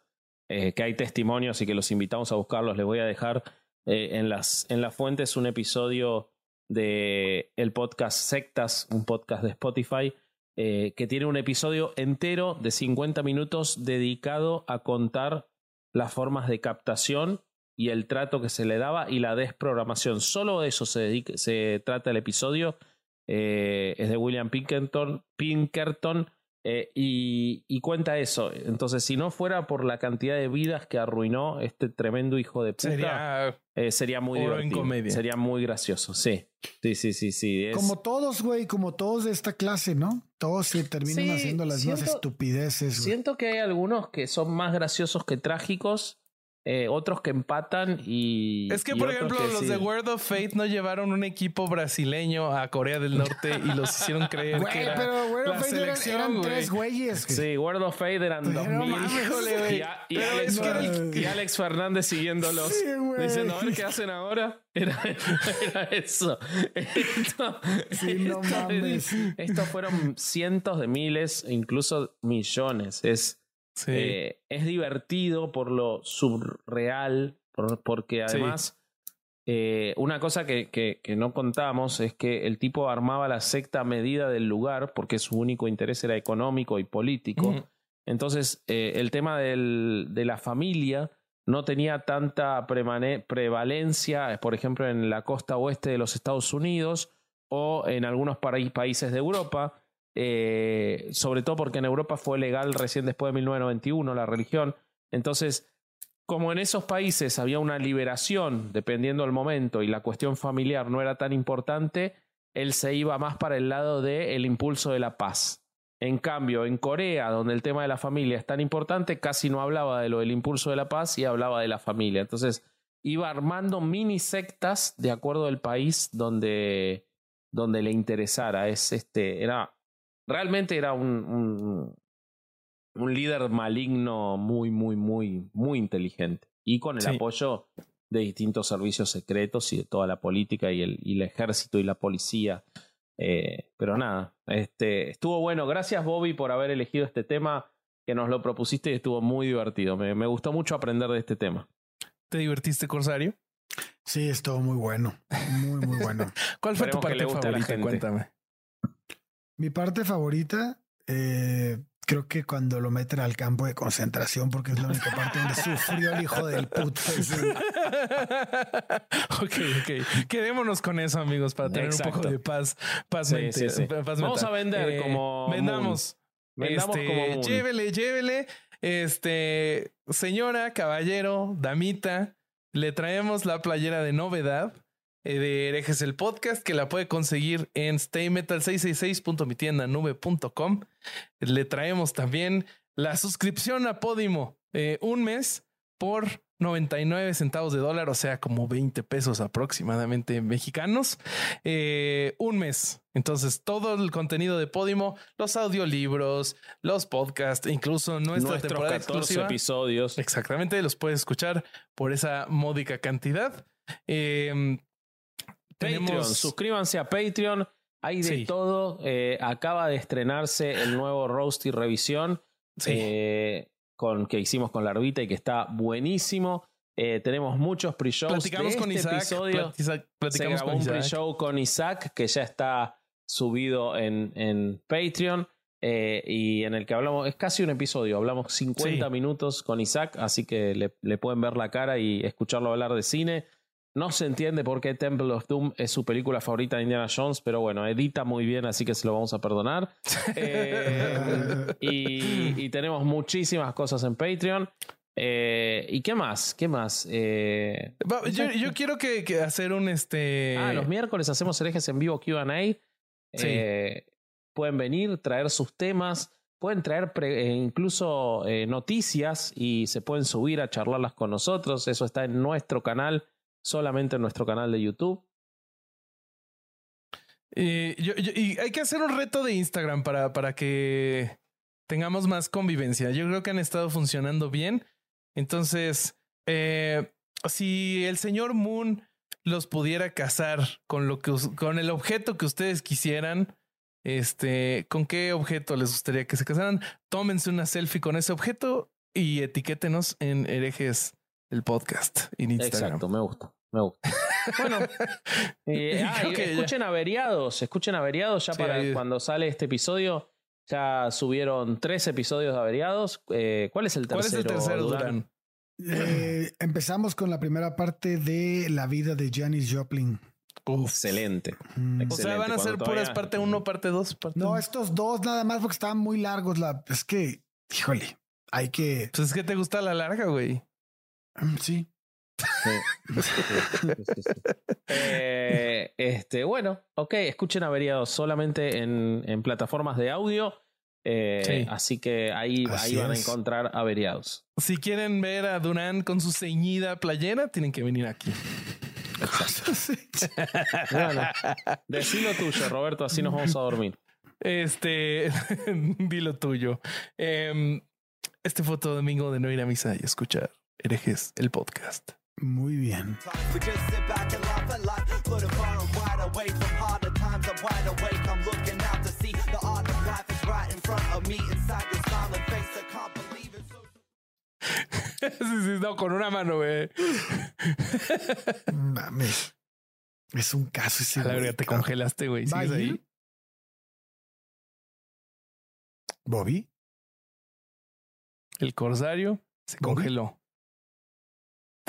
eh, que hay testimonios y que los invitamos a buscarlos, les voy a dejar eh, en, las, en las fuentes un episodio de el podcast Sectas, un podcast de Spotify, eh, que tiene un episodio entero de 50 minutos dedicado a contar las formas de captación y el trato que se le daba y la desprogramación. Solo de eso se, se trata el episodio. Eh, es de William Pinkerton, Pinkerton eh, y, cuenta eso. Entonces, si no fuera por la cantidad de vidas que arruinó este tremendo hijo de puta, sería, eh, sería muy divertido. Sería muy gracioso, sí. Sí, sí, sí, sí. Como todos, güey, como todos de esta clase, ¿no? Todos se terminan haciendo las mismas estupideces. Siento que hay algunos que son más graciosos que trágicos eh, otros que empatan y. Es que, por ejemplo, los de World of Fate no llevaron un equipo brasileño a Corea del Norte y los hicieron creer que era pero World of Fate eran, tres güeyes. Sí, World of Fate eran dos mil. y, y, Alex, Fernández siguiéndolos. diciendo, a ver qué hacen ahora. Era, eso. Esto, no mames. Estos fueron cientos de miles, incluso millones. Es eh, es divertido por lo surreal, porque además eh, una cosa que, que, no contamos es que el tipo armaba la secta a medida del lugar porque su único interés era económico y político. Entonces, eh, el tema del, de la familia no tenía tanta prevalencia, por ejemplo, en la costa oeste de los Estados Unidos o en algunos países de Europa. Eh, sobre todo porque en Europa fue legal recién después de 1991 la religión. Entonces, como en esos países había una liberación, dependiendo del momento, y la cuestión familiar no era tan importante, él se iba más para el lado del impulso de la paz. En cambio, en Corea, donde el tema de la familia es tan importante, casi no hablaba de lo del impulso de la paz y hablaba de la familia. Entonces, iba armando mini sectas de acuerdo al país donde, donde le interesara. Es este, era realmente era un, un, líder maligno muy, muy, muy, muy inteligente. Y con el apoyo de distintos servicios secretos y de toda la política y el, y el ejército y la policía. Eh, pero nada, este, estuvo bueno. Gracias Bobby por haber elegido este tema que nos lo propusiste y estuvo muy divertido. Me, me gustó mucho aprender de este tema. ¿Te divertiste, Corsario? Sí, estuvo muy bueno. Muy, muy bueno. ¿Cuál fue tu parte favorita? Cuéntame. Mi parte favorita, eh, creo que cuando lo meten al campo de concentración, porque es la única parte donde sufrió el hijo del puto. ok, ok. Quedémonos con eso, amigos, para tener un poco de paz, paz, Vamos a vender eh, como. Vendamos. Vendamos este, como llévele, llévele. Este, señora, caballero, damita, le traemos la playera de novedad de Herejes el Podcast, que la puede conseguir en staymetal666.mitiendanube.com. Le traemos también la suscripción a Podimo, eh, un mes por 99 centavos de dólar, o sea, como 20 pesos aproximadamente mexicanos, eh, un mes. Entonces, todo el contenido de Podimo, los audiolibros, los podcasts, incluso nuestra Nuestros temporada 14 exclusiva. episodios. Exactamente, los puedes escuchar por esa módica cantidad. Eh, Patreon, tenemos suscríbanse a Patreon. Hay de Sí. todo. Eh, acaba de estrenarse el nuevo Roast y Revisión Sí. eh, con, que hicimos con la Arbita y que está buenísimo. Eh, tenemos muchos pre-shows. platicamos de con este Isaac. episodio. platiza- Se platicamos grabó con un pre-show con Isaac que ya está subido en, en Patreon. eh, y en el que hablamos, es casi un episodio, hablamos 50 Sí. minutos con Isaac, así que le, le pueden ver la cara y escucharlo hablar de cine. No se entiende por qué Temple of Doom es su película favorita de Indiana Jones, pero bueno, edita muy bien, así que se lo vamos a perdonar. Eh, y, y tenemos muchísimas cosas en Patreon. Eh, ¿Y qué más? ¿Qué más? Eh, yo, yo quiero que, que hacer un este. Ah, los miércoles hacemos herejes en vivo QA. Sí. Pueden venir, traer sus temas, pueden traer pre- incluso eh, noticias y se pueden subir a charlarlas con nosotros. Eso está en nuestro canal, solamente en nuestro canal de YouTube. Eh, y hay que hacer un reto de Instagram para, para que tengamos más convivencia. Yo creo que han estado funcionando bien. Entonces, eh, si el señor Moon los pudiera casar con lo que con el objeto que ustedes quisieran, este, ¿con qué objeto les gustaría que se casaran? Tómense una selfie con ese objeto y etiquétenos en herejes el podcast en Instagram. Exacto, me gusta. Me gusta. Bueno, eh, ah, y ya- escuchen averiados, escuchen averiados ya Sí, para ahí- cuando sale este episodio. Ya subieron tres episodios de averiados. Eh, ¿Cuál es el ¿Cuál tercero? es el tercero, Durán? Eh, empezamos con la primera parte de la vida de Janis Joplin. Excelente. Mm. O sea, van a ser puras todavía- parte 1, parte 2, parte No, uno. estos dos nada más porque estaban muy largos. La, es que, híjole, hay que. Pues es que te gusta la larga, güey. Mm, Sí. Eh, este, bueno, ok, escuchen averiados solamente en, en plataformas de audio. Eh, Sí. Así que ahí, Así ahí van a encontrar averiados. Si quieren ver a Durán con su ceñida playera, tienen que venir aquí. Bueno, decilo tuyo, Roberto, así nos vamos a dormir. Este, dilo tuyo. Em, este fue todo domingo de no ir a misa y escuchar herejes el podcast. Muy bien. Sí, sí, no, con una mano, güey. Mames. Es un caso ese. A la verga, te congelaste, güey. ¿Va a ¿Sigues ahí? Bobby. El corsario se ¿Bobby? congeló.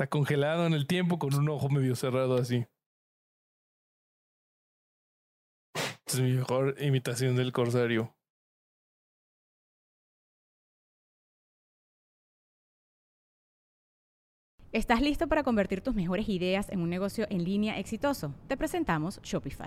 Está congelado en el tiempo con un ojo medio cerrado así. Es mi mejor imitación del corsario. ¿Estás listo para convertir tus mejores ideas en un negocio en línea exitoso? Te presentamos Shopify.